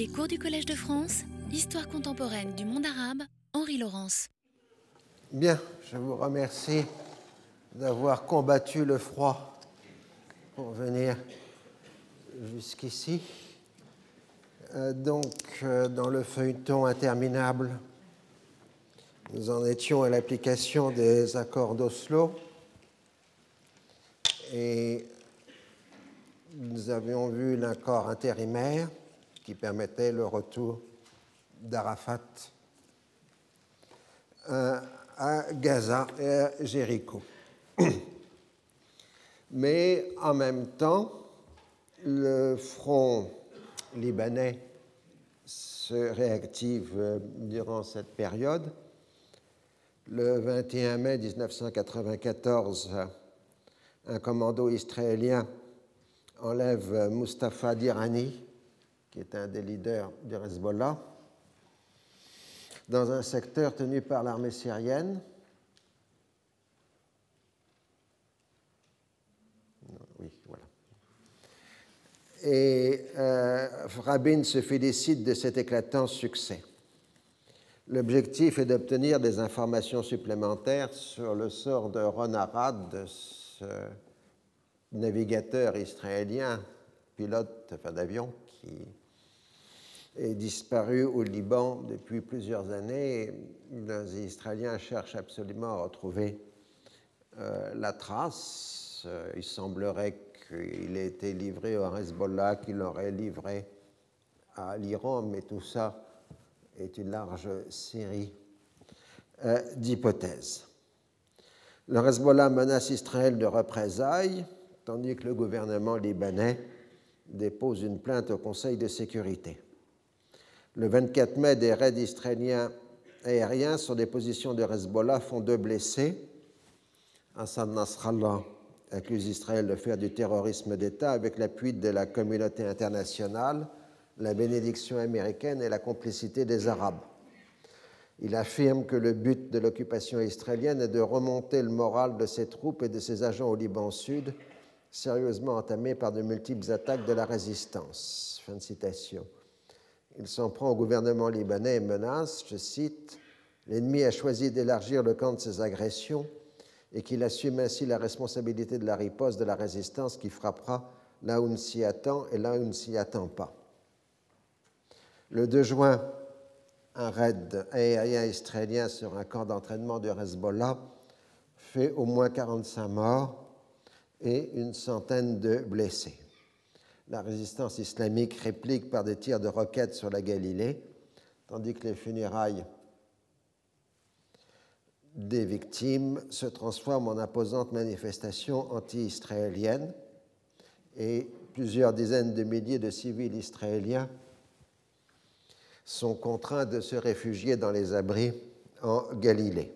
Les cours du Collège de France, Histoire contemporaine du monde arabe, Henri Laurence. Bien, je vous remercie d'avoir combattu le froid pour venir jusqu'ici. Euh, donc, euh, dans le feuilleton interminable, nous en étions à l'application des accords d'Oslo et nous avions vu l'accord intérimaire qui permettait le retour d'Arafat euh, à Gaza et à Jéricho. Mais en même temps, le front libanais se réactive euh, durant cette période. Le 21 mai 1994, un commando israélien enlève Mustafa Dirani, qui est un des leaders du Hezbollah, dans un secteur tenu par l'armée syrienne. Oui, voilà. Et euh, Rabin se félicite de cet éclatant succès. L'objectif est d'obtenir des informations supplémentaires sur le sort de Ron Arad, ce navigateur israélien, pilote d'avion, qui est disparu au Liban depuis plusieurs années. Les Israéliens cherchent absolument à retrouver euh, la trace. Euh, il semblerait qu'il ait été livré au Hezbollah, qu'il l'aurait livré à l'Iran, mais tout ça est une large série euh, d'hypothèses. Le Hezbollah menace Israël de représailles, tandis que le gouvernement libanais dépose une plainte au Conseil de sécurité. Le 24 mai, des raids israéliens aériens sur des positions de Hezbollah font deux blessés. Hassan Nasrallah accuse Israël de faire du terrorisme d'État avec l'appui de la communauté internationale, la bénédiction américaine et la complicité des Arabes. Il affirme que le but de l'occupation israélienne est de remonter le moral de ses troupes et de ses agents au Liban Sud, sérieusement entamé par de multiples attaques de la résistance. Fin de citation. Il s'en prend au gouvernement libanais et menace, je cite, L'ennemi a choisi d'élargir le camp de ses agressions et qu'il assume ainsi la responsabilité de la riposte de la résistance qui frappera là où on s'y attend et là où ne s'y attend pas. Le 2 juin, un raid aérien israélien sur un camp d'entraînement de Hezbollah fait au moins 45 morts et une centaine de blessés la résistance islamique réplique par des tirs de roquettes sur la Galilée, tandis que les funérailles des victimes se transforment en imposantes manifestations anti-israéliennes et plusieurs dizaines de milliers de civils israéliens sont contraints de se réfugier dans les abris en Galilée.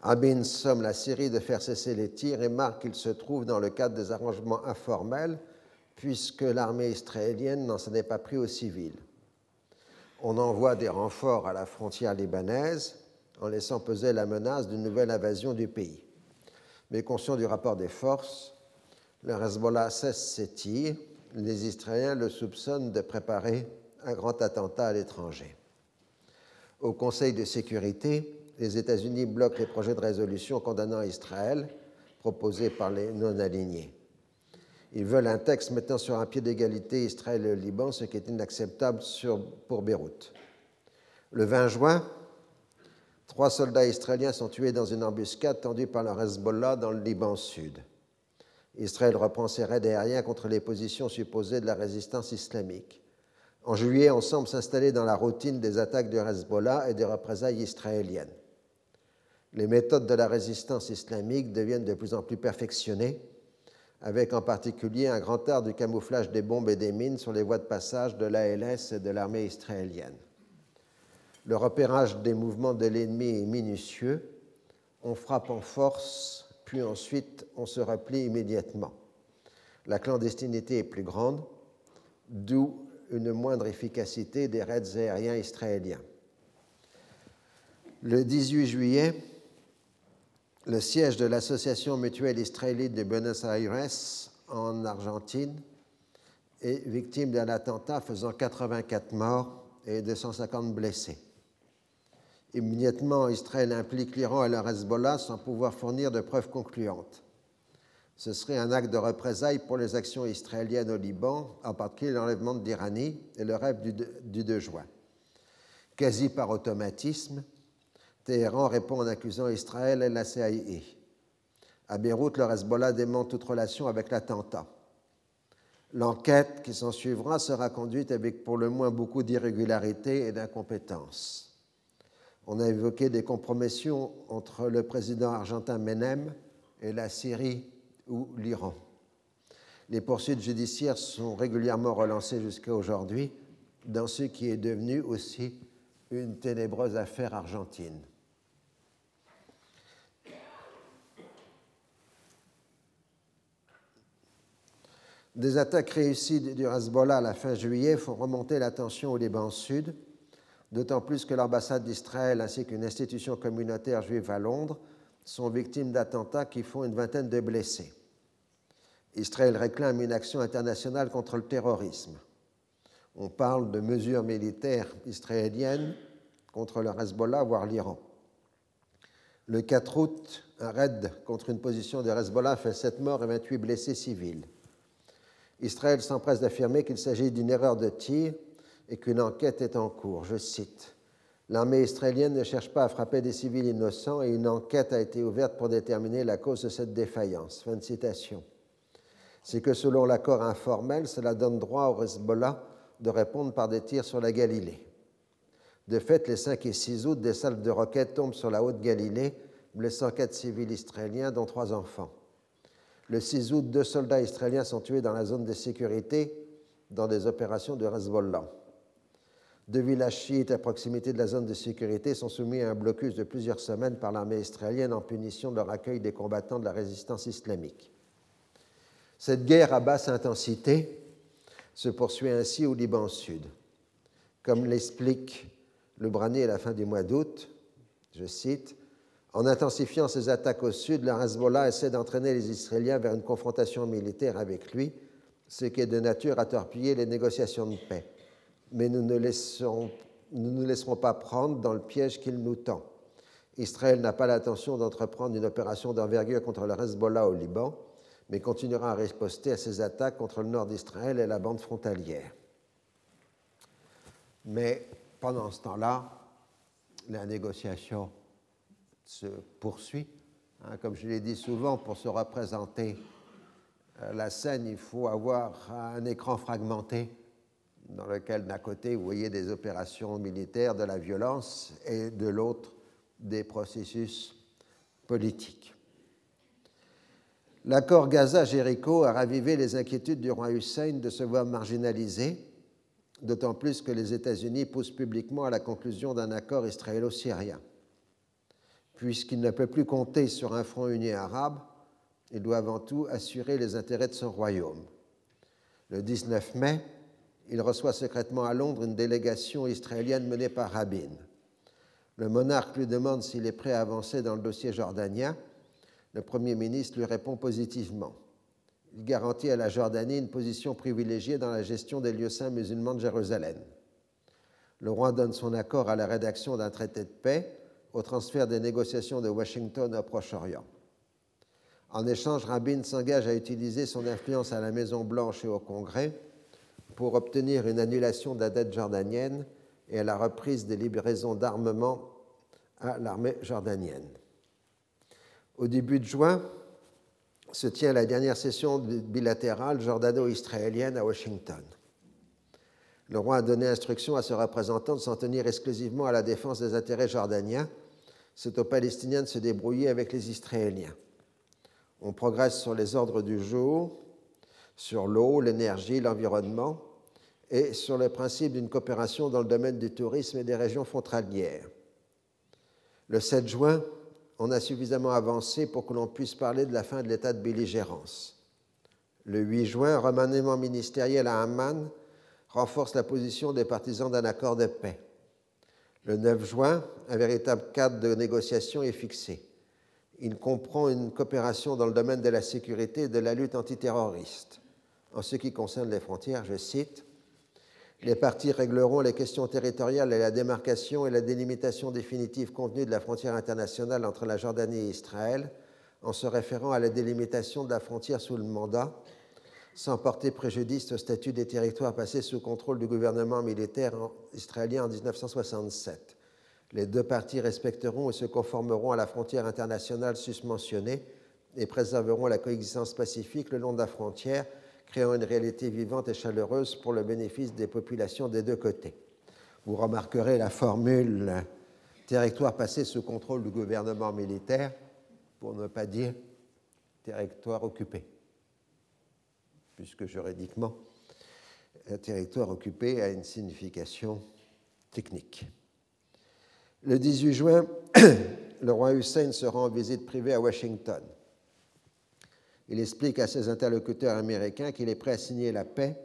Abin somme la Syrie de faire cesser les tirs et marque qu'il se trouve dans le cadre des arrangements informels puisque l'armée israélienne n'en s'en est pas pris aux civils. On envoie des renforts à la frontière libanaise en laissant peser la menace d'une nouvelle invasion du pays. Mais conscient du rapport des forces, le Hezbollah cesse ses tirs. Les Israéliens le soupçonnent de préparer un grand attentat à l'étranger. Au Conseil de sécurité, les États-Unis bloquent les projets de résolution condamnant Israël proposés par les non-alignés. Ils veulent un texte mettant sur un pied d'égalité Israël et le Liban, ce qui est inacceptable pour Beyrouth. Le 20 juin, trois soldats israéliens sont tués dans une embuscade tendue par le Hezbollah dans le Liban sud. Israël reprend ses raids aériens contre les positions supposées de la résistance islamique. En juillet, on semble s'installer dans la routine des attaques du Hezbollah et des représailles israéliennes. Les méthodes de la résistance islamique deviennent de plus en plus perfectionnées avec en particulier un grand art du camouflage des bombes et des mines sur les voies de passage de l'ALS et de l'armée israélienne. Le repérage des mouvements de l'ennemi est minutieux. On frappe en force, puis ensuite on se replie immédiatement. La clandestinité est plus grande, d'où une moindre efficacité des raids aériens israéliens. Le 18 juillet, le siège de l'Association mutuelle israélite de Buenos Aires en Argentine est victime d'un attentat faisant 84 morts et 250 blessés. Immédiatement, Israël implique l'Iran et le Hezbollah sans pouvoir fournir de preuves concluantes. Ce serait un acte de représailles pour les actions israéliennes au Liban, en particulier l'enlèvement d'Irani et le rêve du 2 juin. Quasi par automatisme, Téhéran répond en accusant Israël et la CIA. À Beyrouth, le Hezbollah dément toute relation avec l'attentat. L'enquête qui s'en suivra sera conduite avec pour le moins beaucoup d'irrégularités et d'incompétence. On a évoqué des compromissions entre le président argentin Menem et la Syrie ou l'Iran. Les poursuites judiciaires sont régulièrement relancées jusqu'à aujourd'hui dans ce qui est devenu aussi une ténébreuse affaire argentine. Des attaques réussies du Hezbollah à la fin juillet font remonter la tension au Liban Sud, d'autant plus que l'ambassade d'Israël ainsi qu'une institution communautaire juive à Londres sont victimes d'attentats qui font une vingtaine de blessés. Israël réclame une action internationale contre le terrorisme. On parle de mesures militaires israéliennes contre le Hezbollah, voire l'Iran. Le 4 août, un raid contre une position de Hezbollah fait 7 morts et 28 blessés civils. Israël s'empresse d'affirmer qu'il s'agit d'une erreur de tir et qu'une enquête est en cours. Je cite L'armée israélienne ne cherche pas à frapper des civils innocents et une enquête a été ouverte pour déterminer la cause de cette défaillance. Fin de citation. C'est que selon l'accord informel, cela donne droit au Hezbollah de répondre par des tirs sur la Galilée. De fait, les 5 et 6 août, des salves de roquettes tombent sur la Haute-Galilée, blessant quatre civils israéliens, dont trois enfants. Le 6 août, deux soldats israéliens sont tués dans la zone de sécurité dans des opérations de Hezbollah. Deux villages chiites à proximité de la zone de sécurité sont soumis à un blocus de plusieurs semaines par l'armée israélienne en punition de leur accueil des combattants de la résistance islamique. Cette guerre à basse intensité se poursuit ainsi au Liban Sud. Comme l'explique le Brani à la fin du mois d'août, je cite, en intensifiant ses attaques au sud, le Hezbollah essaie d'entraîner les Israéliens vers une confrontation militaire avec lui, ce qui est de nature à torpiller les négociations de paix. Mais nous ne, laisserons, nous laisserons pas prendre dans le piège qu'il nous tend. Israël n'a pas l'intention d'entreprendre une opération d'envergure contre le Hezbollah au Liban, mais continuera à riposter à ses attaques contre le nord d'Israël et la bande frontalière. Mais pendant ce temps-là, la négociation se poursuit. Hein, comme je l'ai dit souvent, pour se représenter euh, la scène, il faut avoir un écran fragmenté dans lequel d'un côté vous voyez des opérations militaires, de la violence, et de l'autre des processus politiques. L'accord Gaza-Jéricho a ravivé les inquiétudes du roi Hussein de se voir marginalisé, d'autant plus que les États-Unis poussent publiquement à la conclusion d'un accord israélo-syrien. Puisqu'il ne peut plus compter sur un front uni arabe, il doit avant tout assurer les intérêts de son royaume. Le 19 mai, il reçoit secrètement à Londres une délégation israélienne menée par Rabin. Le monarque lui demande s'il est prêt à avancer dans le dossier jordanien le Premier ministre lui répond positivement. Il garantit à la Jordanie une position privilégiée dans la gestion des lieux saints musulmans de Jérusalem. Le roi donne son accord à la rédaction d'un traité de paix au transfert des négociations de Washington au Proche-Orient. En échange, Rabin s'engage à utiliser son influence à la Maison-Blanche et au Congrès pour obtenir une annulation de la dette jordanienne et à la reprise des livraisons d'armement à l'armée jordanienne. Au début de juin se tient la dernière session bilatérale jordano-israélienne à Washington. Le roi a donné instruction à ses représentants de s'en tenir exclusivement à la défense des intérêts jordaniens. C'est aux Palestiniens de se débrouiller avec les Israéliens. On progresse sur les ordres du jour, sur l'eau, l'énergie, l'environnement et sur le principe d'une coopération dans le domaine du tourisme et des régions frontalières. Le 7 juin, on a suffisamment avancé pour que l'on puisse parler de la fin de l'état de belligérance. Le 8 juin, un remaniement ministériel à Amman renforce la position des partisans d'un accord de paix. Le 9 juin, un véritable cadre de négociation est fixé. Il comprend une coopération dans le domaine de la sécurité et de la lutte antiterroriste. En ce qui concerne les frontières, je cite, Les parties régleront les questions territoriales et la démarcation et la délimitation définitive contenue de la frontière internationale entre la Jordanie et Israël en se référant à la délimitation de la frontière sous le mandat, sans porter préjudice au statut des territoires passés sous contrôle du gouvernement militaire israélien en 1967. Les deux parties respecteront et se conformeront à la frontière internationale susmentionnée et préserveront la coexistence pacifique le long de la frontière, créant une réalité vivante et chaleureuse pour le bénéfice des populations des deux côtés. Vous remarquerez la formule territoire passé sous contrôle du gouvernement militaire, pour ne pas dire territoire occupé, puisque juridiquement, un territoire occupé a une signification technique. Le 18 juin, le roi Hussein se rend en visite privée à Washington. Il explique à ses interlocuteurs américains qu'il est prêt à signer la paix,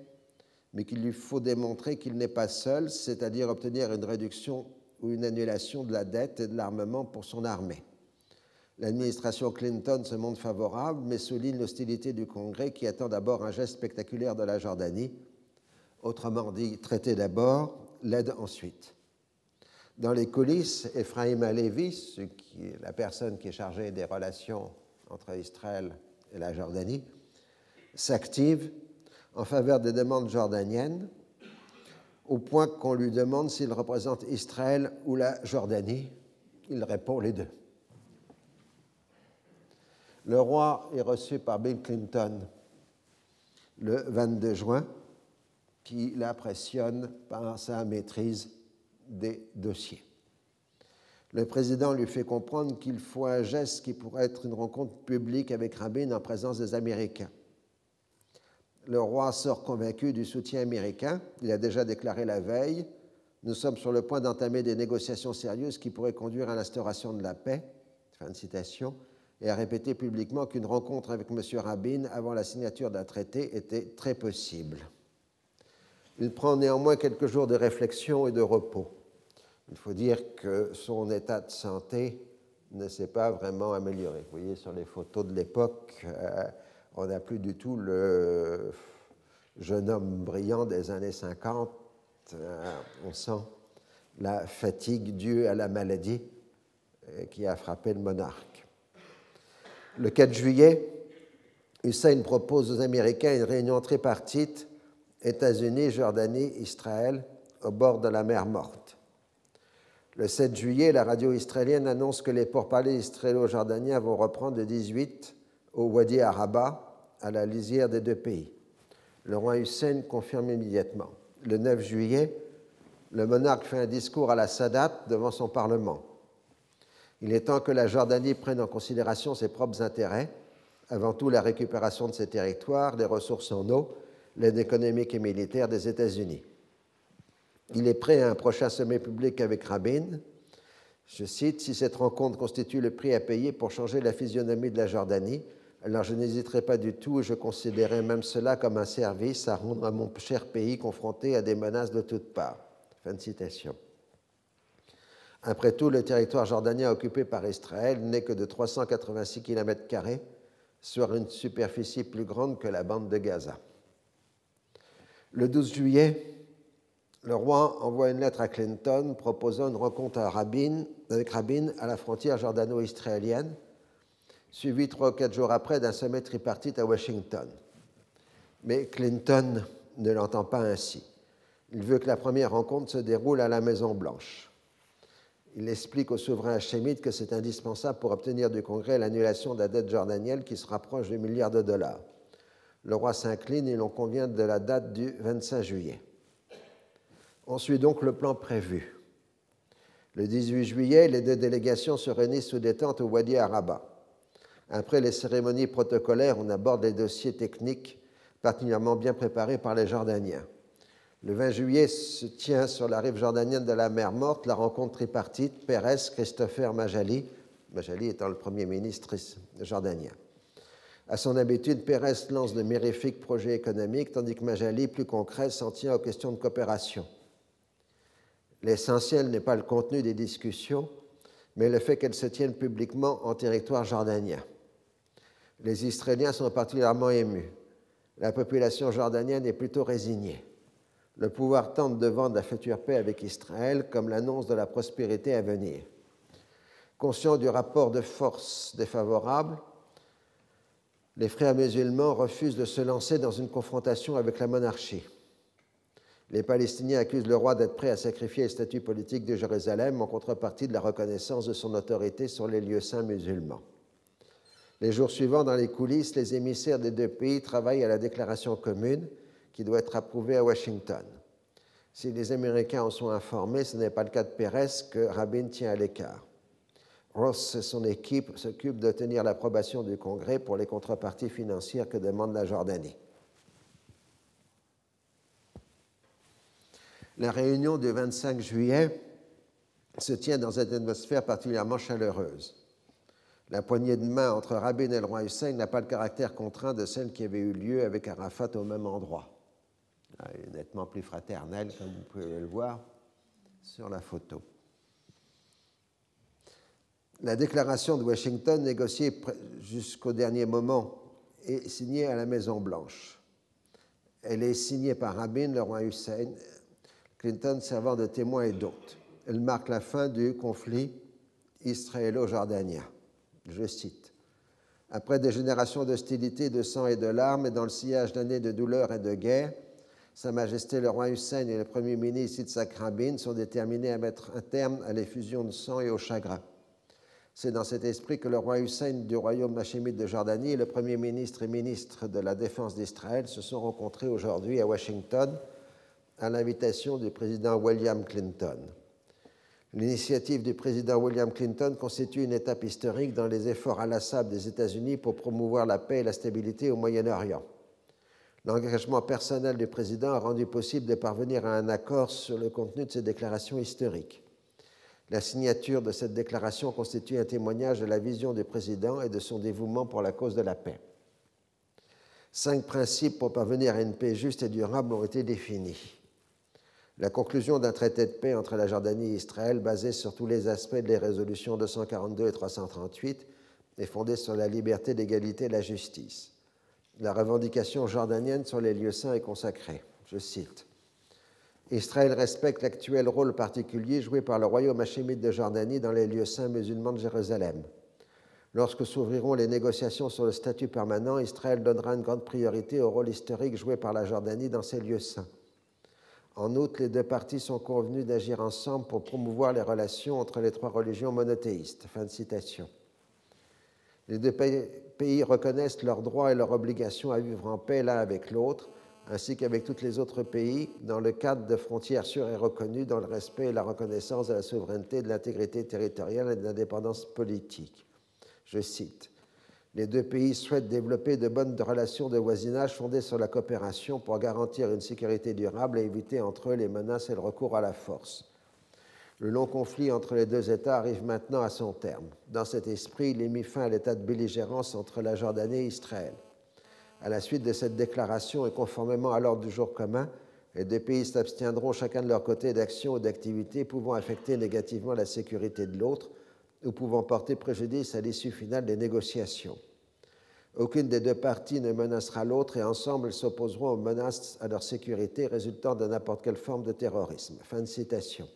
mais qu'il lui faut démontrer qu'il n'est pas seul, c'est-à-dire obtenir une réduction ou une annulation de la dette et de l'armement pour son armée. L'administration Clinton se montre favorable, mais souligne l'hostilité du Congrès qui attend d'abord un geste spectaculaire de la Jordanie, autrement dit traiter d'abord, l'aide ensuite. Dans les coulisses, Ephraim Alevi, la personne qui est chargée des relations entre Israël et la Jordanie, s'active en faveur des demandes jordaniennes, au point qu'on lui demande s'il représente Israël ou la Jordanie. Il répond les deux. Le roi est reçu par Bill Clinton le 22 juin, qui l'impressionne par sa maîtrise des dossiers. Le président lui fait comprendre qu'il faut un geste qui pourrait être une rencontre publique avec Rabin en présence des Américains. Le roi sort convaincu du soutien américain. Il a déjà déclaré la veille Nous sommes sur le point d'entamer des négociations sérieuses qui pourraient conduire à l'instauration de la paix. Fin de citation. Et a répété publiquement qu'une rencontre avec M. Rabin avant la signature d'un traité était très possible. Il prend néanmoins quelques jours de réflexion et de repos. Il faut dire que son état de santé ne s'est pas vraiment amélioré. Vous voyez sur les photos de l'époque, euh, on n'a plus du tout le jeune homme brillant des années 50. Euh, on sent la fatigue due à la maladie euh, qui a frappé le monarque. Le 4 juillet, Hussein propose aux Américains une réunion tripartite États-Unis, Jordanie, Israël, au bord de la mer Morte. Le 7 juillet, la radio israélienne annonce que les pourparlers israélo-jordaniens vont reprendre le 18 au Wadi Araba, à la lisière des deux pays. Le roi Hussein confirme immédiatement. Le 9 juillet, le monarque fait un discours à la Sadat devant son Parlement. Il est temps que la Jordanie prenne en considération ses propres intérêts, avant tout la récupération de ses territoires, les ressources en eau, l'aide économique et militaire des États-Unis. Il est prêt à un prochain sommet public avec Rabin. Je cite Si cette rencontre constitue le prix à payer pour changer la physionomie de la Jordanie, alors je n'hésiterai pas du tout et je considérerai même cela comme un service à rendre à mon cher pays confronté à des menaces de toutes parts. Fin de citation. Après tout, le territoire jordanien occupé par Israël n'est que de 386 km, soit une superficie plus grande que la bande de Gaza. Le 12 juillet, le roi envoie une lettre à Clinton proposant une rencontre avec Rabin à la frontière jordano-israélienne, suivie trois ou quatre jours après d'un sommet tripartite à Washington. Mais Clinton ne l'entend pas ainsi. Il veut que la première rencontre se déroule à la Maison-Blanche. Il explique au souverain hachémite que c'est indispensable pour obtenir du Congrès l'annulation de la dette jordanienne qui se rapproche du milliard de dollars. Le roi s'incline et l'on convient de la date du 25 juillet. On suit donc le plan prévu. Le 18 juillet, les deux délégations se réunissent sous détente au Wadi Araba. Après les cérémonies protocolaires, on aborde les dossiers techniques particulièrement bien préparés par les Jordaniens. Le 20 juillet se tient sur la rive jordanienne de la mer Morte la rencontre tripartite Pérez, Christopher, Majali, Majali étant le premier ministre jordanien. À son habitude, Pérez lance de mirifiques projets économiques, tandis que Majali, plus concret, s'en tient aux questions de coopération. L'essentiel n'est pas le contenu des discussions, mais le fait qu'elles se tiennent publiquement en territoire jordanien. Les Israéliens sont particulièrement émus. La population jordanienne est plutôt résignée. Le pouvoir tente de vendre la future paix avec Israël comme l'annonce de la prospérité à venir. Conscient du rapport de force défavorable, les frères musulmans refusent de se lancer dans une confrontation avec la monarchie. Les Palestiniens accusent le roi d'être prêt à sacrifier le statut politique de Jérusalem en contrepartie de la reconnaissance de son autorité sur les lieux saints musulmans. Les jours suivants, dans les coulisses, les émissaires des deux pays travaillent à la déclaration commune qui doit être approuvée à Washington. Si les Américains en sont informés, ce n'est pas le cas de Pérez que Rabin tient à l'écart. Ross et son équipe s'occupent d'obtenir l'approbation du Congrès pour les contreparties financières que demande la Jordanie. La réunion du 25 juillet se tient dans une atmosphère particulièrement chaleureuse. La poignée de main entre Rabin et le roi Hussein n'a pas le caractère contraint de celle qui avait eu lieu avec Arafat au même endroit. Est nettement plus fraternelle, comme vous pouvez le voir sur la photo. La déclaration de Washington, négociée jusqu'au dernier moment, est signée à la Maison-Blanche. Elle est signée par Rabin, le roi Hussein, Clinton servant de témoin et d'hôte. Elle marque la fin du conflit israélo-jordanien. Je cite. Après des générations d'hostilité, de sang et de larmes, et dans le sillage d'années de douleur et de guerre, Sa Majesté le roi Hussein et le Premier ministre Yitzhak Rabin sont déterminés à mettre un terme à l'effusion de sang et au chagrin. C'est dans cet esprit que le roi Hussein du royaume hachémite de Jordanie et le Premier ministre et ministre de la Défense d'Israël se sont rencontrés aujourd'hui à Washington à l'invitation du président William Clinton. L'initiative du président William Clinton constitue une étape historique dans les efforts inlassables des États-Unis pour promouvoir la paix et la stabilité au Moyen-Orient. L'engagement personnel du président a rendu possible de parvenir à un accord sur le contenu de ces déclarations historiques. La signature de cette déclaration constitue un témoignage de la vision du président et de son dévouement pour la cause de la paix. Cinq principes pour parvenir à une paix juste et durable ont été définis. La conclusion d'un traité de paix entre la Jordanie et Israël basé sur tous les aspects des résolutions 242 et 338 est fondée sur la liberté, l'égalité et la justice. La revendication jordanienne sur les lieux saints est consacrée. Je cite Israël respecte l'actuel rôle particulier joué par le royaume hachémite de Jordanie dans les lieux saints musulmans de Jérusalem. Lorsque s'ouvriront les négociations sur le statut permanent, Israël donnera une grande priorité au rôle historique joué par la Jordanie dans ces lieux saints. En outre, les deux parties sont convenues d'agir ensemble pour promouvoir les relations entre les trois religions monothéistes. Fin de citation. Les deux pays reconnaissent leurs droits et leurs obligations à vivre en paix l'un avec l'autre ainsi qu'avec tous les autres pays, dans le cadre de frontières sûres et reconnues dans le respect et la reconnaissance de la souveraineté, de l'intégrité territoriale et de l'indépendance politique. Je cite. Les deux pays souhaitent développer de bonnes relations de voisinage fondées sur la coopération pour garantir une sécurité durable et éviter entre eux les menaces et le recours à la force. Le long conflit entre les deux États arrive maintenant à son terme. Dans cet esprit, il est mis fin à l'état de belligérance entre la Jordanie et Israël. À la suite de cette déclaration et conformément à l'ordre du jour commun, les deux pays s'abstiendront chacun de leur côté d'actions ou d'activités pouvant affecter négativement la sécurité de l'autre ou pouvant porter préjudice à l'issue finale des négociations. Aucune des deux parties ne menacera l'autre et ensemble s'opposeront aux menaces à leur sécurité résultant de n'importe quelle forme de terrorisme. Fin de citation.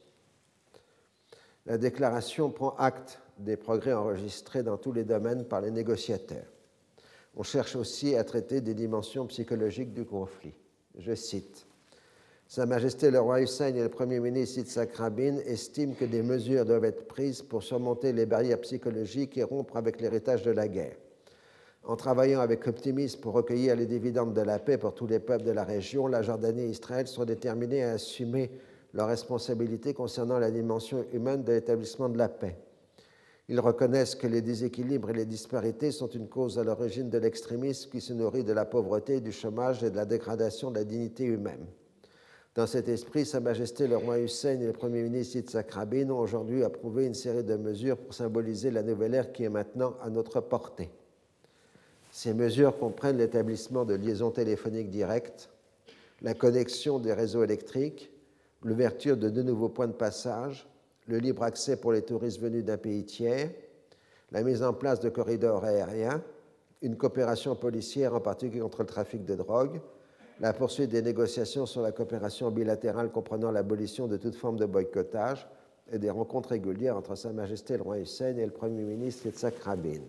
La déclaration prend acte des progrès enregistrés dans tous les domaines par les négociateurs. On cherche aussi à traiter des dimensions psychologiques du conflit. Je cite Sa Majesté le roi Hussein et le Premier ministre Yitzhak Rabin estiment que des mesures doivent être prises pour surmonter les barrières psychologiques et rompre avec l'héritage de la guerre. En travaillant avec optimisme pour recueillir les dividendes de la paix pour tous les peuples de la région, la Jordanie et Israël sont déterminés à assumer leurs responsabilités concernant la dimension humaine de l'établissement de la paix. Ils reconnaissent que les déséquilibres et les disparités sont une cause à l'origine de l'extrémisme qui se nourrit de la pauvreté, du chômage et de la dégradation de la dignité humaine. Dans cet esprit, Sa Majesté le roi Hussein et le Premier ministre Yitzhak Rabin ont aujourd'hui approuvé une série de mesures pour symboliser la nouvelle ère qui est maintenant à notre portée. Ces mesures comprennent l'établissement de liaisons téléphoniques directes, la connexion des réseaux électriques, l'ouverture de deux nouveaux points de passage, le libre accès pour les touristes venus d'un pays tiers, la mise en place de corridors aériens, une coopération policière, en particulier contre le trafic de drogue, la poursuite des négociations sur la coopération bilatérale comprenant l'abolition de toute forme de boycottage et des rencontres régulières entre Sa Majesté le roi Hussein et le Premier ministre Yitzhak Rabin.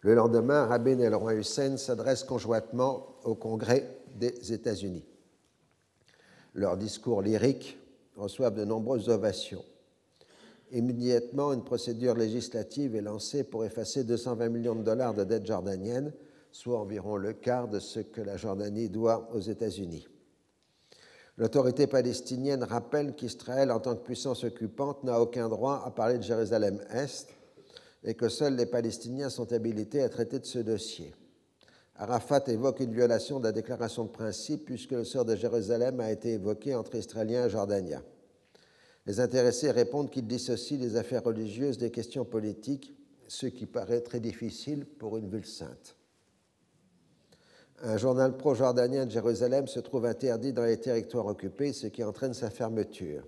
Le lendemain, Rabin et le roi Hussein s'adressent conjointement au Congrès des États-Unis. Leurs discours lyriques reçoivent de nombreuses ovations. Immédiatement, une procédure législative est lancée pour effacer 220 millions de dollars de dettes jordaniennes, soit environ le quart de ce que la Jordanie doit aux États-Unis. L'autorité palestinienne rappelle qu'Israël, en tant que puissance occupante, n'a aucun droit à parler de Jérusalem-Est et que seuls les Palestiniens sont habilités à traiter de ce dossier. Arafat évoque une violation de la déclaration de principe puisque le sort de Jérusalem a été évoqué entre Israéliens et Jordaniens. Les intéressés répondent qu'ils dissocient les affaires religieuses des questions politiques, ce qui paraît très difficile pour une ville sainte. Un journal pro-jordanien de Jérusalem se trouve interdit dans les territoires occupés, ce qui entraîne sa fermeture.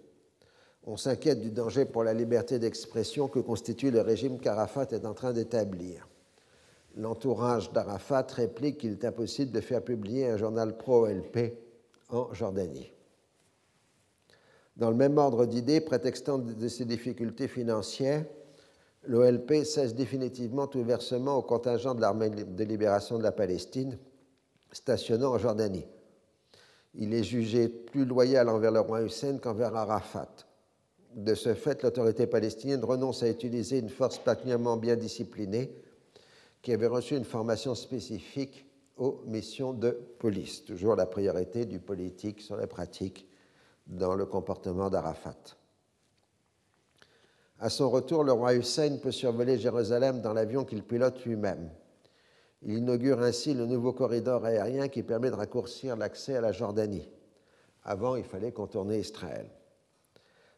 On s'inquiète du danger pour la liberté d'expression que constitue le régime qu'Arafat est en train d'établir. L'entourage d'Arafat réplique qu'il est impossible de faire publier un journal pro-LP en Jordanie. Dans le même ordre d'idées, prétextant de ses difficultés financières, l'OLP cesse définitivement tout versement au contingent de l'armée de libération de la Palestine, stationnant en Jordanie. Il est jugé plus loyal envers le roi Hussein qu'envers Arafat. De ce fait, l'autorité palestinienne renonce à utiliser une force particulièrement bien disciplinée qui avait reçu une formation spécifique aux missions de police. Toujours la priorité du politique sur la pratique dans le comportement d'Arafat. À son retour, le roi Hussein peut survoler Jérusalem dans l'avion qu'il pilote lui-même. Il inaugure ainsi le nouveau corridor aérien qui permet de raccourcir l'accès à la Jordanie. Avant, il fallait contourner Israël.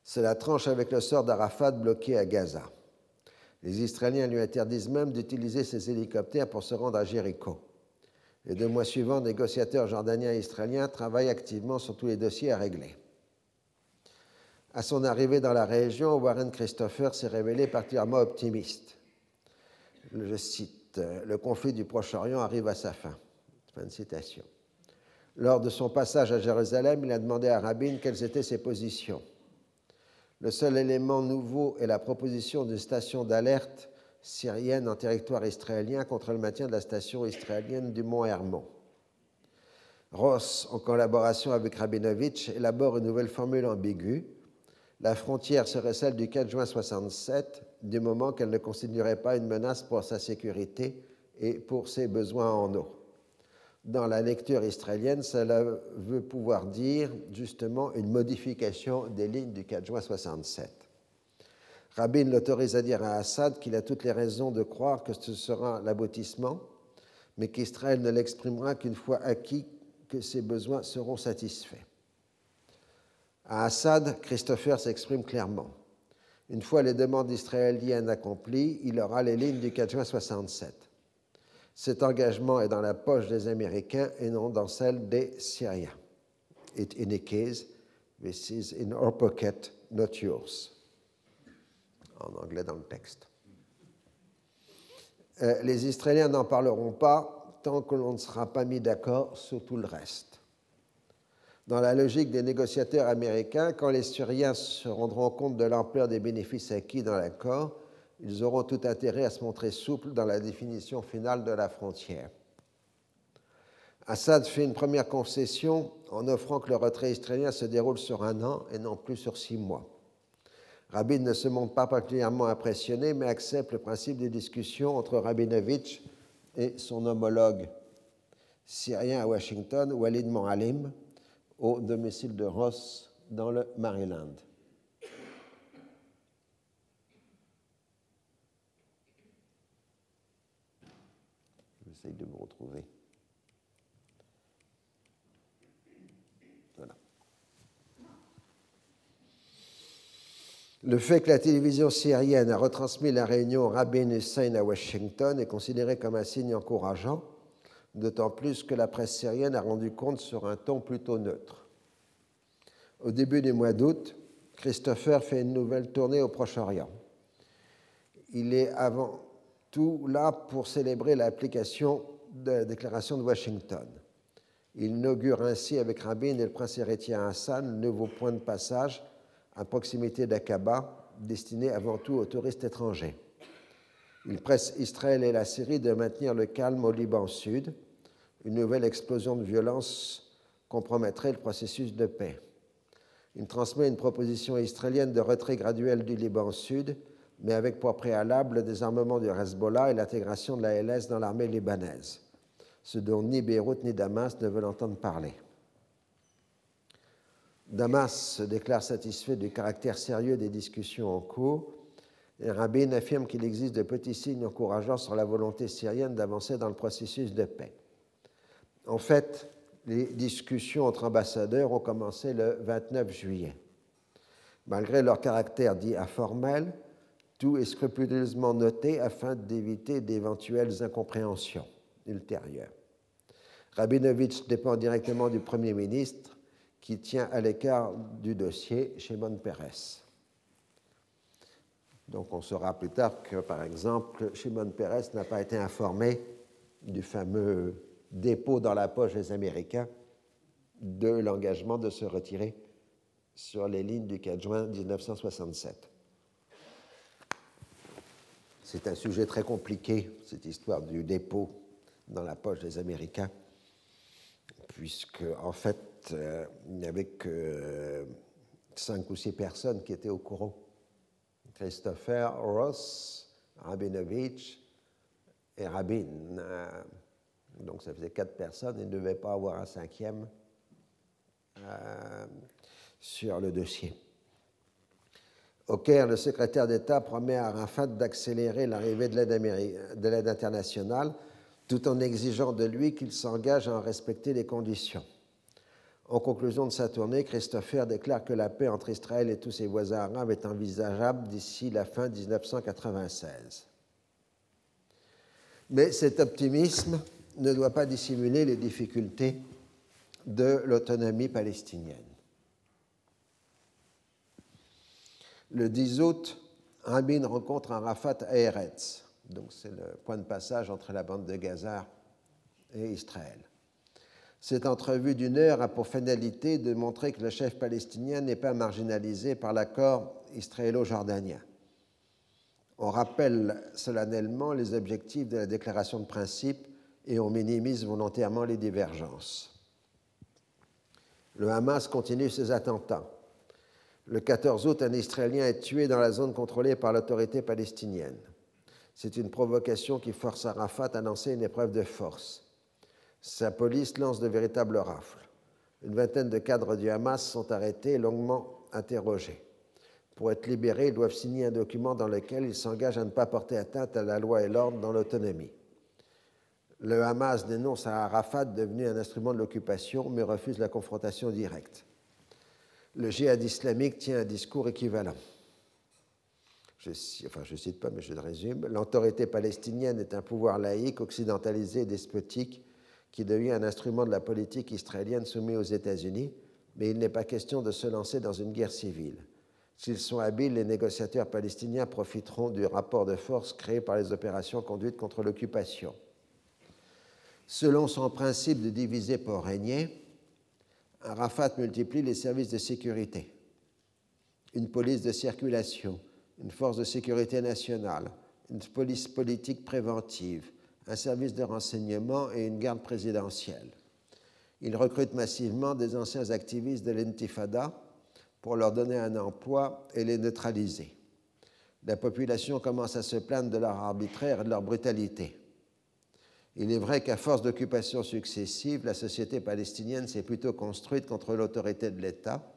C'est la tranche avec le sort d'Arafat bloqué à Gaza. Les Israéliens lui interdisent même d'utiliser ses hélicoptères pour se rendre à Jéricho. Les deux mois suivants, négociateurs jordaniens et israéliens travaillent activement sur tous les dossiers à régler. À son arrivée dans la région, Warren Christopher s'est révélé particulièrement optimiste. Je cite Le conflit du Proche-Orient arrive à sa fin. Lors de son passage à Jérusalem, il a demandé à Rabin quelles étaient ses positions. Le seul élément nouveau est la proposition d'une station d'alerte syrienne en territoire israélien contre le maintien de la station israélienne du Mont Hermon. Ross, en collaboration avec Rabinovitch, élabore une nouvelle formule ambiguë la frontière serait celle du 4 juin 67, du moment qu'elle ne constituerait pas une menace pour sa sécurité et pour ses besoins en eau. Dans la lecture israélienne, cela veut pouvoir dire justement une modification des lignes du 4 juin 67. Rabin l'autorise à dire à Assad qu'il a toutes les raisons de croire que ce sera l'aboutissement, mais qu'Israël ne l'exprimera qu'une fois acquis que ses besoins seront satisfaits. À Assad, Christopher s'exprime clairement. Une fois les demandes israéliennes accomplies, il aura les lignes du 4 juin 67. Cet engagement est dans la poche des Américains et non dans celle des Syriens. It indicates this is in our pocket, not yours. En anglais dans le texte. Euh, les Israéliens n'en parleront pas tant que l'on ne sera pas mis d'accord sur tout le reste dans la logique des négociateurs américains, quand les Syriens se rendront compte de l'ampleur des bénéfices acquis dans l'accord, ils auront tout intérêt à se montrer souples dans la définition finale de la frontière. Assad fait une première concession en offrant que le retrait israélien se déroule sur un an et non plus sur six mois. Rabin ne se montre pas particulièrement impressionné, mais accepte le principe des discussions entre Rabinovitch et son homologue syrien à Washington, Walid Mohalim, au domicile de Ross dans le Maryland. J'essaye de me retrouver. Voilà. Le fait que la télévision syrienne a retransmis la réunion Rabin Hussein à Washington est considéré comme un signe encourageant d'autant plus que la presse syrienne a rendu compte sur un ton plutôt neutre. Au début du mois d'août, Christopher fait une nouvelle tournée au Proche-Orient. il est avant tout là pour célébrer l'application de la déclaration de Washington. Il inaugure ainsi avec Rabin et le prince héritier Hassan le nouveau point de passage à proximité d'Aqaba, destiné avant tout aux touristes étrangers. Il presse Israël et la Syrie de maintenir le calme au Liban Sud. Une nouvelle explosion de violence compromettrait le processus de paix. Il transmet une proposition israélienne de retrait graduel du Liban Sud, mais avec pour préalable le désarmement du Hezbollah et l'intégration de la LS dans l'armée libanaise, ce dont ni Beyrouth ni Damas ne veulent entendre parler. Damas se déclare satisfait du caractère sérieux des discussions en cours et Rabin affirme qu'il existe de petits signes encourageants sur la volonté syrienne d'avancer dans le processus de paix. En fait, les discussions entre ambassadeurs ont commencé le 29 juillet. Malgré leur caractère dit informel, tout est scrupuleusement noté afin d'éviter d'éventuelles incompréhensions ultérieures. Rabinovitch dépend directement du Premier ministre qui tient à l'écart du dossier Shimon Peres. Donc on saura plus tard que, par exemple, Shimon Peres n'a pas été informé du fameux dépôt dans la poche des Américains de l'engagement de se retirer sur les lignes du 4 juin 1967. C'est un sujet très compliqué, cette histoire du dépôt dans la poche des Américains, puisque en fait, euh, il n'y avait que euh, cinq ou six personnes qui étaient au courant. Christopher, Ross, Rabinovich et Rabin. Euh, donc ça faisait quatre personnes, il ne devait pas avoir un cinquième sur le dossier. Au Caire, le secrétaire d'État promet à Arafat d'accélérer l'arrivée de l'aide internationale tout en exigeant de lui qu'il s'engage à en respecter les conditions. En conclusion de sa tournée, Christopher déclare que la paix entre Israël et tous ses voisins arabes est envisageable d'ici la fin 1996. Mais cet optimisme ne doit pas dissimuler les difficultés de l'autonomie palestinienne. Le 10 août, Rabin rencontre un Rafat à Eretz, donc c'est le point de passage entre la bande de Gaza et Israël. Cette entrevue d'une heure a pour finalité de montrer que le chef palestinien n'est pas marginalisé par l'accord israélo-jordanien. On rappelle solennellement les objectifs de la déclaration de principe et on minimise volontairement les divergences. Le Hamas continue ses attentats. Le 14 août, un Israélien est tué dans la zone contrôlée par l'autorité palestinienne. C'est une provocation qui force Arafat à lancer une épreuve de force. Sa police lance de véritables rafles. Une vingtaine de cadres du Hamas sont arrêtés et longuement interrogés. Pour être libérés, ils doivent signer un document dans lequel ils s'engagent à ne pas porter atteinte à la loi et l'ordre dans l'autonomie. Le Hamas dénonce à Arafat devenu un instrument de l'occupation, mais refuse la confrontation directe le djihad islamique tient un discours équivalent. Je, enfin, je ne cite pas, mais je le résume. L'autorité palestinienne est un pouvoir laïque, occidentalisé et despotique qui devient un instrument de la politique israélienne soumis aux États-Unis, mais il n'est pas question de se lancer dans une guerre civile. S'ils sont habiles, les négociateurs palestiniens profiteront du rapport de force créé par les opérations conduites contre l'occupation. Selon son principe de diviser pour régner, Arafat multiplie les services de sécurité, une police de circulation, une force de sécurité nationale, une police politique préventive, un service de renseignement et une garde présidentielle. Il recrute massivement des anciens activistes de l'intifada pour leur donner un emploi et les neutraliser. La population commence à se plaindre de leur arbitraire et de leur brutalité. Il est vrai qu'à force d'occupations successives, la société palestinienne s'est plutôt construite contre l'autorité de l'État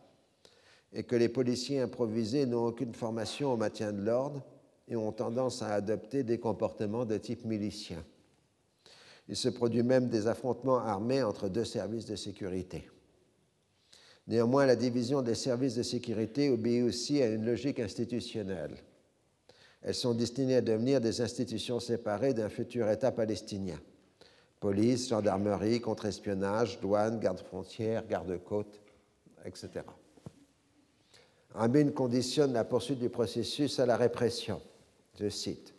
et que les policiers improvisés n'ont aucune formation au maintien de l'ordre et ont tendance à adopter des comportements de type milicien. Il se produit même des affrontements armés entre deux services de sécurité. Néanmoins, la division des services de sécurité obéit aussi à une logique institutionnelle. Elles sont destinées à devenir des institutions séparées d'un futur État palestinien police, gendarmerie, contre-espionnage, douane, garde-frontière, garde-côte, etc. Rabin conditionne la poursuite du processus à la répression. Je cite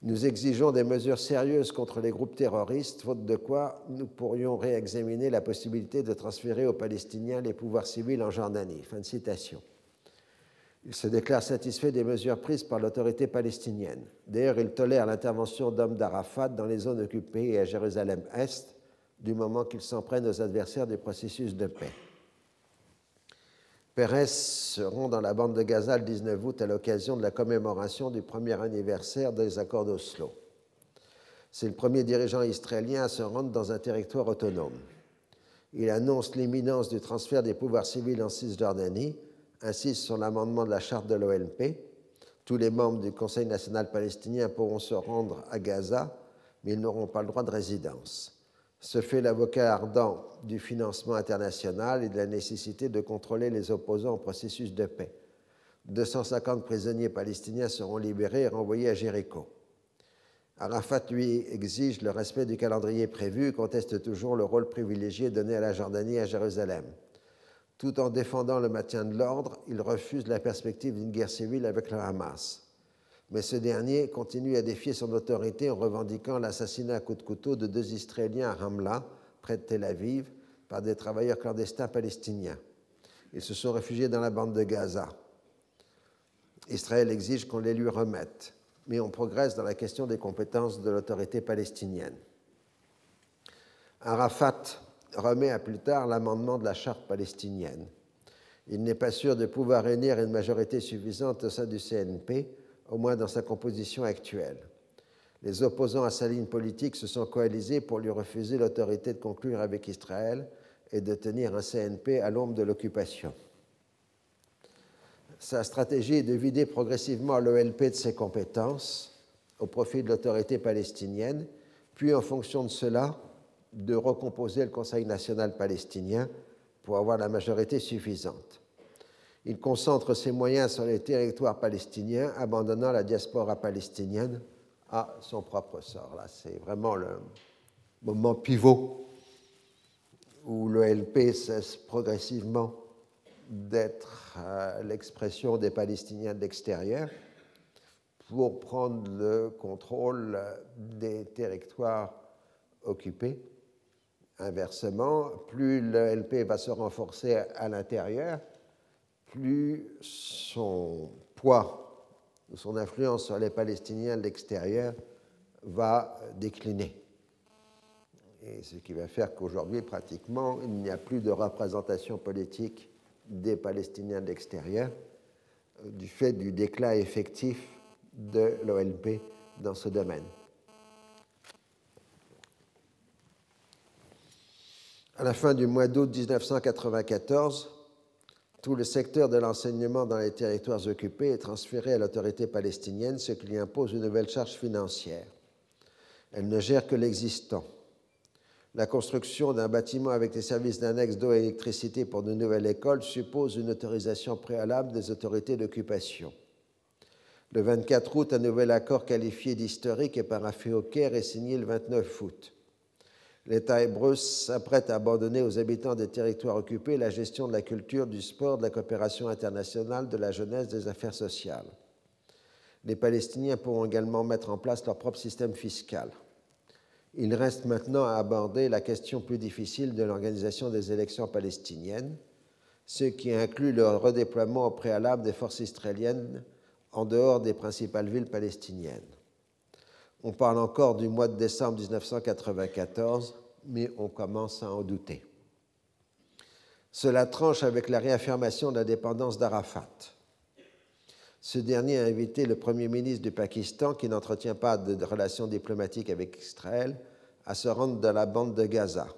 Nous exigeons des mesures sérieuses contre les groupes terroristes, faute de quoi nous pourrions réexaminer la possibilité de transférer aux Palestiniens les pouvoirs civils en Jordanie. Fin de citation. Il se déclare satisfait des mesures prises par l'autorité palestinienne. D'ailleurs, il tolère l'intervention d'hommes d'Arafat dans les zones occupées et à Jérusalem-Est, du moment qu'ils s'en prennent aux adversaires du processus de paix. Pérez se rend dans la bande de Gaza le 19 août à l'occasion de la commémoration du premier anniversaire des accords d'Oslo. C'est le premier dirigeant israélien à se rendre dans un territoire autonome. Il annonce l'imminence du transfert des pouvoirs civils en Cisjordanie insiste sur l'amendement de la charte de l'OLP. Tous les membres du Conseil national palestinien pourront se rendre à Gaza, mais ils n'auront pas le droit de résidence. Se fait l'avocat ardent du financement international et de la nécessité de contrôler les opposants au processus de paix. 250 prisonniers palestiniens seront libérés et renvoyés à Jéricho. Arafat, lui, exige le respect du calendrier prévu et conteste toujours le rôle privilégié donné à la Jordanie et à Jérusalem. Tout en défendant le maintien de l'ordre, il refuse la perspective d'une guerre civile avec le Hamas. Mais ce dernier continue à défier son autorité en revendiquant l'assassinat à coups de couteau de deux Israéliens à Ramla, près de Tel Aviv, par des travailleurs clandestins palestiniens. Ils se sont réfugiés dans la bande de Gaza. Israël exige qu'on les lui remette, mais on progresse dans la question des compétences de l'autorité palestinienne. Arafat remet à plus tard l'amendement de la charte palestinienne. Il n'est pas sûr de pouvoir réunir une majorité suffisante au sein du CNP, au moins dans sa composition actuelle. Les opposants à sa ligne politique se sont coalisés pour lui refuser l'autorité de conclure avec Israël et de tenir un CNP à l'ombre de l'occupation. Sa stratégie est de vider progressivement l'OLP de ses compétences au profit de l'autorité palestinienne, puis en fonction de cela, de recomposer le Conseil national palestinien pour avoir la majorité suffisante. Il concentre ses moyens sur les territoires palestiniens, abandonnant la diaspora palestinienne à son propre sort. Là, c'est vraiment le moment pivot où l'OLP cesse progressivement d'être euh, l'expression des Palestiniens de l'extérieur pour prendre le contrôle des territoires occupés Inversement, plus le LP va se renforcer à l'intérieur, plus son poids, son influence sur les Palestiniens de l'extérieur va décliner. Et ce qui va faire qu'aujourd'hui, pratiquement, il n'y a plus de représentation politique des Palestiniens de l'extérieur euh, du fait du déclin effectif de l'OLP dans ce domaine. À la fin du mois d'août 1994, tout le secteur de l'enseignement dans les territoires occupés est transféré à l'autorité palestinienne, ce qui lui impose une nouvelle charge financière. Elle ne gère que l'existant. La construction d'un bâtiment avec des services d'annexe d'eau et d'électricité pour de nouvelles écoles suppose une autorisation préalable des autorités d'occupation. Le 24 août, un nouvel accord qualifié d'historique est paraffé au Caire et signé le 29 août l'État hébreu s'apprête à abandonner aux habitants des territoires occupés la gestion de la culture, du sport, de la coopération internationale, de la jeunesse, des affaires sociales. Les Palestiniens pourront également mettre en place leur propre système fiscal. Il reste maintenant à aborder la question plus difficile de l'organisation des élections palestiniennes, ce qui inclut le redéploiement au préalable des forces israéliennes en dehors des principales villes palestiniennes. On parle encore du mois de décembre 1994, mais on commence à en douter. Cela tranche avec la réaffirmation de l'indépendance d'Arafat. Ce dernier a invité le Premier ministre du Pakistan, qui n'entretient pas de relations diplomatiques avec Israël, à se rendre dans la bande de Gaza.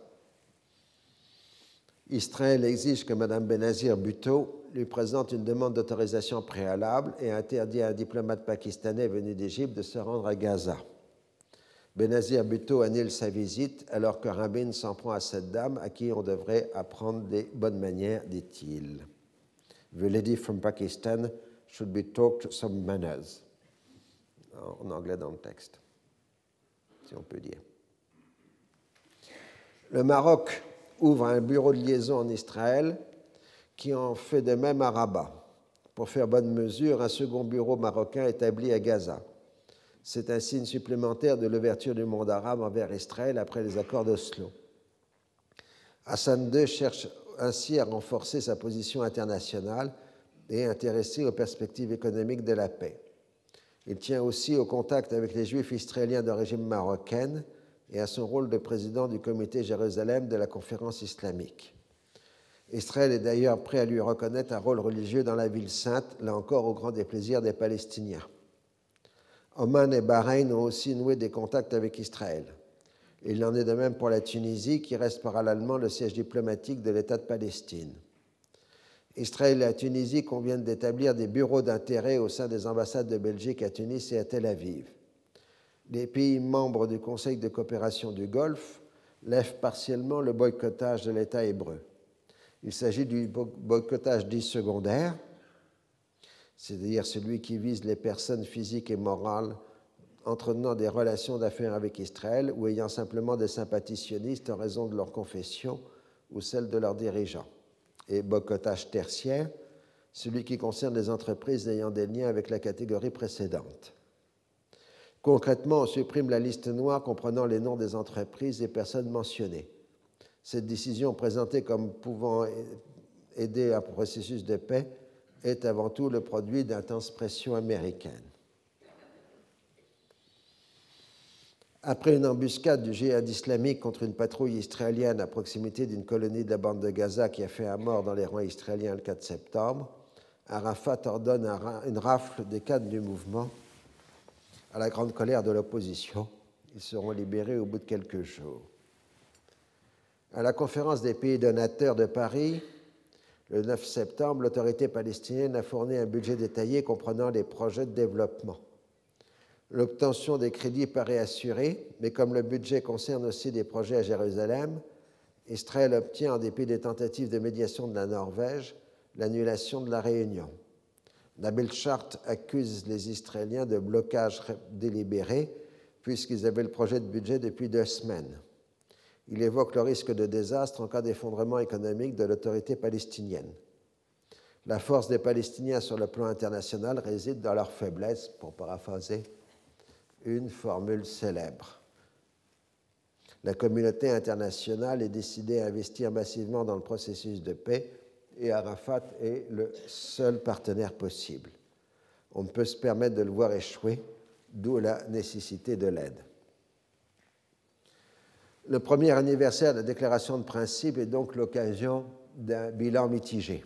Israël exige que Mme Benazir Bhutto lui présente une demande d'autorisation préalable et interdit à un diplomate pakistanais venu d'Égypte de se rendre à Gaza. Benazir Bhutto annule sa visite alors que Rabin s'en prend à cette dame à qui on devrait apprendre des bonnes manières, dit-il. The lady from Pakistan should be taught some manners. En anglais dans le texte, si on peut dire. Le Maroc ouvre un bureau de liaison en Israël qui en fait de même à Rabat. pour faire bonne mesure, un second bureau marocain établi à Gaza. C'est un signe supplémentaire de l'ouverture du monde arabe envers Israël après les accords d'Oslo. Hassan II cherche ainsi à renforcer sa position internationale et intéresser aux perspectives économiques de la paix. Il tient aussi au contact avec les juifs israéliens d'origine marocaine et à son rôle de président du comité Jérusalem de la conférence islamique. Israël est d'ailleurs prêt à lui reconnaître un rôle religieux dans la ville sainte, là encore au grand déplaisir des Palestiniens. Oman et Bahreïn ont aussi noué des contacts avec Israël. Il en est de même pour la Tunisie, qui reste parallèlement le siège diplomatique de l'État de Palestine. Israël et la Tunisie conviennent d'établir des bureaux d'intérêt au sein des ambassades de Belgique à Tunis et à Tel Aviv. Les pays membres du Conseil de coopération du Golfe lèvent partiellement le boycottage de l'État hébreu. Il s'agit du boycottage dit secondaire, c'est-à-dire celui qui vise les personnes physiques et morales entretenant des relations d'affaires avec Israël ou ayant simplement des sympathies sionistes en raison de leur confession ou celle de leurs dirigeants. Et boycottage tertiaire, celui qui concerne les entreprises ayant des liens avec la catégorie précédente. Concrètement, on supprime la liste noire comprenant les noms des entreprises et personnes mentionnées. Cette décision, présentée comme pouvant aider à un processus de paix, est avant tout le produit d'intenses pressions américaines. Après une embuscade du djihad islamique contre une patrouille israélienne à proximité d'une colonie de la bande de Gaza qui a fait un mort dans les rangs israéliens le 4 septembre, Arafat ordonne une rafle des cadres du mouvement à la grande colère de l'opposition. Ils seront libérés au bout de quelques jours. À la conférence des pays donateurs de Paris, le 9 septembre, l'autorité palestinienne a fourni un budget détaillé comprenant les projets de développement. L'obtention des crédits paraît assurée, mais comme le budget concerne aussi des projets à Jérusalem, Israël obtient, en dépit des tentatives de médiation de la Norvège, l'annulation de la réunion. Nabil Chart accuse les Israéliens de blocage délibéré, puisqu'ils avaient le projet de budget depuis deux semaines. Il évoque le risque de désastre en cas d'effondrement économique de l'autorité palestinienne. La force des Palestiniens sur le plan international réside dans leur faiblesse, pour paraphraser une formule célèbre. La communauté internationale est décidée à investir massivement dans le processus de paix et Arafat est le seul partenaire possible. On ne peut se permettre de le voir échouer, d'où la nécessité de l'aide. Le premier anniversaire de la déclaration de principe est donc l'occasion d'un bilan mitigé.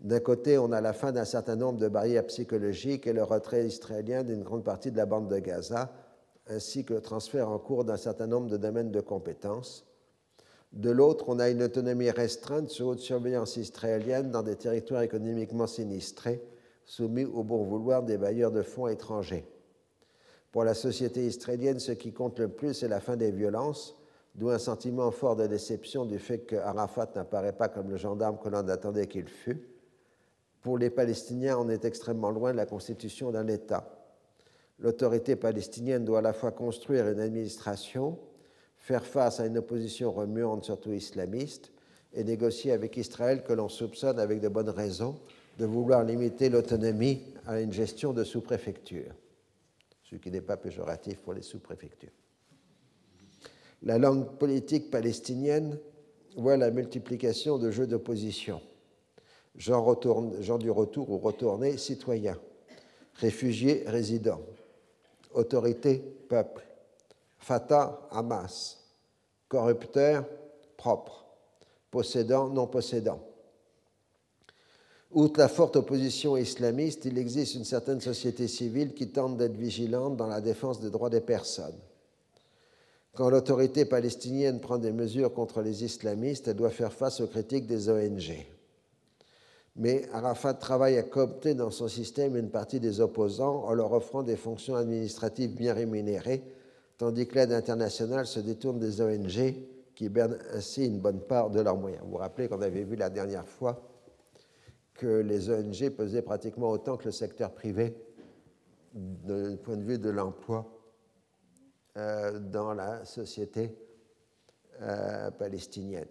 D'un côté, on a la fin d'un certain nombre de barrières psychologiques et le retrait israélien d'une grande partie de la bande de Gaza, ainsi que le transfert en cours d'un certain nombre de domaines de compétences. De l'autre, on a une autonomie restreinte sous haute surveillance israélienne dans des territoires économiquement sinistrés, soumis au bon vouloir des bailleurs de fonds étrangers. Pour la société israélienne, ce qui compte le plus, c'est la fin des violences, d'où un sentiment fort de déception du fait que Arafat n'apparaît pas comme le gendarme que l'on attendait qu'il fût pour les Palestiniens, on est extrêmement loin de la constitution d'un État. L'autorité palestinienne doit à la fois construire une administration, faire face à une opposition remuante, surtout islamiste, et négocier avec Israël que l'on soupçonne avec de bonnes raisons de vouloir limiter l'autonomie à une gestion de sous-préfecture, ce qui n'est pas péjoratif pour les sous-préfectures. La langue politique palestinienne voit la multiplication de jeux d'opposition gens, du retour ou retourné, citoyen, réfugié, résident, autorité, peuple, Fatah, Hamas, corrupteur, propre, possédant, non possédant. Outre la forte opposition islamiste, il existe une certaine société civile qui tente d'être vigilante dans la défense des droits des personnes. Quand l'autorité palestinienne prend des mesures contre les islamistes, elle doit faire face aux critiques des ONG mais Arafat travaille à coopter dans son système une partie des opposants en leur offrant des fonctions administratives bien rémunérées, tandis que l'aide internationale se détourne des ONG qui perdent ainsi une bonne part de leurs moyens. Vous vous rappelez qu'on avait vu la dernière fois que les ONG pesaient pratiquement autant que le secteur privé du point de vue de l'emploi euh, dans la société euh, palestinienne.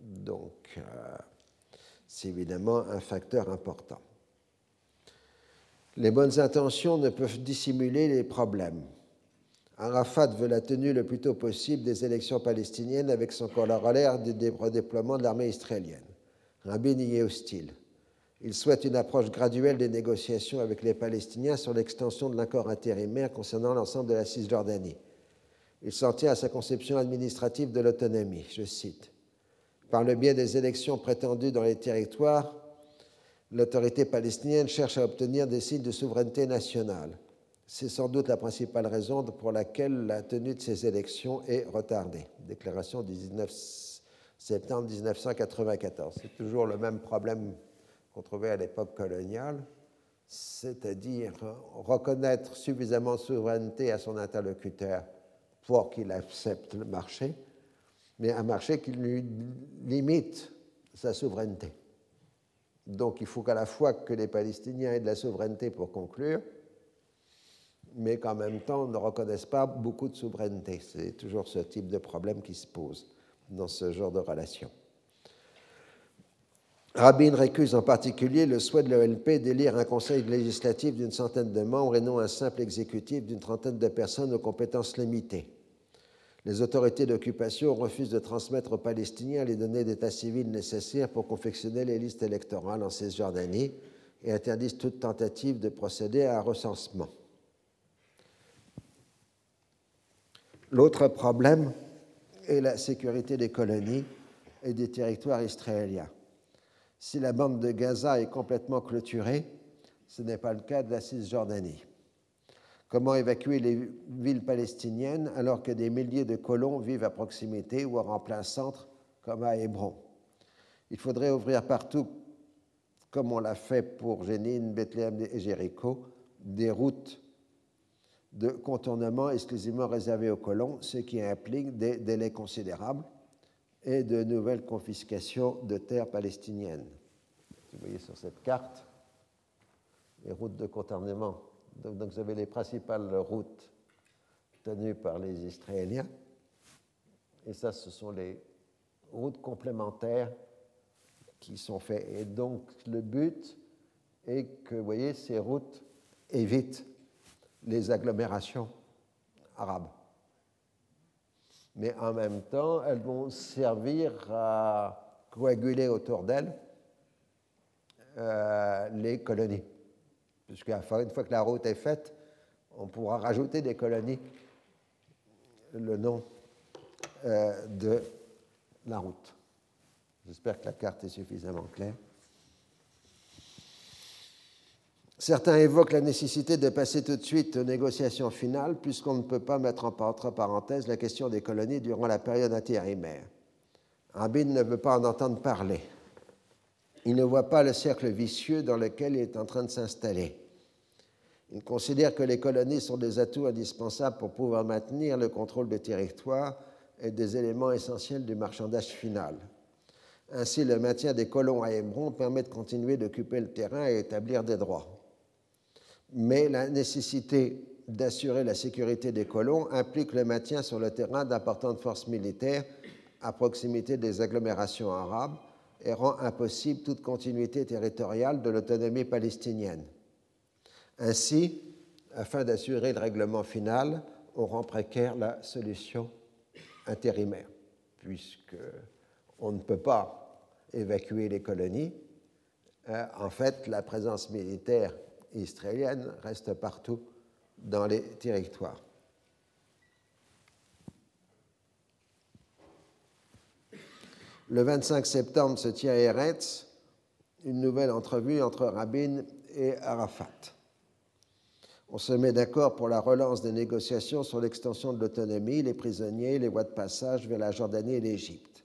Donc, euh, c'est évidemment un facteur important. Les bonnes intentions ne peuvent dissimuler les problèmes. Arafat veut la tenue le plus tôt possible des élections palestiniennes avec son corollaire du redéploiement de l'armée israélienne. Rabin y est hostile. Il souhaite une approche graduelle des négociations avec les Palestiniens sur l'extension de l'accord intérimaire concernant l'ensemble de la Cisjordanie. Il s'en tient à sa conception administrative de l'autonomie. Je cite Par le biais des élections prétendues dans les territoires, l'autorité palestinienne cherche à obtenir des signes de souveraineté nationale. C'est sans doute la principale raison pour laquelle la tenue de ces élections est retardée. Déclaration du 19 septembre 1994. C'est toujours le même problème qu'on trouvait à l'époque coloniale, c'est-à-dire reconnaître suffisamment de souveraineté à son interlocuteur pour qu'il accepte le marché, mais un marché qui lui limite sa souveraineté. Donc il faut qu'à la fois que les Palestiniens aient de la souveraineté pour conclure, mais qu'en même temps ne reconnaissent pas beaucoup de souveraineté. C'est toujours ce type de problème qui se pose dans ce genre de relation. Rabin récuse en particulier le souhait de l'OLP d'élire un conseil législatif d'une centaine de membres et non un simple exécutif d'une trentaine de personnes aux compétences limitées. Les autorités d'occupation refusent de transmettre aux Palestiniens les données d'état civil nécessaires pour confectionner les listes électorales en Cisjordanie et interdisent toute tentative de procéder à un recensement. L'autre problème est la sécurité des colonies et des territoires israéliens. Si la bande de Gaza est complètement clôturée, ce n'est pas le cas de la Cisjordanie. Comment évacuer les villes palestiniennes alors que des milliers de colons vivent à proximité ou en plein centre, comme à Hébron? Il faudrait ouvrir partout, comme on l'a fait pour Jénine, Bethléem et Jéricho, des routes de contournement exclusivement réservées aux colons, ce qui implique des délais considérables et de nouvelles confiscations de terres palestiniennes. Vous voyez sur cette carte les routes de contournement. Donc, vous avez les principales routes tenues par les Israéliens. Et ça, ce sont les routes complémentaires qui sont faites. Et donc, le but est que, vous voyez, ces routes évitent les agglomérations arabes mais en même temps, elles vont servir à coaguler autour d'elles euh, les colonies. Puisqu'une fois que la route est faite, on pourra rajouter des colonies le nom euh, de la route. J'espère que la carte est suffisamment claire. Certains évoquent la nécessité de passer tout de suite aux négociations finales, puisqu'on ne peut pas mettre entre parenthèses la question des colonies durant la période intérimaire. Rabin ne veut pas en entendre parler. Il ne voit pas le cercle vicieux dans lequel il est en train de s'installer. Il considère que les colonies sont des atouts indispensables pour pouvoir maintenir le contrôle des territoires et des éléments essentiels du marchandage final. Ainsi, le maintien des colons à Hébron permet de continuer d'occuper le terrain et établir des droits mais la nécessité d'assurer la sécurité des colons implique le maintien sur le terrain d'importantes forces militaires à proximité des agglomérations arabes et rend impossible toute continuité territoriale de l'autonomie palestinienne. Ainsi, afin d'assurer le règlement final, on rend précaire la solution intérimaire, puisque on ne peut pas évacuer les colonies. Euh, en fait, la présence militaire israélienne reste partout dans les territoires. Le 25 septembre se tient à Eretz une nouvelle entrevue entre Rabin et Arafat. On se met d'accord pour la relance des négociations sur l'extension de l'autonomie, les prisonniers, les voies de passage vers la Jordanie et l'Égypte.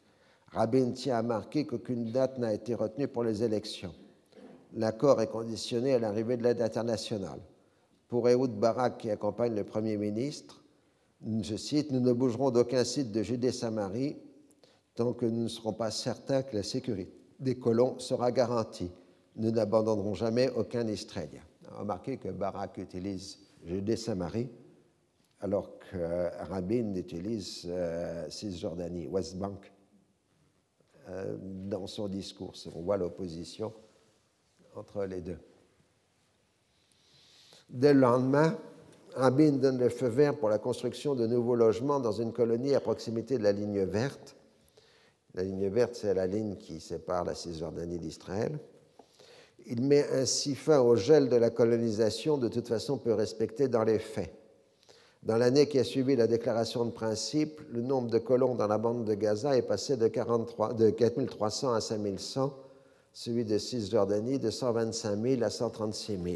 Rabin tient à marquer qu'aucune date n'a été retenue pour les élections l'accord est conditionné à l'arrivée de l'aide internationale. Pour Ehud Barak, qui accompagne le Premier ministre, je cite, Nous ne bougerons d'aucun site de Judée-Samarie tant que nous ne serons pas certains que la sécurité des colons sera garantie. Nous n'abandonnerons jamais aucun Israélien. Remarquez que Barak utilise Judée-Samarie alors que Rabin utilise euh, Cisjordanie, West Bank, euh, dans son discours. On voit l'opposition entre les deux. Dès le lendemain, Rabin donne le feu vert pour la construction de nouveaux logements dans une colonie à proximité de la ligne verte. La ligne verte, c'est la ligne qui sépare la Cisjordanie d'Israël. Il met ainsi fin au gel de la colonisation, de toute façon peu respecté dans les faits. Dans l'année qui a suivi la déclaration de principe, le nombre de colons dans la bande de Gaza est passé de, 43, de 4300 à 5100, celui de Cisjordanie de 125 000 à 136 000.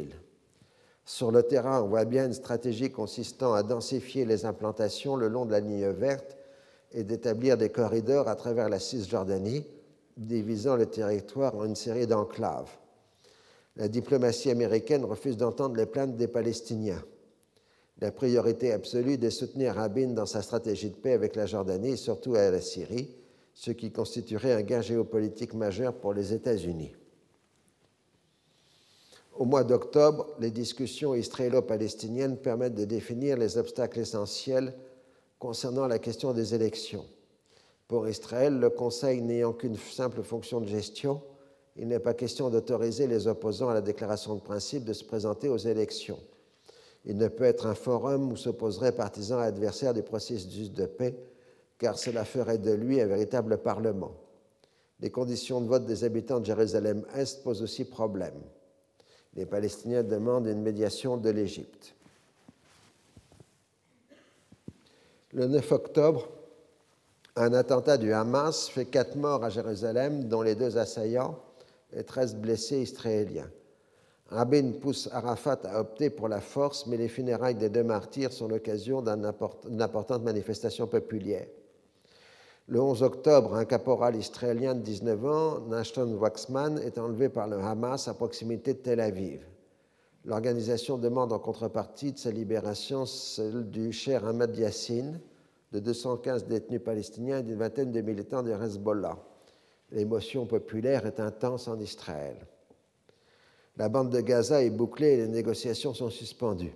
Sur le terrain, on voit bien une stratégie consistant à densifier les implantations le long de la ligne verte et d'établir des corridors à travers la Cisjordanie, divisant le territoire en une série d'enclaves. La diplomatie américaine refuse d'entendre les plaintes des Palestiniens. La priorité absolue est de soutenir Rabin dans sa stratégie de paix avec la Jordanie et surtout à la Syrie, ce qui constituerait un gain géopolitique majeur pour les États-Unis. Au mois d'octobre, les discussions israélo-palestiniennes permettent de définir les obstacles essentiels concernant la question des élections. Pour Israël, le Conseil n'ayant qu'une simple fonction de gestion, il n'est pas question d'autoriser les opposants à la déclaration de principe de se présenter aux élections. Il ne peut être un forum où s'opposeraient partisans et adversaires du processus de paix, car cela ferait de lui un véritable parlement. Les conditions de vote des habitants de Jérusalem-Est posent aussi problème. Les Palestiniens demandent une médiation de l'Égypte. Le 9 octobre, un attentat du Hamas fait quatre morts à Jérusalem, dont les deux assaillants et 13 blessés israéliens. Rabin pousse Arafat à opter pour la force, mais les funérailles des deux martyrs sont l'occasion d'une importante manifestation populaire. Le 11 octobre, un caporal israélien de 19 ans, Nashton Waxman, est enlevé par le Hamas à proximité de Tel Aviv. L'organisation demande en contrepartie de sa libération celle du cher Ahmad Yassine, de 215 détenus palestiniens et d'une vingtaine de militants de Hezbollah l'émotion populaire est intense en Israël. La bande de Gaza est bouclée et les négociations sont suspendues.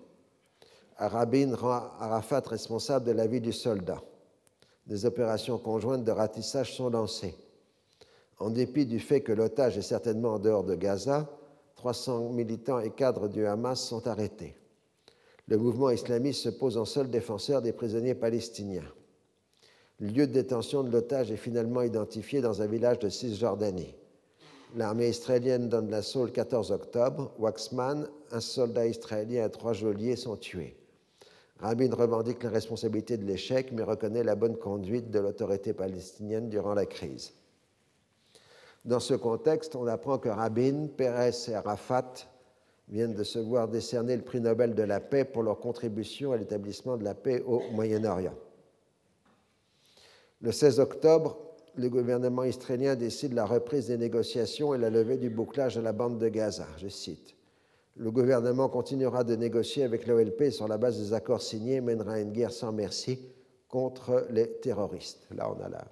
Rabin rend Arafat responsable de la vie du soldat. Des opérations conjointes de ratissage sont lancées. En dépit du fait que l'otage est certainement en dehors de Gaza, 300 militants et cadres du Hamas sont arrêtés. Le mouvement islamiste se pose en seul défenseur des prisonniers palestiniens. Le lieu de détention de l'otage est finalement identifié dans un village de Cisjordanie. L'armée israélienne donne l'assaut le 14 octobre. Waxman, un soldat israélien et trois geôliers sont tués. Rabin revendique la responsabilité de l'échec, mais reconnaît la bonne conduite de l'autorité palestinienne durant la crise. Dans ce contexte, on apprend que Rabin, Pérez et Arafat viennent de se voir décerner le prix Nobel de la paix pour leur contribution à l'établissement de la paix au Moyen-Orient. Le 16 octobre, le gouvernement israélien décide la reprise des négociations et la levée du bouclage de la bande de Gaza. Je cite. Le gouvernement continuera de négocier avec l'OLP sur la base des accords signés et mènera une guerre sans merci contre les terroristes. Là, on a la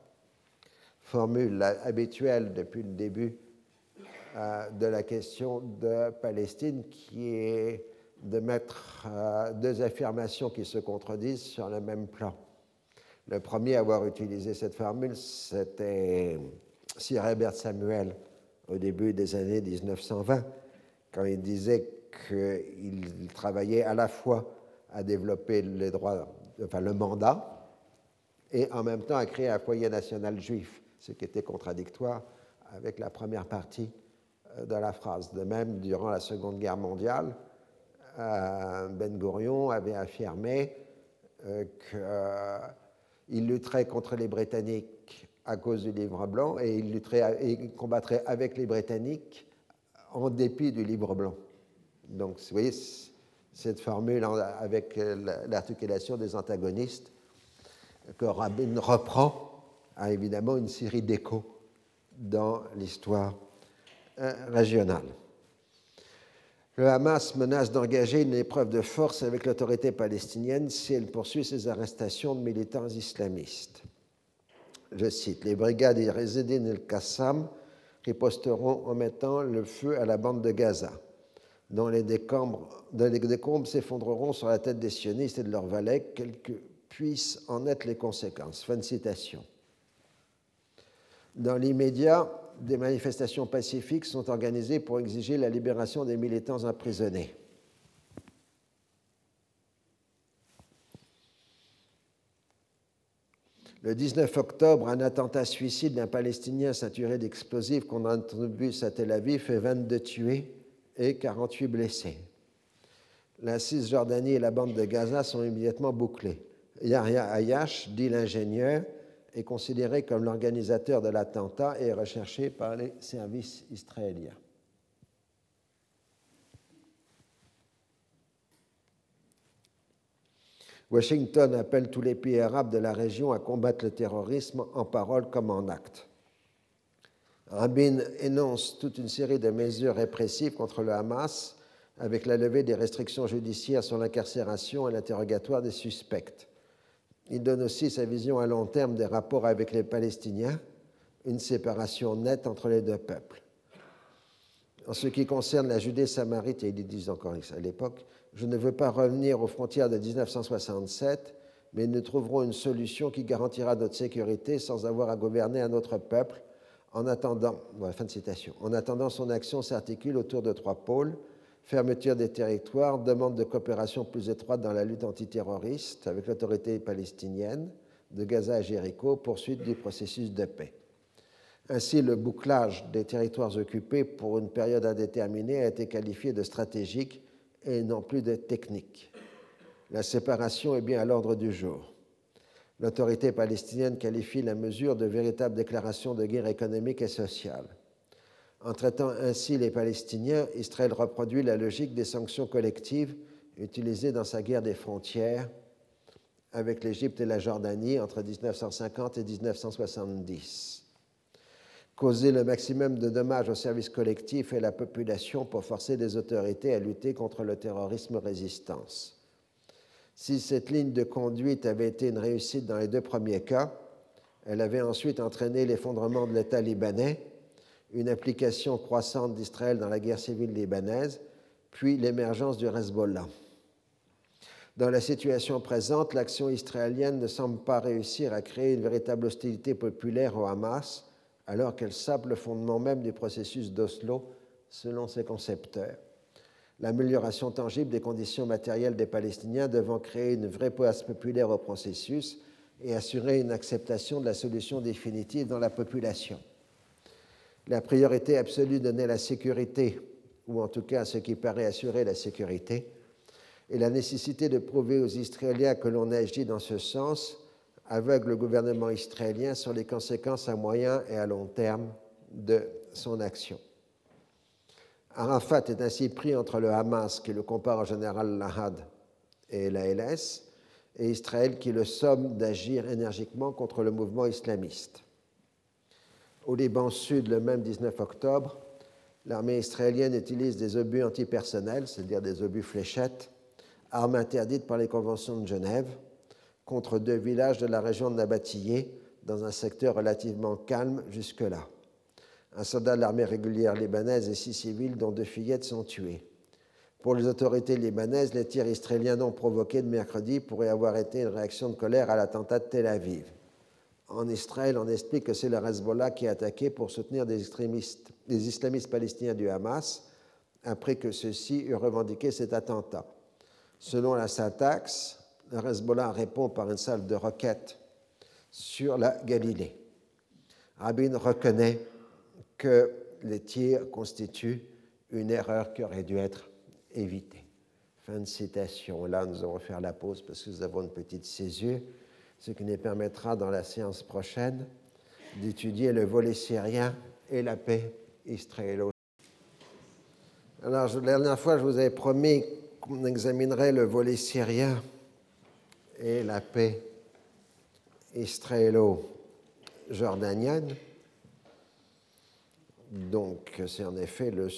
formule habituelle depuis le début euh, de la question de Palestine, qui est de mettre euh, deux affirmations qui se contredisent sur le même plan. Le premier à avoir utilisé cette formule, c'était Sir Herbert Samuel au début des années 1920, quand il disait qu'il travaillait à la fois à développer le mandat et en même temps à créer un foyer national juif, ce qui était contradictoire avec la première partie euh, de la phrase. De même, durant la Seconde Guerre mondiale, euh, Ben Gurion avait affirmé euh, que il lutterait contre les Britanniques à cause du livre blanc et il, et combattrait avec les Britanniques en dépit du livre blanc. Donc, vous voyez, cette formule avec l'articulation des antagonistes que Rabin reprend a évidemment une série d'échos dans l'histoire euh, régionale. Le Hamas menace d'engager une épreuve de force avec l'autorité palestinienne si elle poursuit ses arrestations de militants islamistes. Je cite Les brigades Rezedin el-Qassam riposteront en mettant le feu à la bande de Gaza, dont les décombres, les décombres s'effondreront sur la tête des sionistes et de leurs valets, quelles que puissent en être les conséquences. Fin de citation. Dans l'immédiat, des manifestations pacifiques sont organisées pour exiger la libération des militants emprisonnés. Le 19 octobre, un attentat suicide d'un Palestinien ceinturé d'explosifs qu'on a bus à Tel Aviv fait 22 tués et 48 blessés. La Cisjordanie et la bande de Gaza sont immédiatement bouclées. Yahya Ayash, dit l'ingénieur, est considéré comme l'organisateur de l'attentat et est recherché par les services israéliens. Washington appelle tous les pays arabes de la région à combattre le terrorisme en parole comme en acte. Rabin énonce toute une série de mesures répressives contre le Hamas avec la levée des restrictions judiciaires sur l'incarcération et l'interrogatoire des suspects. Il donne aussi sa vision à long terme des rapports avec les Palestiniens, une séparation nette entre les deux peuples. En ce qui concerne la Judée-Samarite, et ils disent encore à l'époque, je ne veux pas revenir aux frontières de 1967, mais nous trouverons une solution qui garantira notre sécurité sans avoir à gouverner un autre peuple. En attendant, fin de citation, en attendant, son action s'articule autour de trois pôles fermeture des territoires, demande de coopération plus étroite dans la lutte antiterroriste avec l'autorité palestinienne de Gaza à Jéricho, poursuite du processus de paix. Ainsi, le bouclage des territoires occupés pour une période indéterminée a été qualifié de stratégique et non plus de technique. La séparation est bien à l'ordre du jour. L'autorité palestinienne qualifie la mesure de véritable déclaration de guerre économique et sociale. En traitant ainsi les Palestiniens, Israël reproduit la logique des sanctions collectives utilisées dans sa guerre des frontières avec l'Égypte et la Jordanie entre 1950 et 1970 causer le maximum de dommages au service collectif et à la population pour forcer les autorités à lutter contre le terrorisme résistance. Si cette ligne de conduite avait été une réussite dans les deux premiers cas, elle avait ensuite entraîné l'effondrement de l'État libanais, une application croissante d'Israël dans la guerre civile libanaise, puis l'émergence du Hezbollah. Dans la situation présente, l'action israélienne ne semble pas réussir à créer une véritable hostilité populaire au Hamas, alors qu'elle sape le fondement même du processus d'Oslo selon ses concepteurs. L'amélioration tangible des conditions matérielles des Palestiniens devant créer une vraie place populaire au processus et assurer une acceptation de la solution définitive dans la population. La priorité absolue donnée à la sécurité, ou en tout cas à ce qui paraît assurer la sécurité, et la nécessité de prouver aux Israéliens que l'on agit dans ce sens aveugle le gouvernement israélien sur les conséquences à moyen et à long terme de son action. Arafat est ainsi pris entre le Hamas, qui le compare au général Lahad, et la LS, et Israël qui le somme d'agir énergiquement contre le mouvement islamiste. Au Liban Sud, le même 19 octobre, l'armée israélienne utilise des obus antipersonnels, c'est-à-dire des obus fléchettes, armes interdites par les conventions de Genève, contre deux villages de la région de Nabatillé, dans un secteur relativement calme jusque-là. Un soldat de l'armée régulière libanaise et six civils, dont deux fillettes, sont tués. Pour les autorités libanaises, les tirs israéliens non provoqués de mercredi pourraient avoir été une réaction de colère à l'attentat de Tel Aviv. En Israël, on explique que c'est le Hezbollah qui a attaqué pour soutenir des, extrémistes, des islamistes palestiniens du Hamas, après que ceux-ci eurent revendiqué cet attentat. Selon la syntaxe, le Hezbollah répond par une salve de roquettes sur la Galilée. Rabin reconnaît que les tirs constituent une erreur qui aurait dû être évitée. Fin de citation. Là, nous allons faire la pause parce que nous avons une petite césure, ce qui nous permettra dans la séance prochaine d'étudier le volet syrien et la paix israélo. Alors, la dernière fois, je vous avais promis qu'on examinerait le volet syrien et la paix israélo-jordanienne. Donc, c'est en effet le,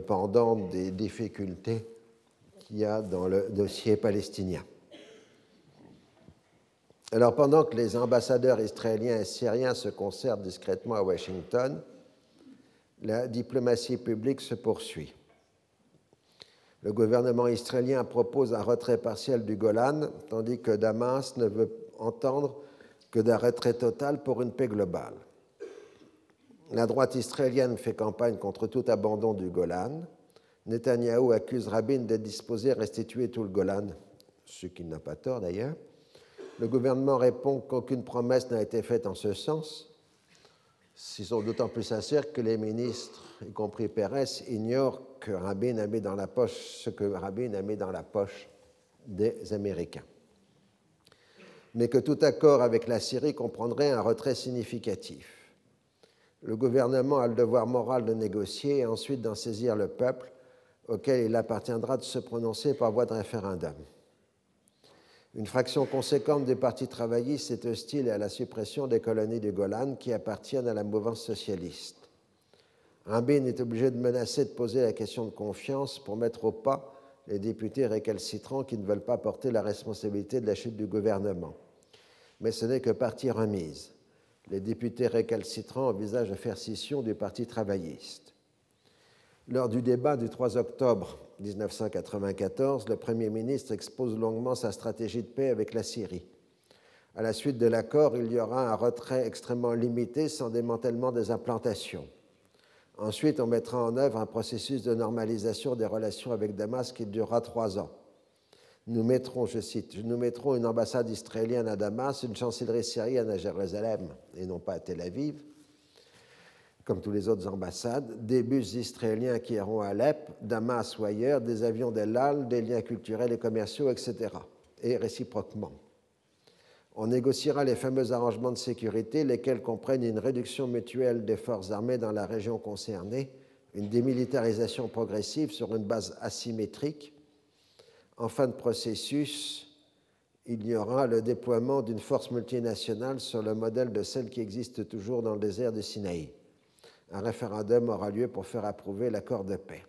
pendant des difficultés qu'il y a dans le dossier palestinien. Alors, pendant que les ambassadeurs israéliens et syriens se concertent discrètement à Washington, la diplomatie publique se poursuit. Le gouvernement israélien propose un retrait partiel du Golan, tandis que Damas ne veut entendre que d'un retrait total pour une paix globale. La droite israélienne fait campagne contre tout abandon du Golan. Netanyahou accuse Rabin d'être disposé à restituer tout le Golan, ce qui n'a pas tort d'ailleurs. Le gouvernement répond qu'aucune promesse n'a été faite en ce sens. Ils sont d'autant plus sincères que les ministres, y compris Pérez, ignorent que Rabin a mis dans la poche ce que Rabin a mis dans la poche des Américains. Mais que tout accord avec la Syrie comprendrait un retrait significatif. Le gouvernement a le devoir moral de négocier et ensuite d'en saisir le peuple, auquel il appartiendra de se prononcer par voie de référendum. Une fraction conséquente des partis travaillistes est hostile à la suppression des colonies du Golan qui appartiennent à la mouvance socialiste. Rabin est obligé de menacer de poser la question de confiance pour mettre au pas les députés récalcitrants qui ne veulent pas porter la responsabilité de la chute du gouvernement. Mais ce n'est que partie remise. Les députés récalcitrants envisagent de faire scission du Parti travailliste. Lors du débat du 3 octobre 1994, le Premier ministre expose longuement sa stratégie de paix avec la Syrie. À la suite de l'accord, il y aura un retrait extrêmement limité sans démantèlement des implantations. Ensuite, on mettra en œuvre un processus de normalisation des relations avec Damas qui durera trois ans. Nous mettrons, je cite, nous mettrons une ambassade israélienne à Damas, une chancellerie syrienne à Jérusalem et non pas à Tel Aviv, comme tous les autres ambassades, des bus israéliens qui iront à Alep, Damas ou ailleurs, des avions d'El des liens culturels et commerciaux, etc. Et réciproquement. On négociera les fameux arrangements de sécurité, lesquels comprennent une réduction mutuelle des forces armées dans la région concernée, une démilitarisation progressive sur une base asymétrique. En fin de processus, il y aura le déploiement d'une force multinationale sur le modèle de celle qui existe toujours dans le désert de Sinaï un référendum aura lieu pour faire approuver l'accord de paix.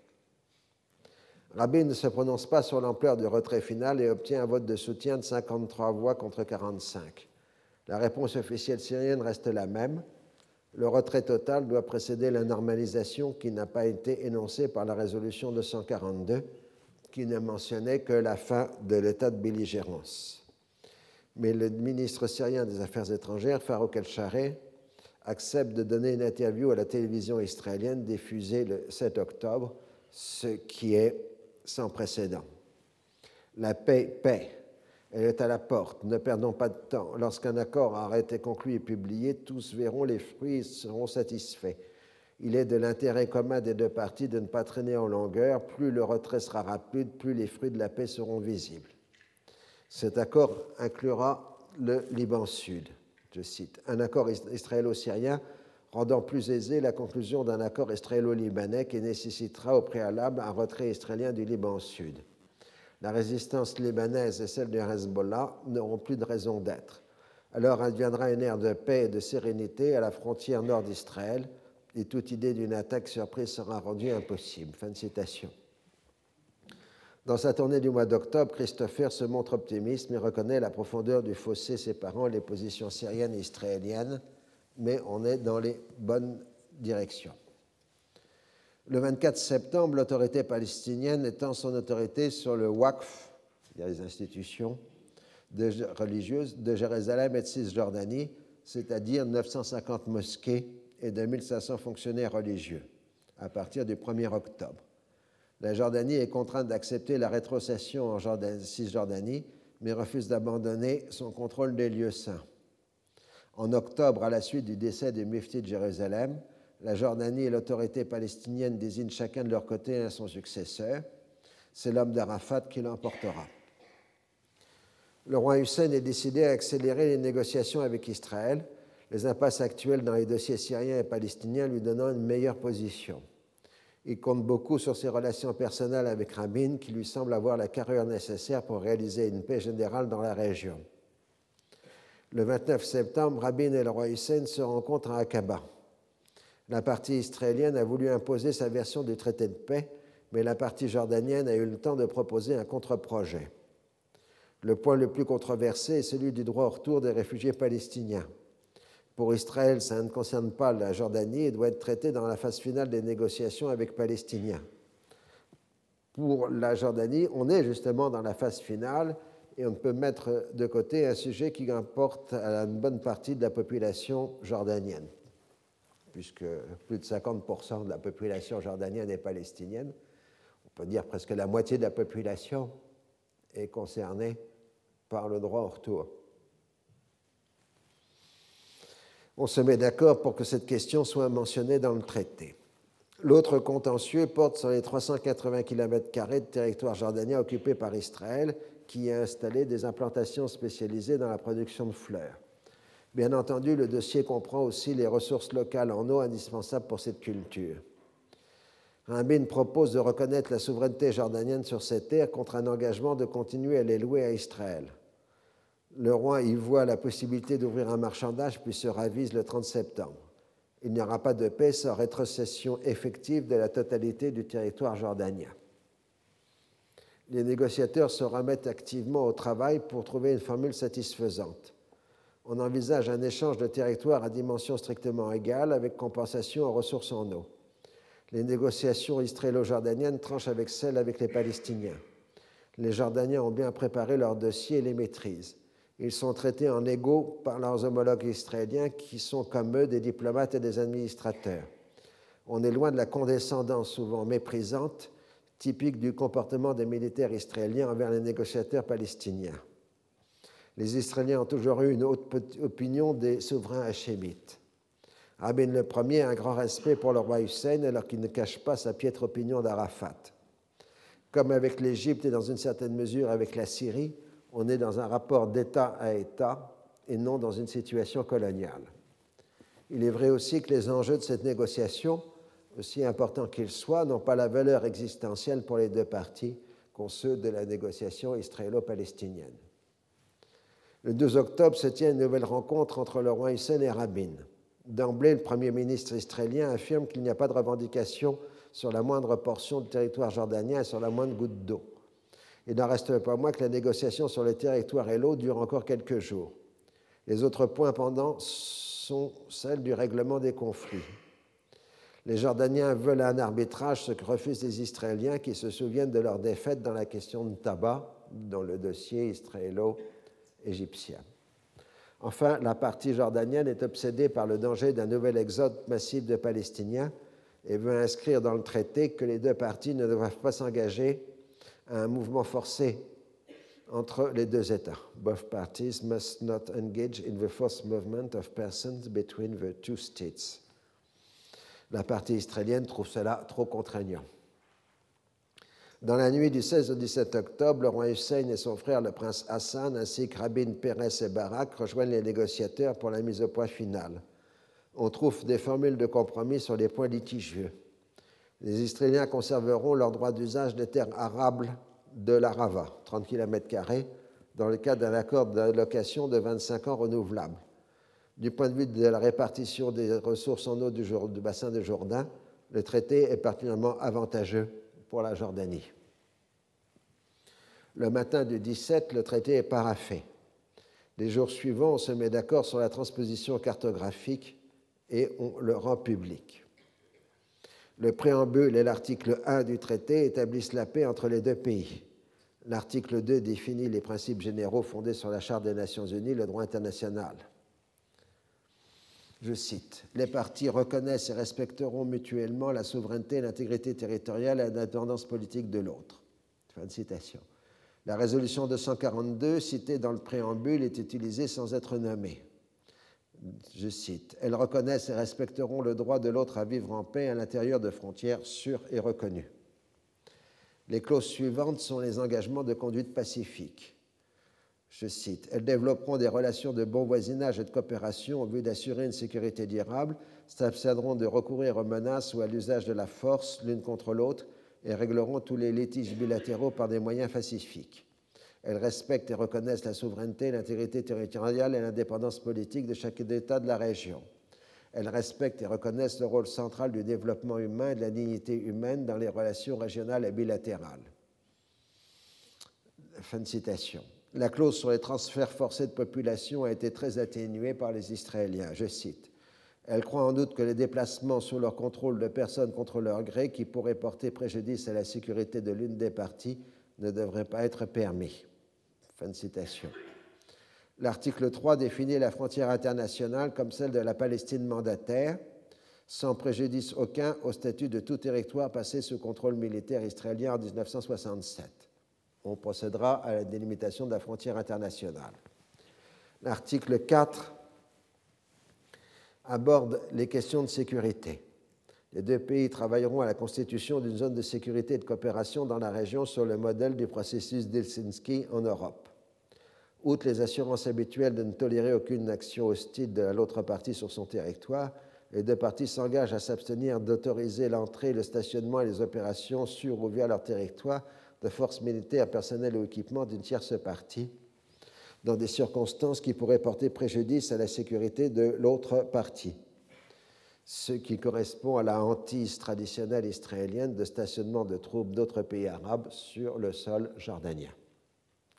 Rabin ne se prononce pas sur l'ampleur du retrait final et obtient un vote de soutien de 53 voix contre 45. La réponse officielle syrienne reste la même. Le retrait total doit précéder la normalisation qui n'a pas été énoncée par la résolution 242, qui ne mentionnait que la fin de l'état de belligérance. Mais le ministre syrien des Affaires étrangères, Farouk El-Shareh, accepte de donner une interview à la télévision israélienne diffusée le 7 octobre, ce qui est sans précédent. La paix, paix, elle est à la porte. Ne perdons pas de temps. Lorsqu'un accord aura été conclu et publié, tous verront les fruits et seront satisfaits. Il est de l'intérêt commun des deux parties de ne pas traîner en longueur. Plus le retrait sera rapide, plus les fruits de la paix seront visibles. Cet accord inclura le Liban Sud je cite, un accord israélo-syrien rendant plus aisée la conclusion d'un accord israélo-libanais qui nécessitera au préalable un retrait israélien du Liban Sud. La résistance libanaise et celle du Hezbollah n'auront plus de raison d'être. Alors adviendra une ère de paix et de sérénité à la frontière nord d'Israël, et toute idée d'une attaque surprise sera rendue impossible. Fin de citation. Dans sa tournée du mois d'octobre, Christopher se montre optimiste mais reconnaît la profondeur du fossé séparant les positions syriennes et israéliennes, mais on est dans les bonnes directions. Le 24 septembre, l'autorité palestinienne étend son autorité sur le Waqf, les institutions religieuses de Jérusalem et de Cisjordanie, c'est-à-dire 950 mosquées et 2500 fonctionnaires religieux, à partir du 1er octobre. La Jordanie est contrainte d'accepter la rétrocession en Cisjordanie, mais refuse d'abandonner son contrôle des lieux saints. En octobre, à la suite du décès du Mufti de Jérusalem, la Jordanie et l'autorité palestinienne désignent chacun de leur côté son successeur. C'est l'homme d'Arafat qui l'emportera. Le roi Hussein est décidé à accélérer les négociations avec Israël, les impasses actuelles dans les dossiers syriens et palestiniens lui donnant une meilleure position. Il compte beaucoup sur ses relations personnelles avec Rabin, qui lui semble avoir la carrière nécessaire pour réaliser une paix générale dans la région. Le 29 septembre, Rabin et le roi Hussein se rencontrent à Aqaba. La partie israélienne a voulu imposer sa version du traité de paix, mais la partie jordanienne a eu le temps de proposer un contre-projet. Le point le plus controversé est celui du droit au retour des réfugiés palestiniens. Pour Israël, ça ne concerne pas la Jordanie et doit être traité dans la phase finale des négociations avec Palestiniens. Pour la Jordanie, on est justement dans la phase finale et on ne peut mettre de côté un sujet qui importe à une bonne partie de la population jordanienne, puisque plus de 50% de la population jordanienne est palestinienne. On peut dire presque la moitié de la population est concernée par le droit au retour. On se met d'accord pour que cette question soit mentionnée dans le traité. L'autre contentieux porte sur les 380 km de territoire jordanien occupé par Israël, qui a installé des implantations spécialisées dans la production de fleurs. Bien entendu, le dossier comprend aussi les ressources locales en eau indispensables pour cette culture. Rabin propose de reconnaître la souveraineté jordanienne sur ces terres contre un engagement de continuer à les louer à Israël. Le roi y voit la possibilité d'ouvrir un marchandage puis se ravise le 30 septembre. Il n'y aura pas de paix sans rétrocession effective de la totalité du territoire jordanien. Les négociateurs se remettent activement au travail pour trouver une formule satisfaisante. On envisage un échange de territoire à dimension strictement égale avec compensation en ressources en eau les négociations israélo-jordaniennes tranchent avec celles avec les Palestiniens. Les Jordaniens ont bien préparé leur dossier et les maîtrisent. Ils sont traités en égaux par leurs homologues israéliens qui sont comme eux des diplomates et des administrateurs. On est loin de la condescendance souvent méprisante, typique du comportement des militaires israéliens envers les négociateurs palestiniens. Les Israéliens ont toujours eu une haute opinion des souverains hachémites. Rabin le Premier a un grand respect pour le roi Hussein alors qu'il ne cache pas sa piètre opinion d'Arafat. Comme avec l'Égypte et dans une certaine mesure avec la Syrie, on est dans un rapport d'État à État et non dans une situation coloniale. Il est vrai aussi que les enjeux de cette négociation, aussi importants qu'ils soient, n'ont pas la valeur existentielle pour les deux parties qu'ont ceux de la négociation israélo-palestinienne. Le 2 octobre se tient une nouvelle rencontre entre le roi Hussein et Rabin. D'emblée, le Premier ministre israélien affirme qu'il n'y a pas de revendication sur la moindre portion du territoire jordanien et sur la moindre goutte d'eau. Il n'en reste pas moins que la négociation sur le territoire et l'eau dure encore quelques jours. Les autres points pendant sont celles du règlement des conflits. Les Jordaniens veulent un arbitrage, ce que refusent les Israéliens qui se souviennent de leur défaite dans la question de tabac, dans le dossier israélo-égyptien. Enfin, la partie jordanienne est obsédée par le danger d'un nouvel exode massif de Palestiniens et veut inscrire dans le traité que les deux parties ne doivent pas s'engager à un mouvement forcé entre les deux États. Both parties must not engage in the forced movement of persons between the two states. La partie israélienne trouve cela trop contraignant. Dans la nuit du 16 au 17 octobre, le roi Hussein et son frère, le prince Hassan, ainsi que Rabin Pérez et Barak, rejoignent les négociateurs pour la mise au point finale. On trouve des formules de compromis sur les points litigieux. Les Israéliens conserveront leur droit d'usage des terres arables de l'Arava, 30 km, dans le cadre d'un accord d'allocation de 25 ans renouvelable. Du point de vue de la répartition des ressources en eau du, bassin de Jourdain, le traité est particulièrement avantageux pour la Jordanie. Le matin du 17, le traité est paraffé. Les jours suivants, on se met d'accord sur la transposition cartographique et on le rend public. Le préambule et l'article 1 du traité établissent la paix entre les deux pays. L'article 2 définit les principes généraux fondés sur la Charte des Nations Unies, le droit international. Je cite, Les parties reconnaissent et respecteront mutuellement la souveraineté, l'intégrité territoriale et l'indépendance politique de l'autre. Fin de citation. La résolution 242, citée dans le préambule, est utilisée sans être nommée. Je cite, Elles reconnaissent et respecteront le droit de l'autre à vivre en paix à l'intérieur de frontières sûres et reconnues. Les clauses suivantes sont les engagements de conduite pacifique je cite, Elles développeront des relations de bon voisinage et de coopération au but d'assurer une sécurité durable, s'abstiendront de recourir aux menaces ou à l'usage de la force l'une contre l'autre et régleront tous les litiges bilatéraux par des moyens pacifiques. Elles respectent et reconnaissent la souveraineté, l'intégrité territoriale et l'indépendance politique de chaque État de la région. Elles respectent et reconnaissent le rôle central du développement humain et de la dignité humaine dans les relations régionales et bilatérales. Fin de citation la clause sur les transferts forcés de population a été très atténuée par les Israéliens. Je cite. Elle croit en doute que les déplacements sous leur contrôle de personnes contre leur gré qui pourraient porter préjudice à la sécurité de l'une des parties ne devraient pas être permis. Fin de citation. L'article 3 définit la frontière internationale comme celle de la Palestine mandataire, sans préjudice aucun au statut de tout territoire passé sous contrôle militaire israélien en 1967 on procédera à la délimitation de la frontière internationale. L'article 4 aborde les questions de sécurité. Les deux pays travailleront à la constitution d'une zone de sécurité et de coopération dans la région sur le modèle du processus d'Helsinki en Europe. Outre les assurances habituelles de ne tolérer aucune action hostile de l'autre partie sur son territoire, les deux parties s'engagent à s'abstenir d'autoriser l'entrée, le stationnement et les opérations sur ou via leur territoire de forces militaires, personnelles ou équipements d'une tierce partie, dans des circonstances qui pourraient porter préjudice à la sécurité de l'autre partie, ce qui correspond à la hantise traditionnelle israélienne de stationnement de troupes d'autres pays arabes sur le sol jordanien,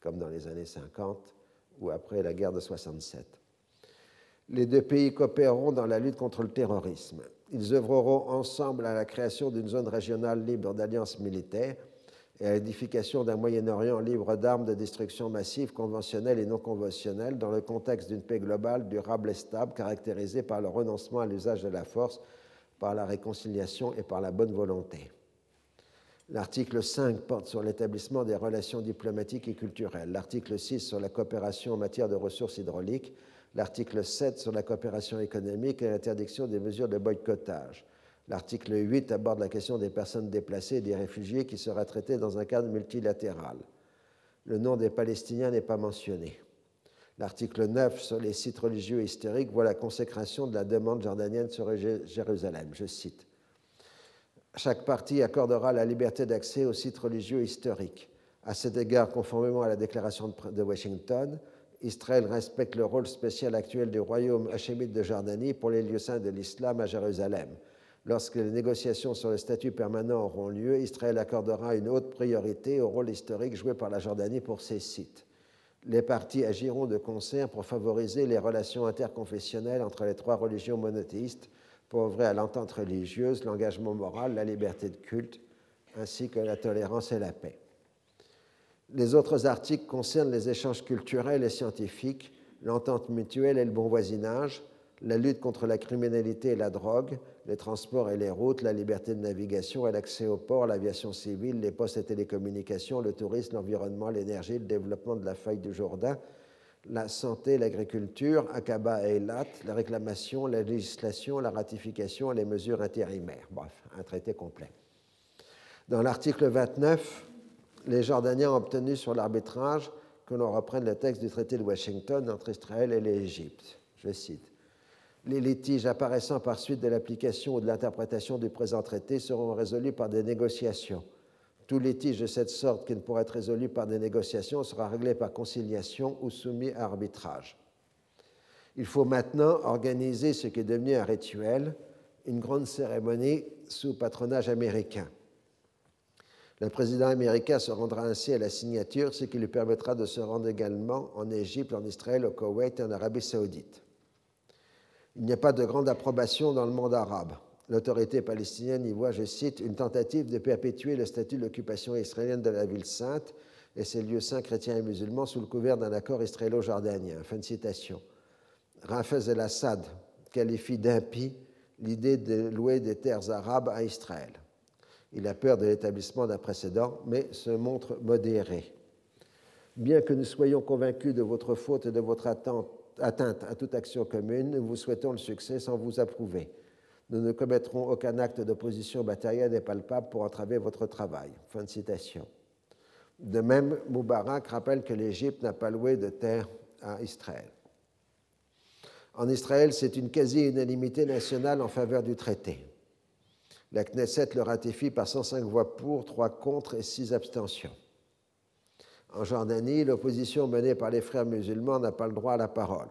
comme dans les années 50 ou après la guerre de 67. Les deux pays coopéreront dans la lutte contre le terrorisme. Ils œuvreront ensemble à la création d'une zone régionale libre d'alliances militaires et à l'édification d'un Moyen-Orient libre d'armes de destruction massive conventionnelles et non conventionnelles dans le contexte d'une paix globale, durable et stable, caractérisée par le renoncement à l'usage de la force, par la réconciliation et par la bonne volonté. L'article 5 porte sur l'établissement des relations diplomatiques et culturelles, l'article 6 sur la coopération en matière de ressources hydrauliques, l'article 7 sur la coopération économique et l'interdiction des mesures de boycottage. L'article 8 aborde la question des personnes déplacées et des réfugiés qui sera traitée dans un cadre multilatéral. Le nom des Palestiniens n'est pas mentionné. L'article 9 sur les sites religieux et historiques voit la consécration de la demande jordanienne sur Jérusalem. Je cite. Chaque partie accordera la liberté d'accès aux sites religieux historiques. À cet égard, conformément à la déclaration de Washington, Israël respecte le rôle spécial actuel du royaume hachémite de Jordanie pour les lieux saints de l'islam à Jérusalem. Lorsque les négociations sur le statut permanent auront lieu, Israël accordera une haute priorité au rôle historique joué par la Jordanie pour ces sites. Les partis agiront de concert pour favoriser les relations interconfessionnelles entre les trois religions monothéistes pour œuvrer à l'entente religieuse, l'engagement moral, la liberté de culte, ainsi que la tolérance et la paix. Les autres articles concernent les échanges culturels et scientifiques, l'entente mutuelle et le bon voisinage, la lutte contre la criminalité et la drogue, les transports et les routes, la liberté de navigation et l'accès aux ports, l'aviation civile, les postes et télécommunications, le tourisme, l'environnement, l'énergie, le développement de la faille du Jourdain, la santé, l'agriculture, Akaba et Eilat, la réclamation, la législation, la ratification et les mesures intérimaires. Bref, un traité complet. Dans l'article 29, les Jordaniens ont obtenu sur l'arbitrage que l'on reprenne le texte du traité de Washington entre Israël et l'Égypte. Je cite. Les litiges apparaissant par suite de l'application ou de l'interprétation du présent traité seront résolus par des négociations. Tout litige de cette sorte qui ne pourrait être résolu par des négociations sera réglé par conciliation ou soumis à arbitrage. Il faut maintenant organiser ce qui est devenu un rituel, une grande cérémonie sous patronage américain. Le président américain se rendra ainsi à la signature, ce qui lui permettra de se rendre également en Égypte, en Israël, au Koweït et en Arabie saoudite. Il n'y a pas de grande approbation dans le monde arabe. L'autorité palestinienne y voit, je cite, une tentative de perpétuer le statut de l'occupation israélienne de la ville sainte et ses lieux saints chrétiens et musulmans sous le couvert d'un accord israélo-jordanien. Fin de citation. Rafez el-Assad qualifie d'impie l'idée de louer des terres arabes à Israël. Il a peur de l'établissement d'un précédent, mais se montre modéré. Bien que nous soyons convaincus de votre faute et de votre attente atteinte à toute action commune, nous vous souhaitons le succès sans vous approuver. Nous ne commettrons aucun acte d'opposition matérielle et palpable pour entraver votre travail. Fin de citation. De même, Moubarak rappelle que l'Égypte n'a pas loué de terre à Israël. En Israël, c'est une quasi-unanimité nationale en faveur du traité. La Knesset le ratifie par 105 voix pour, 3 contre et 6 abstentions. En Jordanie, l'opposition menée par les frères musulmans n'a pas le droit à la parole.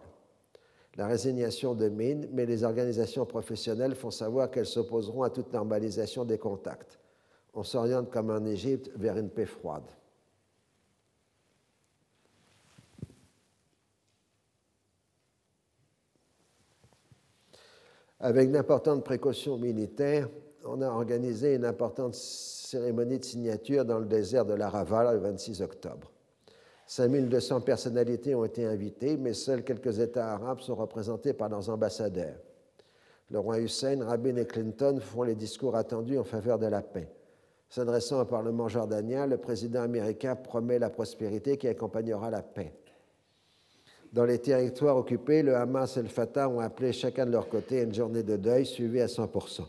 La résignation domine, mais les organisations professionnelles font savoir qu'elles s'opposeront à toute normalisation des contacts. On s'oriente comme en Égypte vers une paix froide. Avec d'importantes précautions militaires, on a organisé une importante cérémonie de signature dans le désert de l'Araval le 26 octobre. 5200 personnalités ont été invitées, mais seuls quelques États arabes sont représentés par leurs ambassadeurs. Le roi Hussein, Rabin et Clinton font les discours attendus en faveur de la paix. S'adressant au Parlement jordanien, le président américain promet la prospérité qui accompagnera la paix. Dans les territoires occupés, le Hamas et le Fatah ont appelé chacun de leur côté une journée de deuil suivie à 100%.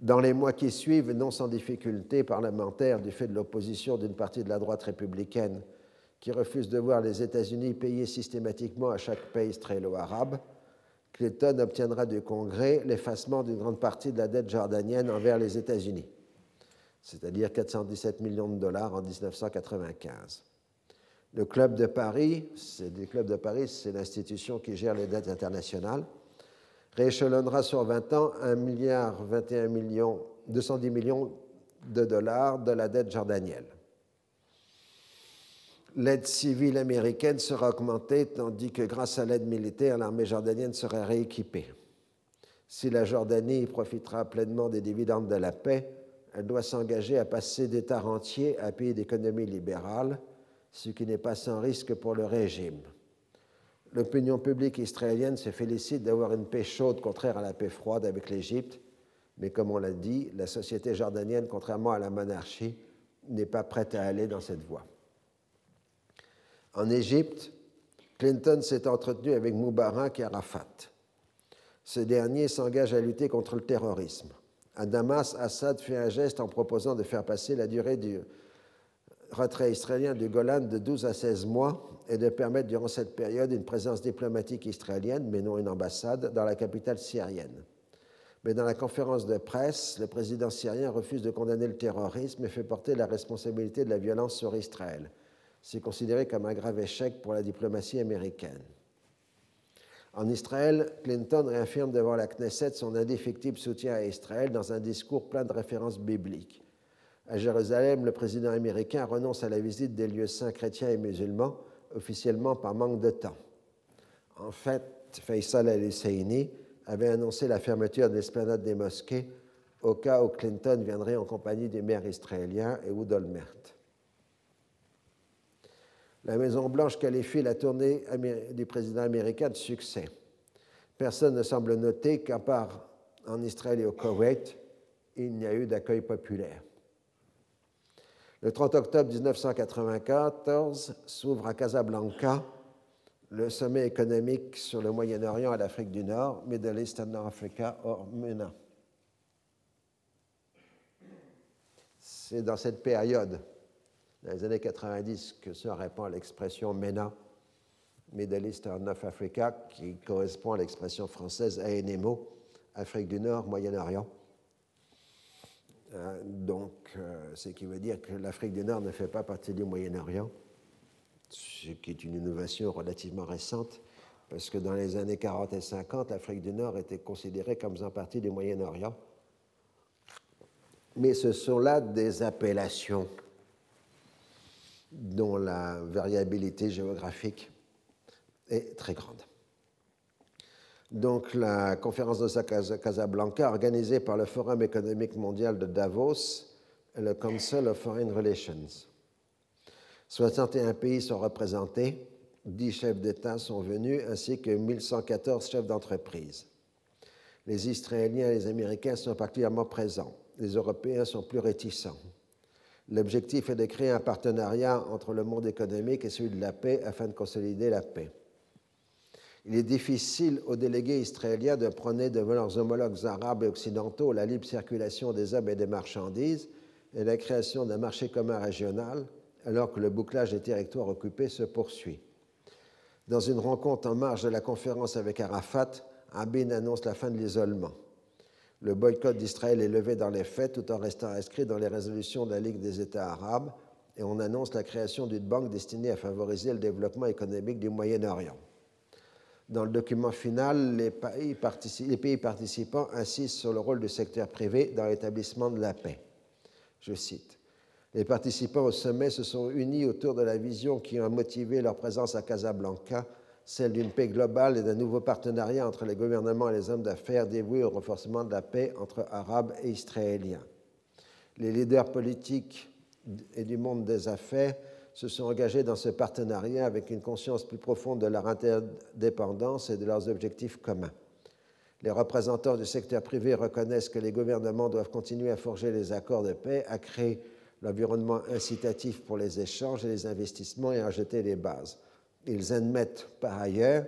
Dans les mois qui suivent, non sans difficulté parlementaire du fait de l'opposition d'une partie de la droite républicaine qui refuse de voir les États-Unis payer systématiquement à chaque pays israélo-arabe, Clinton obtiendra du Congrès l'effacement d'une grande partie de la dette jordanienne envers les États-Unis, c'est-à-dire 417 millions de dollars en 1995. Le Club de Paris, c'est le Club de Paris, c'est l'institution qui gère les dettes internationales, rééchelonnera sur 20 ans 1 milliard 21 millions, 210 millions de dollars de la dette jordanienne. L'aide civile américaine sera augmentée tandis que grâce à l'aide militaire, l'armée jordanienne sera rééquipée. Si la Jordanie profitera pleinement des dividendes de la paix, elle doit s'engager à passer d'État rentier à pays d'économie libérale, ce qui n'est pas sans risque pour le régime. L'opinion publique israélienne se félicite d'avoir une paix chaude contraire à la paix froide avec l'Égypte, mais comme on l'a dit, la société jordanienne, contrairement à la monarchie, n'est pas prête à aller dans cette voie. En Égypte, Clinton s'est entretenu avec Moubarak et Arafat. Ce dernier s'engage à lutter contre le terrorisme. À Damas, Assad fait un geste en proposant de faire passer la durée du retrait israélien du Golan de 12 à 16 mois et de permettre durant cette période une présence diplomatique israélienne, mais non une ambassade, dans la capitale syrienne. Mais dans la conférence de presse, le président syrien refuse de condamner le terrorisme et fait porter la responsabilité de la violence sur Israël. C'est considéré comme un grave échec pour la diplomatie américaine. En Israël, Clinton réaffirme devant la Knesset son indéfectible soutien à Israël dans un discours plein de références bibliques. À Jérusalem, le président américain renonce à la visite des lieux saints chrétiens et musulmans, officiellement par manque de temps. En fait, Faisal al-Husseini avait annoncé la fermeture de l'esplanade des mosquées au cas où Clinton viendrait en compagnie du maire israélien Ehud Olmert. La Maison-Blanche qualifie la tournée du président américain de succès. Personne ne semble noter qu'à part en Israël et au Koweït, il n'y a eu d'accueil populaire. Le 30 octobre 1994 s'ouvre à Casablanca le sommet économique sur le Moyen-Orient et l'Afrique du Nord, Middle East and North Africa, or MENA. C'est dans cette période, dans les années 90, que se répand l'expression MENA, Middle East and North Africa, qui correspond à l'expression française ANMO, Afrique du Nord, Moyen-Orient. Euh, donc, euh, ce qui veut dire que l'Afrique du Nord ne fait pas partie du Moyen-Orient, ce qui est une innovation relativement récente, parce que dans les années 40 et 50, l'Afrique du Nord était considérée comme faisant partie du Moyen-Orient. Mais ce sont là des appellations dont la variabilité géographique est très grande donc la conférence de Casablanca, organisée par le Forum économique mondial de Davos et le Council of Foreign Relations. 61 pays sont représentés, 10 chefs d'État sont venus, ainsi que 1114 chefs d'entreprise. Les Israéliens et les Américains sont particulièrement présents. Les Européens sont plus réticents. L'objectif est de créer un partenariat entre le monde économique et celui de la paix afin de consolider la paix il est difficile aux délégués israéliens de prôner devant leurs homologues arabes et occidentaux la libre circulation des hommes et des marchandises et la création d'un marché commun régional, alors que le bouclage des territoires occupés se poursuit. Dans une rencontre en marge de la conférence avec Arafat, Abin annonce la fin de l'isolement. Le boycott d'Israël est levé dans les faits tout en restant inscrit dans les résolutions de la Ligue des États arabes et on annonce la création d'une banque destinée à favoriser le développement économique du Moyen-Orient. Dans le document final, les pays, participants insistent sur le rôle du secteur privé dans l'établissement de la paix. Je cite. Les participants au sommet se sont unis autour de la vision qui a motivé leur présence à Casablanca, celle d'une paix globale et d'un nouveau partenariat entre les gouvernements et les hommes d'affaires dévoués au renforcement de la paix entre Arabes et Israéliens. Les leaders politiques et du monde des affaires se sont engagés dans ce partenariat avec une conscience plus profonde de leur interdépendance et de leurs objectifs communs. Les représentants du secteur privé reconnaissent que les gouvernements doivent continuer à forger les accords de paix, à créer l'environnement incitatif pour les échanges et les investissements et à jeter les bases. Ils admettent par ailleurs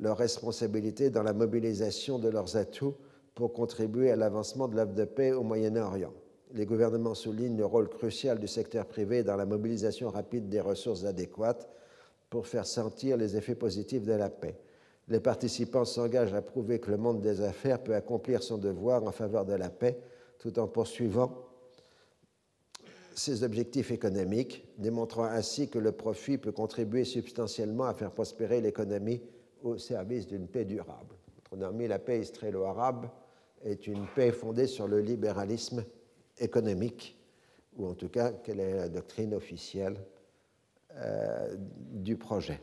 leur responsabilité dans la mobilisation de leurs atouts pour contribuer à l'avancement de l'œuvre de paix au Moyen-Orient. Les gouvernements soulignent le rôle crucial du secteur privé dans la mobilisation rapide des ressources adéquates pour faire sentir les effets positifs de la paix. Les participants s'engagent à prouver que le monde des affaires peut accomplir son devoir en faveur de la paix tout en poursuivant ses objectifs économiques, démontrant ainsi que le profit peut contribuer substantiellement à faire prospérer l'économie au service d'une paix durable. La paix israélo-arabe est une paix fondée sur le libéralisme économique, ou en tout cas quelle est la doctrine officielle euh, du projet.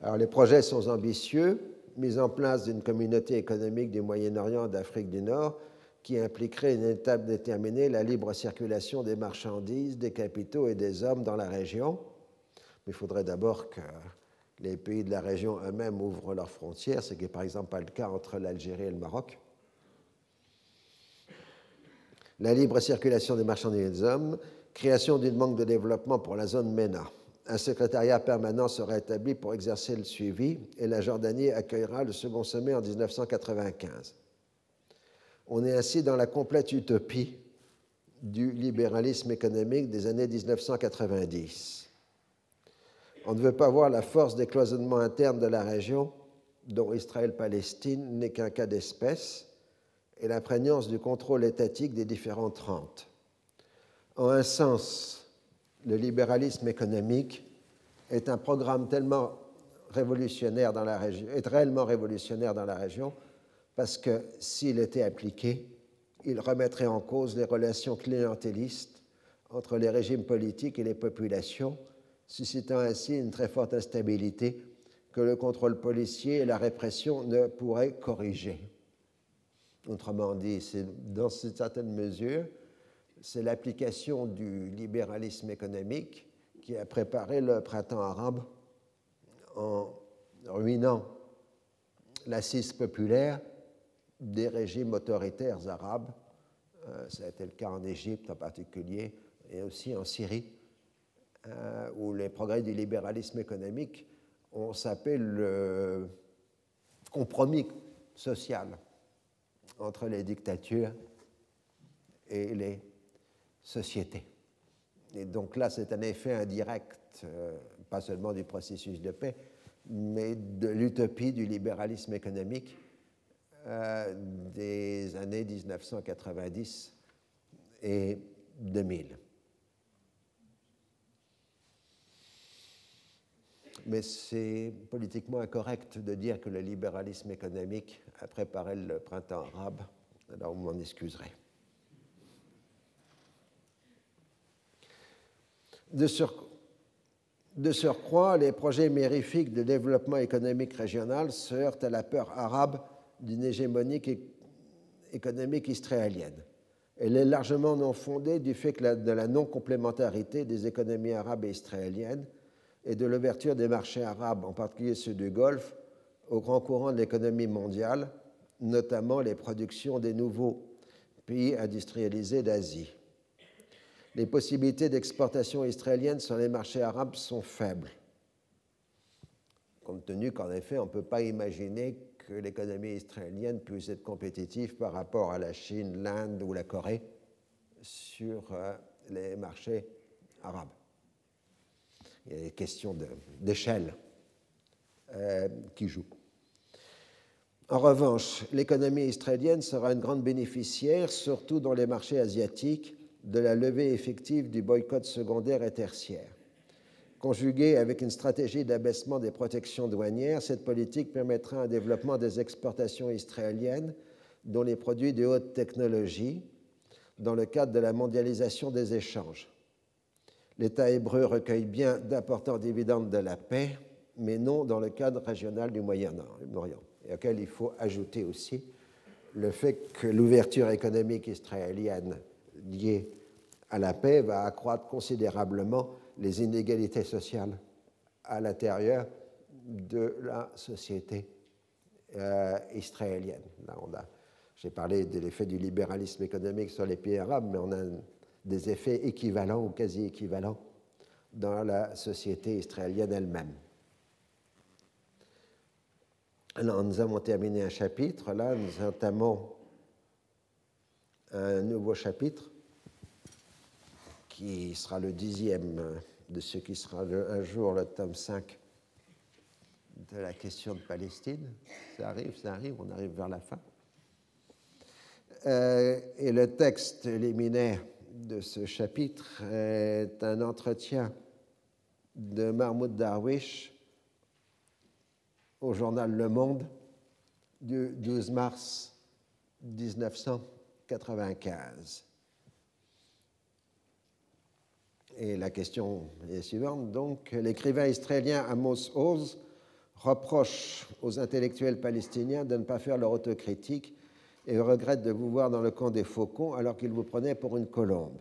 Alors les projets sont ambitieux, mise en place d'une communauté économique du Moyen-Orient et d'Afrique du Nord qui impliquerait une étape déterminée, la libre circulation des marchandises, des capitaux et des hommes dans la région. Mais il faudrait d'abord que les pays de la région eux-mêmes ouvrent leurs frontières, ce qui n'est par exemple pas le cas entre l'Algérie et le Maroc. La libre circulation des marchandises et des hommes, création d'une banque de développement pour la zone MENA. Un secrétariat permanent sera établi pour exercer le suivi et la Jordanie accueillera le second sommet en 1995. On est ainsi dans la complète utopie du libéralisme économique des années 1990. On ne veut pas voir la force des cloisonnements internes de la région, dont Israël-Palestine n'est qu'un cas d'espèce, et la prégnance du contrôle étatique des différentes rentes. En un sens, le libéralisme économique est un programme tellement révolutionnaire dans la région, est réellement révolutionnaire dans la région, parce que s'il était appliqué, il remettrait en cause les relations clientélistes entre les régimes politiques et les populations, suscitant ainsi une très forte instabilité que le contrôle policier et la répression ne pourraient corriger. Autrement dit, dans une certaine mesure, c'est l'application du libéralisme économique qui a préparé le printemps arabe en ruinant l'assise populaire des régimes autoritaires arabes. Euh, ça a été le cas en Égypte en particulier et aussi en Syrie, euh, où les progrès du libéralisme économique ont sapé le compromis social entre les dictatures et les sociétés. Et donc là, c'est un effet indirect, euh, pas seulement du processus de paix, mais de l'utopie du libéralisme économique euh, des années 1990 et 2000. Mais c'est politiquement incorrect de dire que le libéralisme économique a préparé le printemps arabe, alors vous m'en excuserez. De, de, surcroît, les projets mérifiques de développement économique régional se heurtent à la peur arabe d'une hégémonie économique israélienne. Elle est largement non fondée du fait de la non-complémentarité des économies arabes et israéliennes et de l'ouverture des marchés arabes, en particulier ceux du Golfe, aux grands courants de l'économie mondiale, notamment les productions des nouveaux pays industrialisés d'Asie. Les possibilités d'exportation israélienne sur les marchés arabes sont faibles, compte tenu qu'en effet, on ne peut pas imaginer que l'économie israélienne puisse être compétitive par rapport à la Chine, l'Inde ou la Corée sur euh, les marchés arabes. Il y a des questions d'échelle euh, qui jouent. En revanche, l'économie israélienne sera une grande bénéficiaire, surtout dans les marchés asiatiques, de la levée effective du boycott secondaire et tertiaire. Conjuguée avec une stratégie d'abaissement des protections douanières, cette politique permettra un développement des exportations israéliennes, dont les produits de haute technologie, dans le cadre de la mondialisation des échanges. L'État hébreu recueille bien d'importants dividendes de la paix, mais non dans le cadre régional du Moyen-Orient, et auquel il faut ajouter aussi le fait que l'ouverture économique israélienne liée à la paix va accroître considérablement les inégalités sociales à l'intérieur de la société euh, israélienne. On a, j'ai parlé de l'effet du libéralisme économique sur les pays arabes, mais on a des effets équivalents ou quasi équivalents dans la société israélienne elle-même. Alors, nous avons terminé un chapitre. Là, nous entamons un nouveau chapitre qui sera le dixième de ce qui sera un jour le tome 5 de la question de Palestine. Ça arrive, ça arrive, on arrive vers la fin. Euh, et le texte liminaire de ce chapitre est un entretien de Mahmoud Darwish au journal Le Monde du 12 mars 1995. Et la question est suivante. Donc, l'écrivain israélien Amos Oz reproche aux intellectuels palestiniens de ne pas faire leur autocritique et regrette de vous voir dans le camp des faucons alors qu'il vous prenait pour une colombe.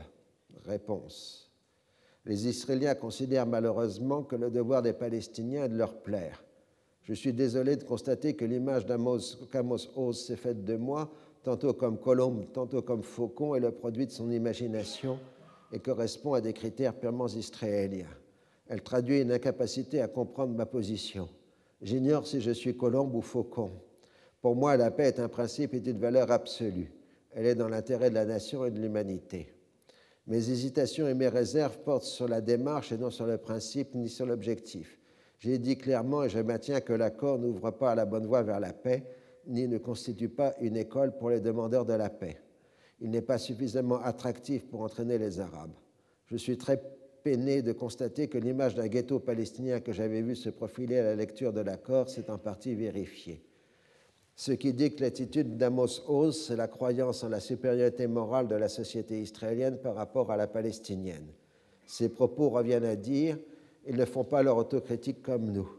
Réponse. Les Israéliens considèrent malheureusement que le devoir des Palestiniens est de leur plaire. Je suis désolé de constater que l'image qu'Amos Oz s'est faite de moi, tantôt comme colombe, tantôt comme faucon, est le produit de son imagination et correspond à des critères purement israéliens. Elle traduit une incapacité à comprendre ma position. J'ignore si je suis colombe ou faucon. Pour moi, la paix est un principe et une valeur absolue. Elle est dans l'intérêt de la nation et de l'humanité. Mes hésitations et mes réserves portent sur la démarche et non sur le principe ni sur l'objectif. J'ai dit clairement et je maintiens que l'accord n'ouvre pas la bonne voie vers la paix, ni ne constitue pas une école pour les demandeurs de la paix il n'est pas suffisamment attractif pour entraîner les Arabes. Je suis très peiné de constater que l'image d'un ghetto palestinien que j'avais vu se profiler à la lecture de l'accord s'est en partie vérifiée. Ce qui dit que l'attitude d'Amos Oz, c'est la croyance en la supériorité morale de la société israélienne par rapport à la palestinienne. Ces propos reviennent à dire ils ne font pas leur autocritique comme nous.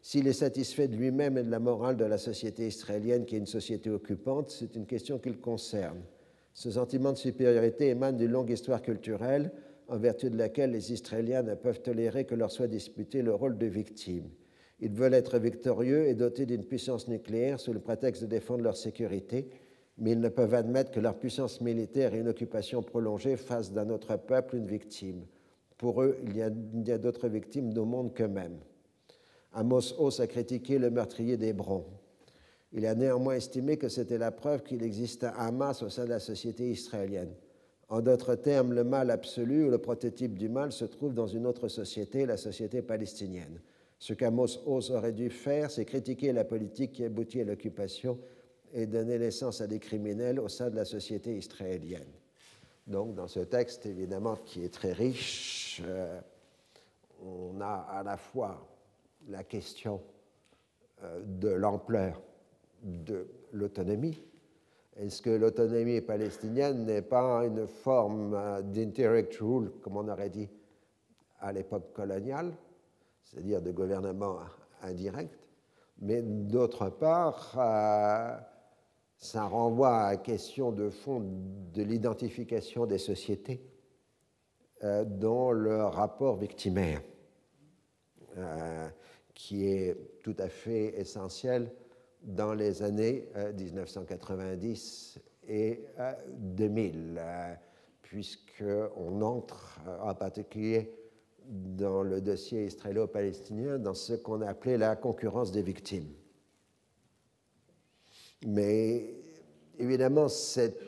S'il est satisfait de lui-même et de la morale de la société israélienne, qui est une société occupante, c'est une question qu'il concerne. Ce sentiment de supériorité émane d'une longue histoire culturelle en vertu de laquelle les Israéliens ne peuvent tolérer que leur soit disputé le rôle de victime. Ils veulent être victorieux et dotés d'une puissance nucléaire sous le prétexte de défendre leur sécurité, mais ils ne peuvent admettre que leur puissance militaire et une occupation prolongée fassent d'un autre peuple une victime. Pour eux, il y a, d'autres victimes au monde qu'eux-mêmes. Amos Oz a critiqué le meurtrier d'Hébron. Il a néanmoins estimé que c'était la preuve qu'il existe un Hamas au sein de la société israélienne. En d'autres termes, le mal absolu ou le prototype du mal se trouve dans une autre société, la société palestinienne. Ce qu'Amos Oz aurait dû faire, c'est critiquer la politique qui aboutit à l'occupation et donner naissance à des criminels au sein de la société israélienne. Donc, dans ce texte, évidemment, qui est très riche, euh, on a à la fois la question euh, de l'ampleur de l'autonomie. Est-ce que l'autonomie palestinienne n'est pas une forme euh, d'indirect rule, comme on aurait dit à l'époque coloniale, c'est-à-dire de gouvernement indirect, mais d'autre part, ça renvoie à la question de fond de l'identification des sociétés dans le rapport victimaire, qui est tout à fait essentiel dans les années 1990 euh, et 2000, euh, puisqu'on entre euh, en particulier dans le dossier israélo-palestinien dans ce qu'on appelait la concurrence des victimes. Mais évidemment, cet,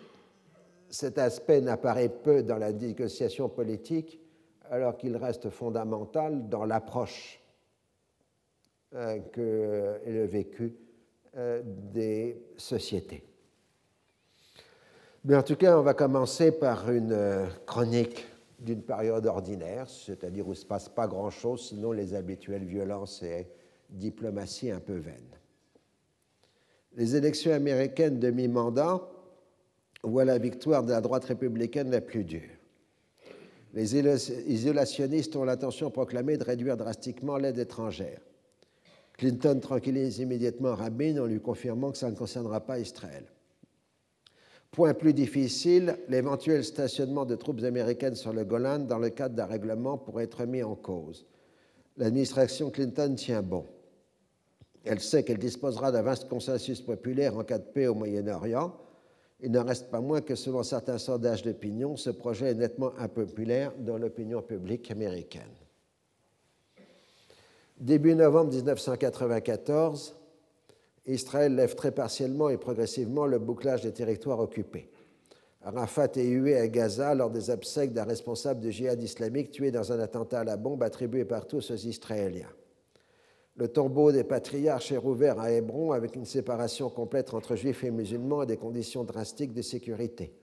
cet aspect n'apparaît peu dans la négociation politique, alors qu'il reste fondamental dans l'approche que le vécu euh, des sociétés. Mais en tout cas, on va commencer par une euh, chronique d'une période ordinaire, c'est-à-dire où ne se passe pas grand-chose, sinon les habituelles violences et diplomatie un peu vaines. Les élections américaines de mi-mandat voient la victoire de la droite républicaine la plus dure. Les isolationnistes ont l'intention proclamée de réduire drastiquement l'aide étrangère. Clinton tranquillise immédiatement Rabin en lui confirmant que ça ne concernera pas Israël. Point plus difficile, l'éventuel stationnement de troupes américaines sur le Golan dans le cadre d'un règlement pourrait être mis en cause. L'administration Clinton tient bon. Elle sait qu'elle disposera d'un vaste consensus populaire en cas de paix au Moyen-Orient. Il ne reste pas moins que selon certains sondages d'opinion, ce projet est nettement impopulaire dans l'opinion publique américaine. Début novembre 1994, Israël lève très partiellement et progressivement le bouclage des territoires occupés. Arafat est hué à Gaza lors des obsèques d'un responsable du djihad islamique tué dans un attentat à la bombe attribué par tous aux Israéliens. Le tombeau des patriarches est rouvert à Hébron avec une séparation complète entre juifs et musulmans et des conditions drastiques de sécurité.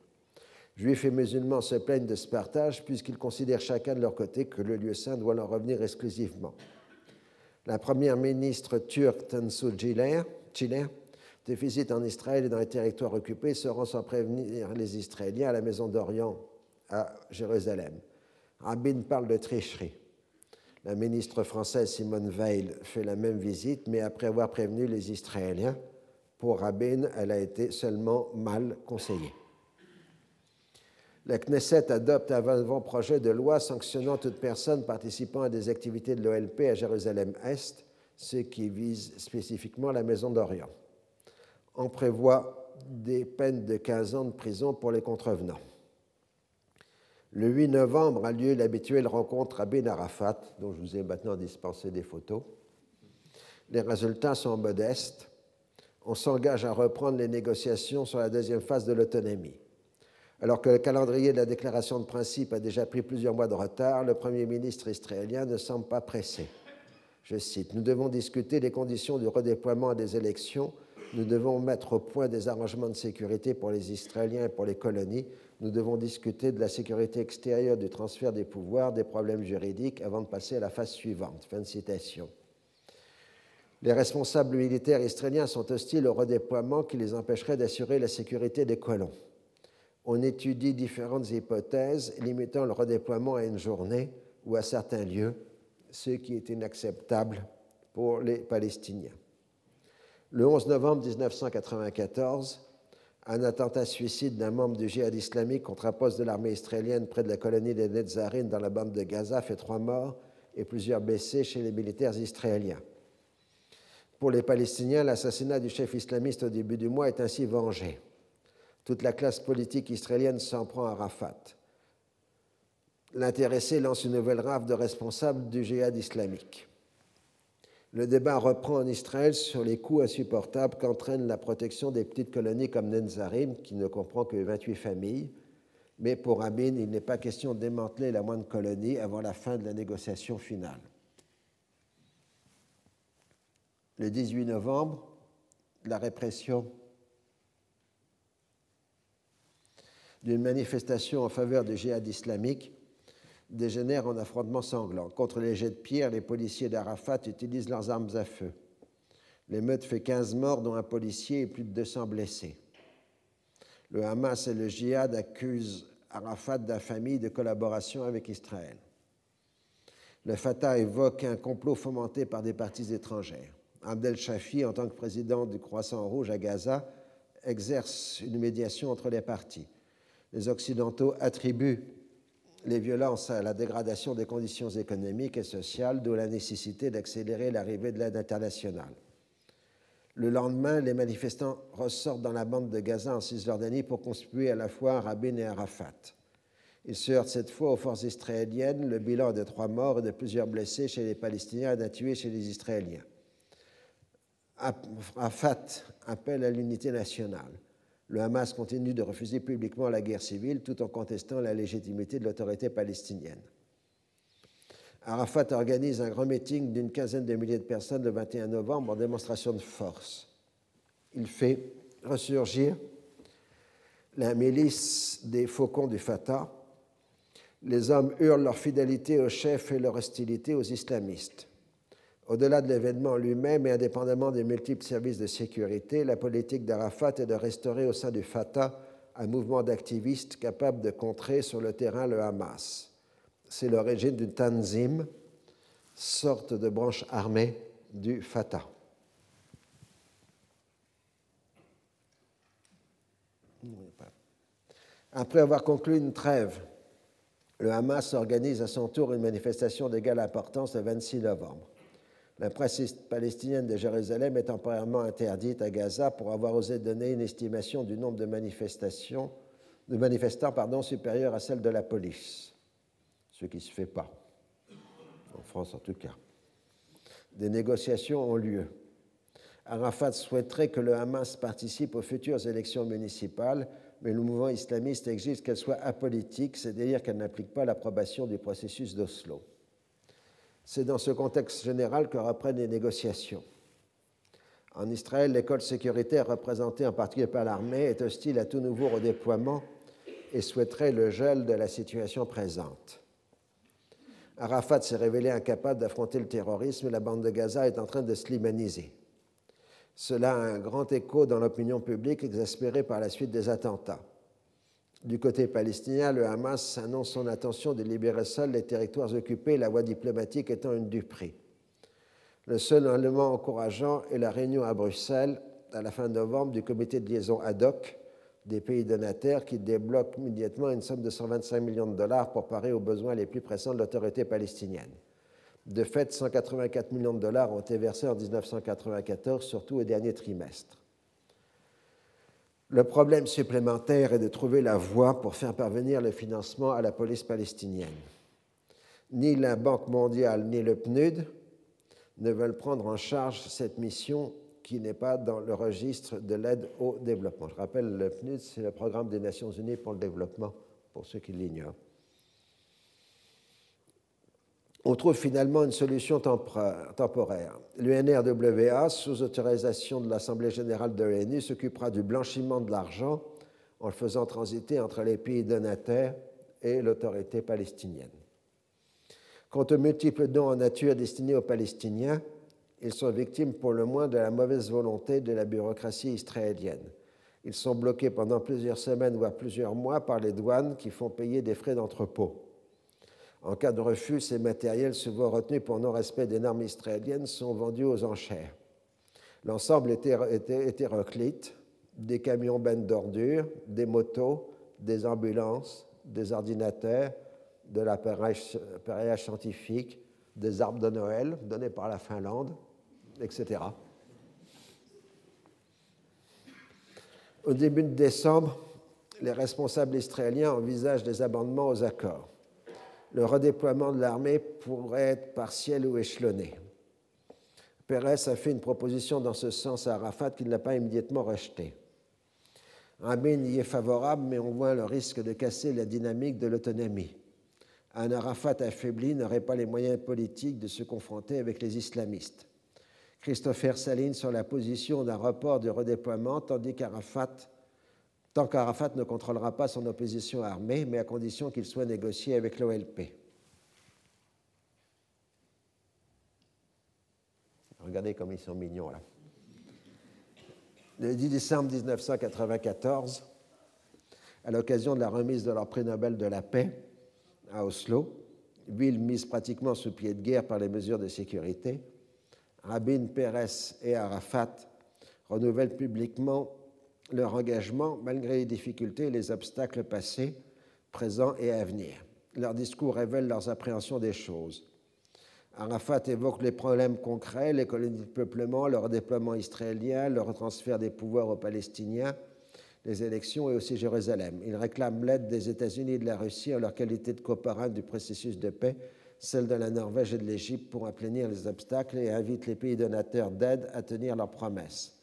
Juifs et musulmans se plaignent de ce partage puisqu'ils considèrent chacun de leur côté que le lieu saint doit leur revenir exclusivement. La première ministre turque Tansu Ciler, de visite en Israël et dans les territoires occupés se rend sans prévenir les Israéliens à la maison d'Orient à Jérusalem. Rabin parle de tricherie. La ministre française Simone Veil fait la même visite, mais après avoir prévenu les Israéliens, pour Rabin, elle a été seulement mal conseillée. La Knesset adopte un avant-projet de loi sanctionnant toute personne participant à des activités de l'OLP à Jérusalem-Est, ce qui vise spécifiquement la Maison d'Orient. On prévoit des peines de 15 ans de prison pour les contrevenants. Le 8 novembre a lieu l'habituelle rencontre à Ben Arafat, dont je vous ai maintenant dispensé des photos. Les résultats sont modestes. On s'engage à reprendre les négociations sur la deuxième phase de l'autonomie. Alors que le calendrier de la déclaration de principe a déjà pris plusieurs mois de retard, le Premier ministre israélien ne semble pas pressé. Je cite, Nous devons discuter des conditions du redéploiement des élections. Nous devons mettre au point des arrangements de sécurité pour les Israéliens et pour les colonies nous devons discuter de la sécurité extérieure, du transfert des pouvoirs, des problèmes juridiques avant de passer à la phase suivante. Fin de citation. Les responsables militaires israéliens sont hostiles au redéploiement qui les empêcherait d'assurer la sécurité des colons. On étudie différentes hypothèses limitant le redéploiement à une journée ou à certains lieux, ce qui est inacceptable pour les Palestiniens. Le 11 novembre 1994, un attentat suicide d'un membre du djihad islamique contre un poste de l'armée israélienne près de la colonie des Netzarim dans la bande de Gaza fait trois morts et plusieurs blessés chez les militaires israéliens. Pour les Palestiniens, l'assassinat du chef islamiste au début du mois est ainsi vengé. Toute la classe politique israélienne s'en prend à Rafat. L'intéressé lance une nouvelle rafle de responsables du djihad islamique. Le débat reprend en Israël sur les coûts insupportables qu'entraîne la protection des petites colonies comme Nenzarim, qui ne comprend que 28 familles. Mais pour Rabin, il n'est pas question de démanteler la moindre colonie avant la fin de la négociation finale. Le 18 novembre, la répression d'une manifestation en faveur du djihad islamique dégénère en affrontements sanglants. Contre les jets de pierre, les policiers d'Arafat utilisent leurs armes à feu. L'émeute fait 15 morts, dont un policier et plus de 200 blessés. Le Hamas et le djihad accusent Arafat d'infamie de collaboration avec Israël. Le Fatah évoque un complot fomenté par des partis étrangères. Abdel Shafi, en tant que président du Croissant Rouge à Gaza, exerce une médiation entre les partis. Les Occidentaux attribuent les violences la dégradation des conditions économiques et sociales, d'où la nécessité d'accélérer l'arrivée de l'aide internationale. Le lendemain, les manifestants ressortent dans la bande de Gaza en Cisjordanie pour constituer à la fois Rabin et Arafat. Ils se heurtent cette fois aux forces israéliennes. Le bilan est de trois morts et de plusieurs blessés chez les Palestiniens et d'un tué chez les Israéliens. Arafat appelle à l'unité nationale le Hamas continue de refuser publiquement la guerre civile tout en contestant la légitimité de l'autorité palestinienne. Arafat organise un grand meeting d'une quinzaine de milliers de personnes le 21 novembre en démonstration de force. Il fait ressurgir la milice des faucons du Fatah. Les hommes hurlent leur fidélité au chef et leur hostilité aux islamistes. Au-delà de l'événement lui-même et indépendamment des multiples services de sécurité, la politique d'Arafat est de restaurer au sein du Fatah un mouvement d'activistes capable de contrer sur le terrain le Hamas. C'est l'origine du Tanzim, sorte de branche armée du Fatah. Après avoir conclu une trêve, le Hamas organise à son tour une manifestation d'égale importance le 26 novembre. La presse palestinienne de Jérusalem est temporairement interdite à Gaza pour avoir osé donner une estimation du nombre de manifestations, de manifestants pardon, supérieur à celle de la police, ce qui ne se fait pas, en France en tout cas. Des négociations ont lieu. Arafat souhaiterait que le Hamas participe aux futures élections municipales, mais le mouvement islamiste exige qu'elles soient apolitiques, c'est-à-dire qu'elles n'appliquent pas l'approbation du processus d'Oslo. C'est dans ce contexte général que reprennent les négociations. En Israël, l'école sécuritaire, représentée en particulier par l'armée, est hostile à tout nouveau redéploiement et souhaiterait le gel de la situation présente. Arafat s'est révélé incapable d'affronter le terrorisme et la bande de Gaza est en train de se limaniser. Cela a un grand écho dans l'opinion publique exaspérée par la suite des attentats. Du côté palestinien, le Hamas annonce son intention de libérer seul les territoires occupés, la voie diplomatique étant une du prix. Le seul élément encourageant est la réunion à Bruxelles à la fin novembre du comité de liaison ad hoc des pays donataires qui débloque immédiatement une somme de 125 millions de dollars pour parer aux besoins les plus pressants de l'autorité palestinienne. De fait, 184 millions de dollars ont été versés en 1994, surtout au dernier trimestre. Le problème supplémentaire est de trouver la voie pour faire parvenir le financement à la police palestinienne. Ni la Banque mondiale ni le PNUD ne veulent prendre en charge cette mission qui n'est pas dans le registre de l'aide au développement. Je rappelle, le PNUD, c'est le Programme des Nations Unies pour le développement, pour ceux qui l'ignorent on trouve finalement une solution temporaire. L'UNRWA, sous autorisation de l'Assemblée générale de l'ONU, s'occupera du blanchiment de l'argent en le faisant transiter entre les pays donataires et l'autorité palestinienne. Quant aux multiples dons en nature destinés aux Palestiniens, ils sont victimes pour le moins de la mauvaise volonté de la bureaucratie israélienne. Ils sont bloqués pendant plusieurs semaines, voire plusieurs mois, par les douanes qui font payer des frais d'entrepôt. En cas de refus, ces matériels, souvent retenus pour non-respect des normes israéliennes, sont vendus aux enchères. L'ensemble était, hétéroclite des camions bennes d'ordures, des motos, des ambulances, des ordinateurs, de l'appareillage scientifique, des arbres de Noël donnés par la Finlande, etc. Au début de décembre, les responsables israéliens envisagent des amendements aux accords le redéploiement de l'armée pourrait être partiel ou échelonné. Pérez a fait une proposition dans ce sens à Arafat qui ne l'a pas immédiatement rejetée. Rabin y est favorable, mais on voit le risque de casser la dynamique de l'autonomie. Un Arafat affaibli n'aurait pas les moyens politiques de se confronter avec les islamistes. Christopher s'aligne sur la position d'un report du redéploiement, tandis qu'Arafat tant qu'Arafat ne contrôlera pas son opposition armée, mais à condition qu'il soit négocié avec l'OLP. Regardez comme ils sont mignons là. Le 10 décembre 1994, à l'occasion de la remise de leur prix Nobel de la paix à Oslo, ville mise pratiquement sous pied de guerre par les mesures de sécurité, Rabin, Pérez et Arafat renouvellent publiquement leur engagement malgré les difficultés et les obstacles passés, présents et à venir. Leurs discours révèlent leurs appréhensions des choses. Arafat évoque les problèmes concrets, les colonies de peuplement, leur déploiement israélien, leur transfert des pouvoirs aux Palestiniens, les élections et aussi Jérusalem. Il réclame l'aide des États-Unis et de la Russie en leur qualité de coparins du processus de paix, celle de la Norvège et de l'Égypte pour aplanir les obstacles et invite les pays donateurs d'aide à tenir leurs promesses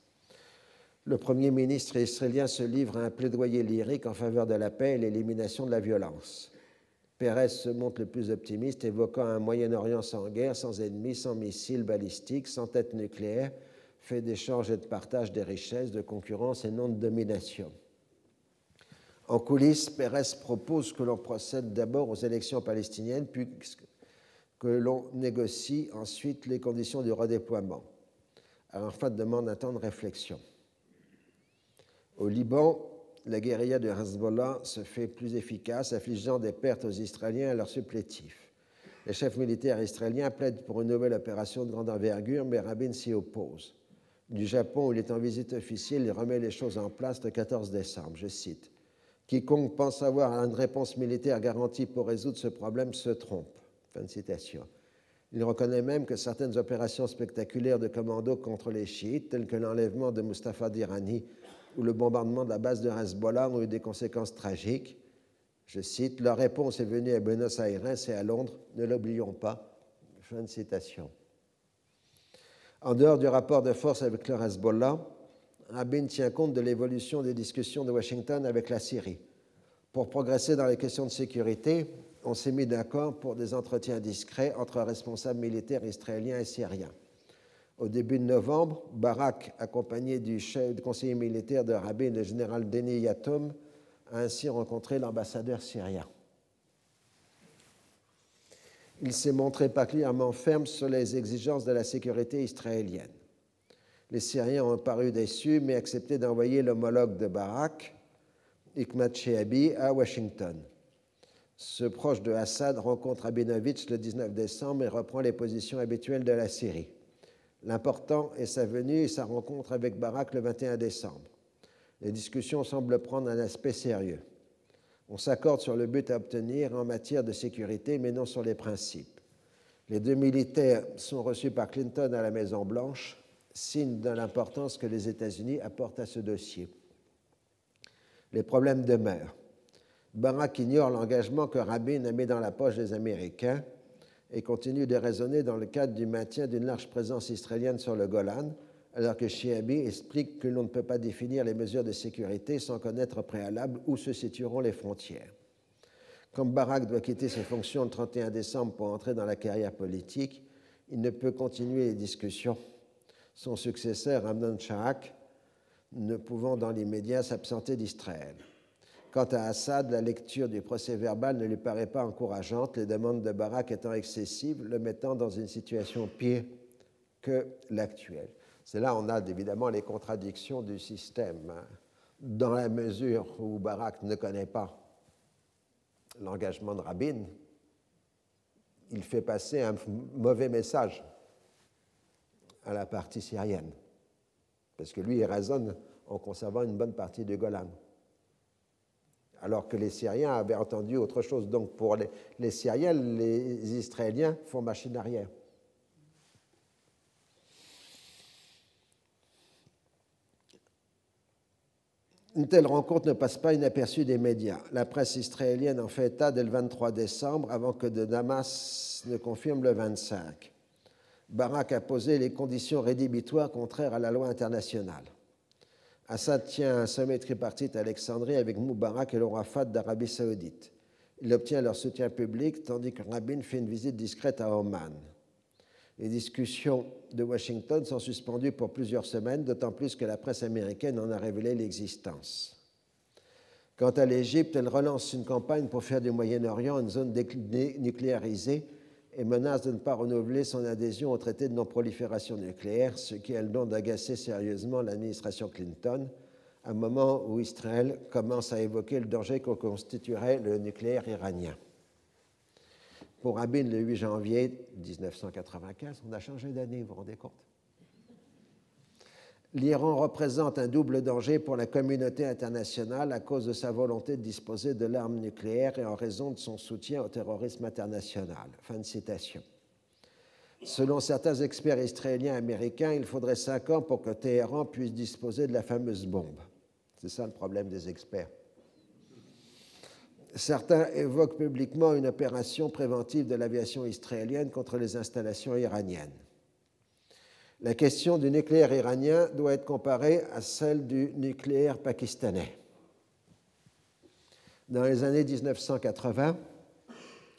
le Premier ministre israélien se livre à un plaidoyer lyrique en faveur de la paix et l'élimination de la violence. Pérez se montre le plus optimiste, évoquant un Moyen-Orient sans guerre, sans ennemis, sans missiles balistiques, sans tête nucléaire, fait d'échanges et de partage des richesses, de concurrence et non de domination. En coulisses, Pérez propose que l'on procède d'abord aux élections palestiniennes, puis que l'on négocie ensuite les conditions du redéploiement. Arafat demande un temps de réflexion. Au Liban, la guérilla de Hezbollah se fait plus efficace, affligeant des pertes aux Israéliens et à leurs supplétifs. Les chefs militaires israéliens plaident pour une nouvelle opération de grande envergure, mais Rabin s'y oppose. Du Japon, où il est en visite officielle, il remet les choses en place le 14 décembre. Je cite Quiconque pense avoir une réponse militaire garantie pour résoudre ce problème se trompe. Fin de citation. Il reconnaît même que certaines opérations spectaculaires de commando contre les chiites, telles que l'enlèvement de Mustafa Dirani où le bombardement de la base de Hezbollah ont eu des conséquences tragiques. Je cite, Leur réponse est venue à Buenos Aires et à Londres, ne l'oublions pas. Fin de citation. En dehors du rapport de force avec le Hezbollah, Rabin tient compte de l'évolution des discussions de Washington avec la Syrie. Pour progresser dans les questions de sécurité, on s'est mis d'accord pour des entretiens discrets entre responsables militaires israéliens et syriens. Au début de novembre, Barak, accompagné du, chef, du conseiller militaire de Rabin, le général Denis Yatom, a ainsi rencontré l'ambassadeur syrien. Il s'est montré particulièrement ferme sur les exigences de la sécurité israélienne. Les Syriens ont paru déçus, mais accepté d'envoyer l'homologue de Barak, Hikmat Shehabi, à Washington. Ce proche de Assad rencontre Abinovitch le 19 décembre et reprend les positions habituelles de la Syrie. L'important est sa venue et sa rencontre avec Barak le 21 décembre. Les discussions semblent prendre un aspect sérieux. On s'accorde sur le but à obtenir en matière de sécurité, mais non sur les principes. Les deux militaires sont reçus par Clinton à la Maison-Blanche, signe de l'importance que les États-Unis apportent à ce dossier. Les problèmes demeurent. Barack ignore l'engagement que Rabin a mis dans la poche des Américains et continue de raisonner dans le cadre du maintien d'une large présence israélienne sur le Golan, alors que Chiabi explique que l'on ne peut pas définir les mesures de sécurité sans connaître au préalable où se situeront les frontières. Comme Barak doit quitter ses fonctions le 31 décembre pour entrer dans la carrière politique, il ne peut continuer les discussions. Son successeur, Amnon Shahak, ne pouvant dans l'immédiat s'absenter d'Israël. Quant à Assad, la lecture du procès verbal ne lui paraît pas encourageante, les demandes de Barak étant excessives, le mettant dans une situation pire que l'actuelle. C'est là on a évidemment les contradictions du système, hein. dans la mesure où Barak ne connaît pas l'engagement de Rabin, il fait passer un mauvais message à la partie syrienne, parce que lui, il raisonne en conservant une bonne partie du Golan alors que les Syriens avaient entendu autre chose. Donc pour les, Syriens, les Israéliens font machine arrière. Une telle rencontre ne passe pas inaperçue des médias. La presse israélienne en fait état dès le 23 décembre, avant que de Damas ne confirme le 25. Barak a posé les conditions rédhibitoires contraires à la loi internationale. Assad tient un sommet tripartite à Alexandrie avec Moubarak et le d'Arabie saoudite. Il obtient leur soutien public tandis que Rabin fait une visite discrète à Oman. Les discussions de Washington sont suspendues pour plusieurs semaines, d'autant plus que la presse américaine en a révélé l'existence. Quant à l'Égypte, elle relance une campagne pour faire du Moyen-Orient une zone nucléarisée et menace de ne pas renouveler son adhésion au traité de non-prolifération nucléaire, ce qui a le don d'agacer sérieusement l'administration Clinton, à un moment où Israël commence à évoquer le danger que constituerait le nucléaire iranien. Pour Rabin, le 8 janvier 1995, on a changé d'année, vous vous rendez compte? L'Iran représente un double danger pour la communauté internationale à cause de sa volonté de disposer de l'arme nucléaire et en raison de son soutien au terrorisme international. Fin de citation. Selon certains experts israéliens et américains, il faudrait cinq ans pour que Téhéran puisse disposer de la fameuse bombe. C'est ça le problème des experts. Certains évoquent publiquement une opération préventive de l'aviation israélienne contre les installations iraniennes la question du nucléaire iranien doit être comparée à celle du nucléaire pakistanais. Dans les années 1980,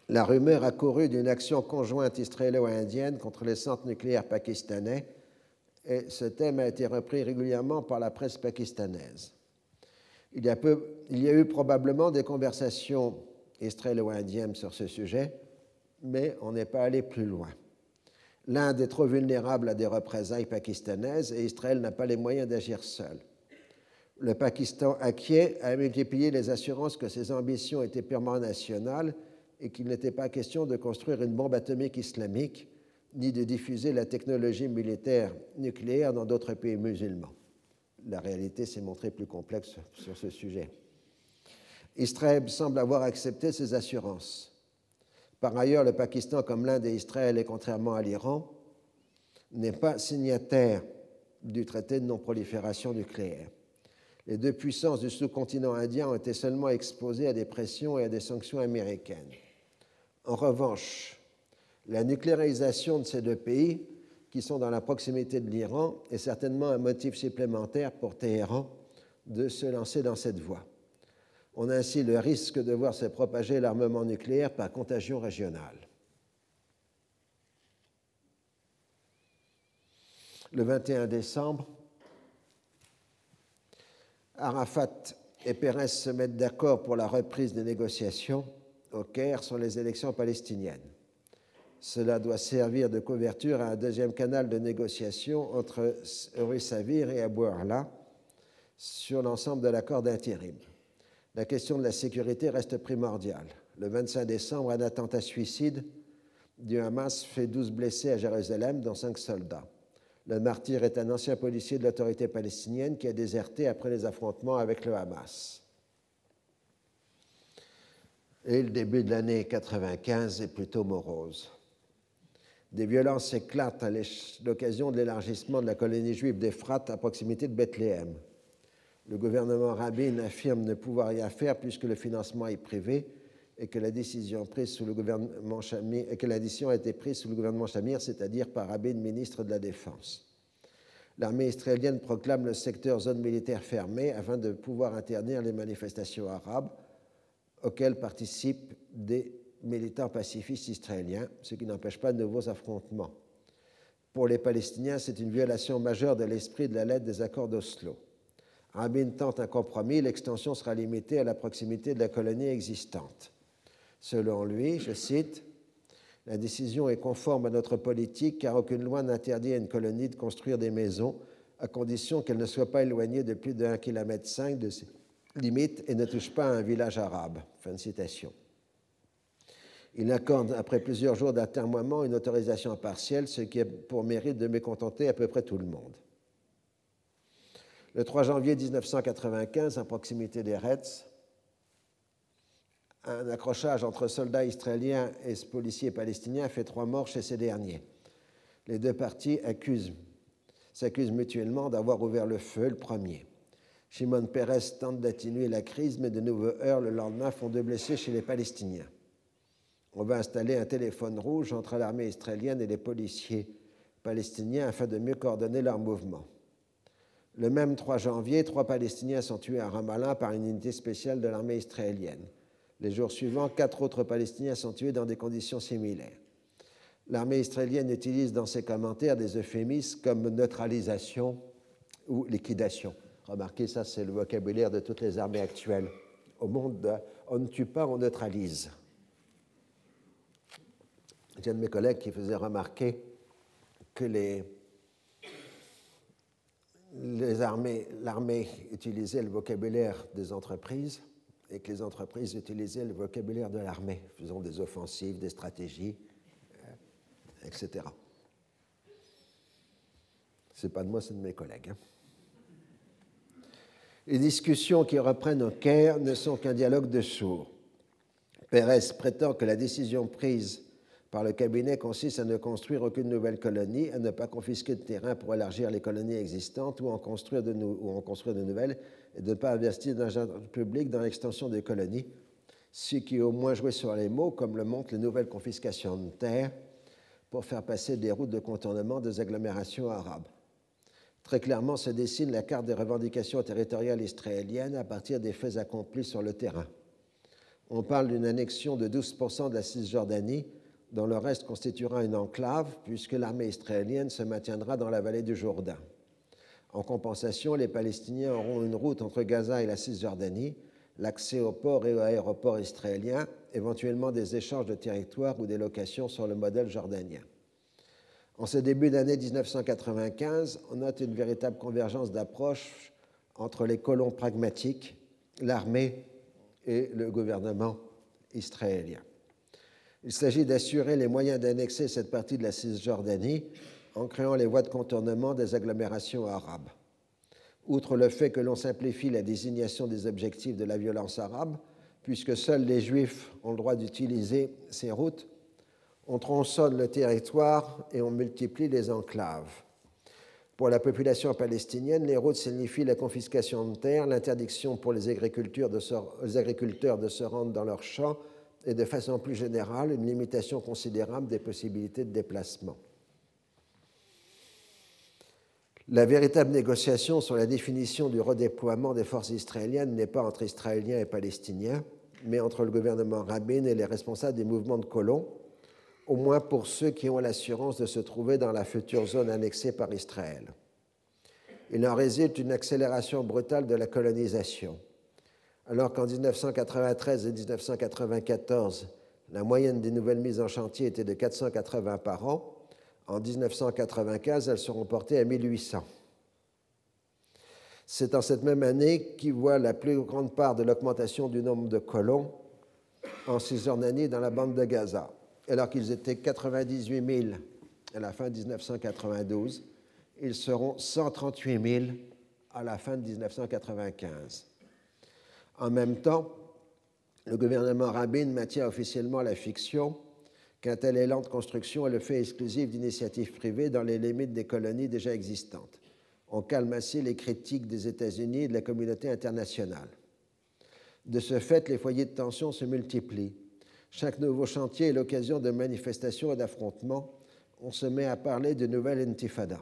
la rumeur a couru d'une action conjointe israélo-indienne contre les centres nucléaires pakistanais et ce thème a été repris régulièrement par la presse pakistanaise. Il y a, il y a eu probablement des conversations israélo-indiennes sur ce sujet, mais on n'est pas allé plus loin. L'Inde est trop vulnérable à des représailles pakistanaises et Israël n'a pas les moyens d'agir seul. Le Pakistan inquiet a multiplié les assurances que ses ambitions étaient purement nationales et qu'il n'était pas question de construire une bombe atomique islamique ni de diffuser la technologie militaire nucléaire dans d'autres pays musulmans. La réalité s'est montrée plus complexe sur ce sujet. Israël semble avoir accepté ces assurances. Par ailleurs, le Pakistan, comme l'Inde et Israël, et contrairement à l'Iran, n'est pas signataire du traité de non-prolifération nucléaire. Les deux puissances du sous-continent indien ont été seulement exposées à des pressions et à des sanctions américaines. En revanche, la nucléarisation de ces deux pays qui sont dans la proximité de l'Iran est certainement un motif supplémentaire pour Téhéran de se lancer dans cette voie. On a ainsi le risque de voir se propager l'armement nucléaire par contagion régionale. Le 21 décembre, Arafat et Pérez se mettent d'accord pour la reprise des négociations au Caire sur les élections palestiniennes. Cela doit servir de couverture à un deuxième canal de négociation entre Rui Savir et Abou Arla sur l'ensemble de l'accord d'intérim. La question de la sécurité reste primordiale. Le 25 décembre, un attentat suicide du Hamas fait 12 blessés à Jérusalem, dont 5 soldats. Le martyr est un ancien policier de l'autorité palestinienne qui a déserté après les affrontements avec le Hamas. Et le début de l'année 95 est plutôt morose. Des violences éclatent à l'occasion de l'élargissement de la colonie juive d'Ephrat à proximité de Bethléem. Le gouvernement Rabin affirme ne pouvoir rien faire puisque le financement est privé et que la décision a été prise sous le gouvernement Shamir, c'est-à-dire par Rabin, ministre de la Défense. L'armée israélienne proclame le secteur zone militaire fermée afin de pouvoir interdire les manifestations arabes auxquelles participent des militants pacifistes israéliens, ce qui n'empêche pas de nouveaux affrontements. Pour les Palestiniens, c'est une violation majeure de l'esprit de la lettre des accords d'Oslo. Rabin tente un compromis, l'extension sera limitée à la proximité de la colonie existante. Selon lui, je cite, La décision est conforme à notre politique car aucune loi n'interdit à une colonie de construire des maisons à condition qu'elle ne soit pas éloignée de plus de 1,5 km de ses limites et ne touche pas à un village arabe. Fin de citation. Il accorde, après plusieurs jours d'atermoiement, une autorisation partielle, ce qui a pour mérite de mécontenter à peu près tout le monde. Le 3 janvier 1995, à proximité des Reds, un accrochage entre soldats israéliens et policiers palestiniens fait trois morts chez ces derniers. Les deux parties s'accusent mutuellement d'avoir ouvert le feu le premier. Shimon Peres tente d'atténuer la crise, mais de nouveaux heurts le lendemain font deux blessés chez les Palestiniens. On va installer un téléphone rouge entre l'armée israélienne et les policiers palestiniens afin de mieux coordonner leurs mouvements. Le même 3 janvier, trois Palestiniens sont tués à Ramallah par une unité spéciale de l'armée israélienne. Les jours suivants, quatre autres Palestiniens sont tués dans des conditions similaires. L'armée israélienne utilise dans ses commentaires des euphémismes comme neutralisation ou liquidation. Remarquez, ça c'est le vocabulaire de toutes les armées actuelles. Au monde, on ne tue pas, on neutralise. J'ai un de mes collègues qui faisait remarquer que les, l'armée utilisait le vocabulaire des entreprises et que les entreprises utilisaient le vocabulaire de l'armée, faisant des offensives, des stratégies, euh, etc. Ce n'est pas de moi, c'est de mes collègues. Hein. Les discussions qui reprennent au Caire ne sont qu'un dialogue de sourds. Pérez prétend que la décision prise par le cabinet consiste à ne construire aucune nouvelle colonie, à ne pas confisquer de terrain pour élargir les colonies existantes ou en construire de, nouvelles, et de ne pas investir d'argent public dans l'extension des colonies, ce qui au moins joué sur les mots, comme le montrent les nouvelles confiscations de terre, pour faire passer des routes de contournement des agglomérations arabes. Très clairement se dessine la carte des revendications territoriales israéliennes à partir des faits accomplis sur le terrain. On parle d'une annexion de 12% de la Cisjordanie, dont le reste constituera une enclave, puisque l'armée israélienne se maintiendra dans la vallée du Jourdain. En compensation, les Palestiniens auront une route entre Gaza et la Cisjordanie, l'accès au port et aux aéroports israéliens, éventuellement des échanges de territoires ou des locations sur le modèle jordanien. En ce début d'année 1995, on note une véritable convergence d'approche entre les colons pragmatiques, l'armée et le gouvernement israélien. Il s'agit d'assurer les moyens d'annexer cette partie de la Cisjordanie en créant les voies de contournement des agglomérations arabes. Outre le fait que l'on simplifie la désignation des objectifs de la violence arabe, puisque seuls les juifs ont le droit d'utiliser ces routes, on tronçonne le territoire et on multiplie les enclaves. Pour la population palestinienne, les routes signifient la confiscation de terres, l'interdiction pour les agriculteurs de se rendre dans leurs champs et de façon plus générale une limitation considérable des possibilités de déplacement. La véritable négociation sur la définition du redéploiement des forces israéliennes n'est pas entre Israéliens et Palestiniens, mais entre le gouvernement Rabin et les responsables des mouvements de colons, au moins pour ceux qui ont l'assurance de se trouver dans la future zone annexée par Israël. Il en résulte une accélération brutale de la colonisation. Alors qu'en 1993 et 1994, la moyenne des nouvelles mises en chantier était de 480 par an, en 1995, elles seront portées à 1800. C'est en cette même année qu'il voit la plus grande part de l'augmentation du nombre de colons en Cisjordanie dans la bande de Gaza. Alors qu'ils étaient 98 000 à la fin de 1992, ils seront 138 000 à la fin de 1995. En même temps, le gouvernement Rabin maintient officiellement la fiction qu'un tel élan de construction est le fait exclusif d'initiatives privées dans les limites des colonies déjà existantes on calme ainsi les critiques des États-Unis et de la communauté internationale. De ce fait, les foyers de tension se multiplient. Chaque nouveau chantier est l'occasion de manifestations et d'affrontements. On se met à parler de nouvelles intifada.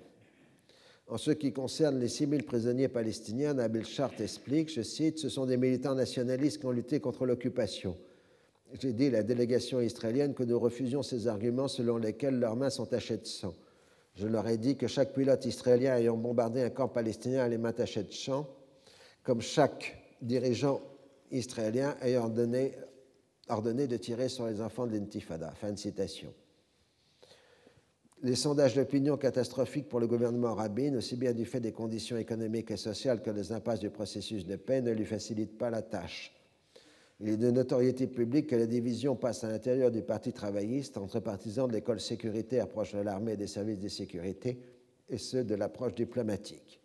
En ce qui concerne les 6 000 prisonniers palestiniens, Nabil Chart explique, je cite, Ce sont des militants nationalistes qui ont lutté contre l'occupation. J'ai dit à la délégation israélienne que nous refusions ces arguments selon lesquels leurs mains sont tachées de sang. Je leur ai dit que chaque pilote israélien ayant bombardé un camp palestinien allait m'attacher de champ, comme chaque dirigeant israélien ayant ordonné de tirer sur les enfants de l'intifada. Fin de citation. Les sondages d'opinion catastrophiques pour le gouvernement Rabin, aussi bien du fait des conditions économiques et sociales que des impasses du processus de paix, ne lui facilitent pas la tâche. Il est de notoriété publique que la division passe à l'intérieur du Parti travailliste entre partisans de l'école sécuritaire proche de l'armée et des services de sécurité et ceux de l'approche diplomatique.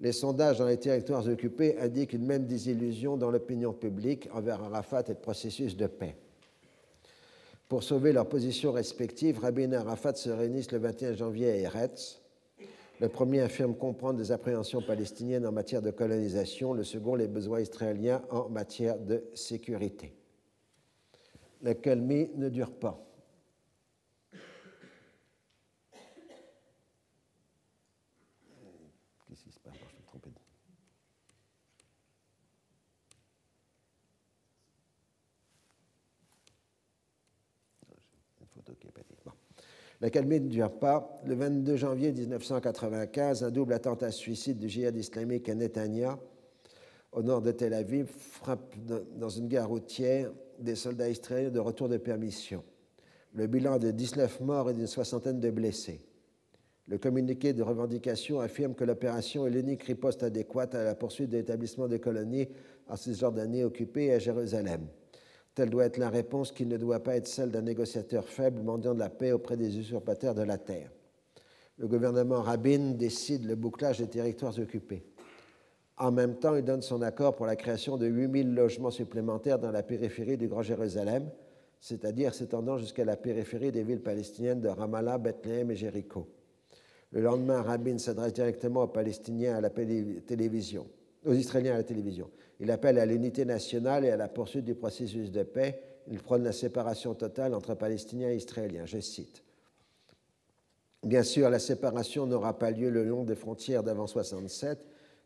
Les sondages dans les territoires occupés indiquent une même désillusion dans l'opinion publique envers Arafat et le processus de paix. Pour sauver leurs positions respectives, Rabin et Arafat se réunissent le 21 janvier à Eretz, le premier affirme comprendre des appréhensions palestiniennes en matière de colonisation, le second les besoins israéliens en matière de sécurité. La calmie ne dure pas. Qu'est-ce qui se passe Je me trompé. Une photo qui est la ne dure pas. Le 22 janvier 1995, un double attentat suicide du djihad islamique à Netanya, au nord de Tel Aviv, frappe dans une gare routière des soldats israéliens de retour de permission. Le bilan de 19 morts et d'une soixantaine de blessés. Le communiqué de revendication affirme que l'opération est l'unique riposte adéquate à la poursuite de l'établissement des colonies en Cisjordanie occupée et à Jérusalem. Telle doit être la réponse qui ne doit pas être celle d'un négociateur faible mendiant de la paix auprès des usurpateurs de la terre. Le gouvernement Rabin décide le bouclage des territoires occupés. En même temps, il donne son accord pour la création de 8000 logements supplémentaires dans la périphérie du Grand Jérusalem, c'est-à-dire s'étendant jusqu'à la périphérie des villes palestiniennes de Ramallah, Bethléem et Jéricho. Le lendemain, Rabin s'adresse directement aux Palestiniens à la télévision, aux Israéliens à la télévision. Il appelle à l'unité nationale et à la poursuite du processus de paix. Il prône la séparation totale entre Palestiniens et Israéliens. Je cite. Bien sûr, la séparation n'aura pas lieu le long des frontières d'avant 67,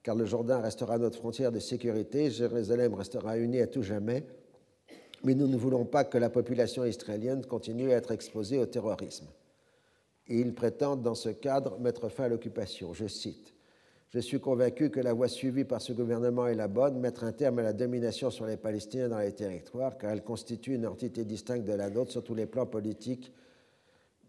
car le Jourdain restera notre frontière de sécurité, Jérusalem restera unie à tout jamais, mais nous ne voulons pas que la population israélienne continue à être exposée au terrorisme. Et il prétend, dans ce cadre, mettre fin à l'occupation. Je cite je suis convaincu que la voie suivie par ce gouvernement est la bonne, mettre un terme à la domination sur les Palestiniens dans les territoires, car elle constitue une entité distincte de la nôtre sur tous les plans politiques,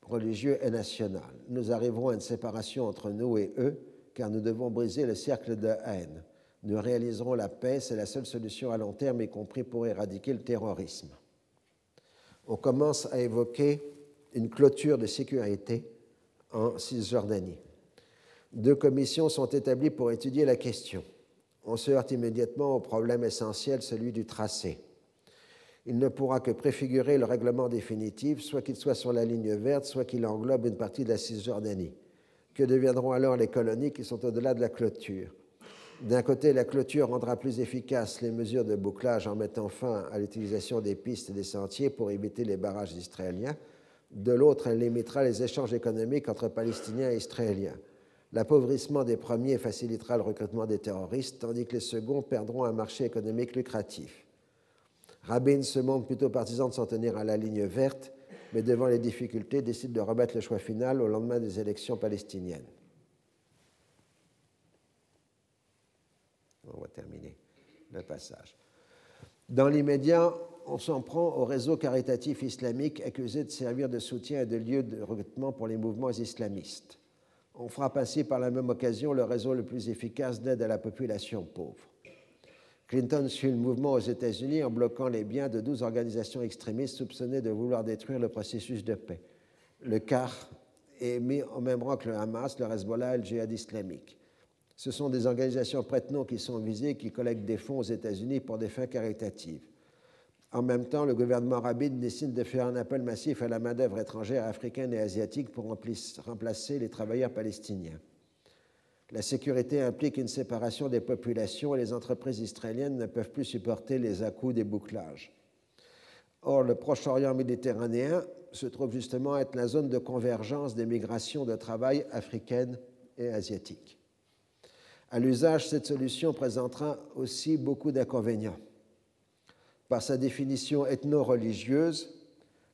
religieux et national. Nous arriverons à une séparation entre nous et eux, car nous devons briser le cercle de haine. Nous réaliserons la paix, c'est la seule solution à long terme, y compris pour éradiquer le terrorisme. On commence à évoquer une clôture de sécurité en Cisjordanie. Deux commissions sont établies pour étudier la question. On se heurte immédiatement au problème essentiel, celui du tracé. Il ne pourra que préfigurer le règlement définitif, soit qu'il soit sur la ligne verte, soit qu'il englobe une partie de la Cisjordanie. Que deviendront alors les colonies qui sont au-delà de la clôture? D'un côté, la clôture rendra plus efficaces les mesures de bouclage en mettant fin à l'utilisation des pistes et des sentiers pour éviter les barrages israéliens. De l'autre, elle limitera les échanges économiques entre Palestiniens et Israéliens. L'appauvrissement des premiers facilitera le recrutement des terroristes, tandis que les seconds perdront un marché économique lucratif. Rabin se montre plutôt partisan de s'en tenir à la ligne verte, mais devant les difficultés, décide de remettre le choix final au lendemain des élections palestiniennes. On va terminer le passage. Dans l'immédiat, on s'en prend au réseau caritatif islamique accusé de servir de soutien et de lieu de recrutement pour les mouvements islamistes. On frappe ainsi par la même occasion le réseau le plus efficace d'aide à la population pauvre. Clinton suit le mouvement aux États-Unis en bloquant les biens de 12 organisations extrémistes soupçonnées de vouloir détruire le processus de paix. Le CAR est mis au même rang que le Hamas, le Hezbollah et le djihad islamique. Ce sont des organisations prête-noms qui sont visées et qui collectent des fonds aux États-Unis pour des fins caritatives. En même temps, le gouvernement rabide décide de faire un appel massif à la main-d'œuvre étrangère africaine et asiatique pour remplacer les travailleurs palestiniens. La sécurité implique une séparation des populations et les entreprises israéliennes ne peuvent plus supporter les à-coups des bouclages. Or, le Proche-Orient méditerranéen se trouve justement être la zone de convergence des migrations de travail africaines et asiatiques. À l'usage, cette solution présentera aussi beaucoup d'inconvénients. Par sa définition ethno-religieuse,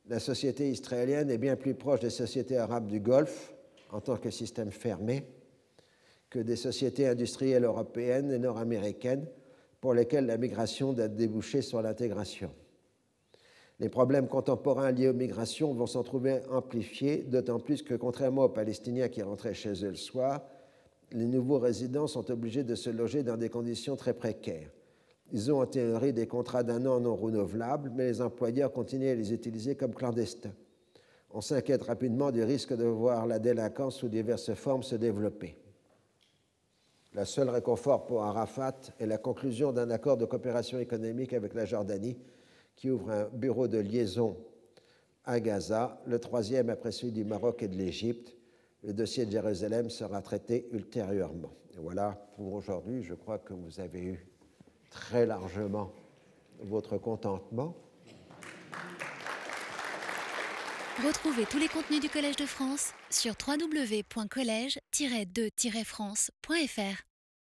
la société israélienne est bien plus proche des sociétés arabes du Golfe en tant que système fermé que des sociétés industrielles européennes et nord-américaines pour lesquelles la migration doit déboucher sur l'intégration. Les problèmes contemporains liés aux migrations vont s'en trouver amplifiés, d'autant plus que, contrairement aux Palestiniens qui rentraient chez eux le soir, les nouveaux résidents sont obligés de se loger dans des conditions très précaires. Ils ont en théorie des contrats d'un an non renouvelables, mais les employeurs continuent à les utiliser comme clandestins. On s'inquiète rapidement du risque de voir la délinquance sous diverses formes se développer. La seule réconfort pour Arafat est la conclusion d'un accord de coopération économique avec la Jordanie qui ouvre un bureau de liaison à Gaza, le troisième après celui du Maroc et de l'Égypte. Le dossier de Jérusalem sera traité ultérieurement. Voilà pour aujourd'hui. Je crois que vous avez eu très largement votre contentement. Retrouvez tous les contenus du Collège de France sur www.colège-2-france.fr.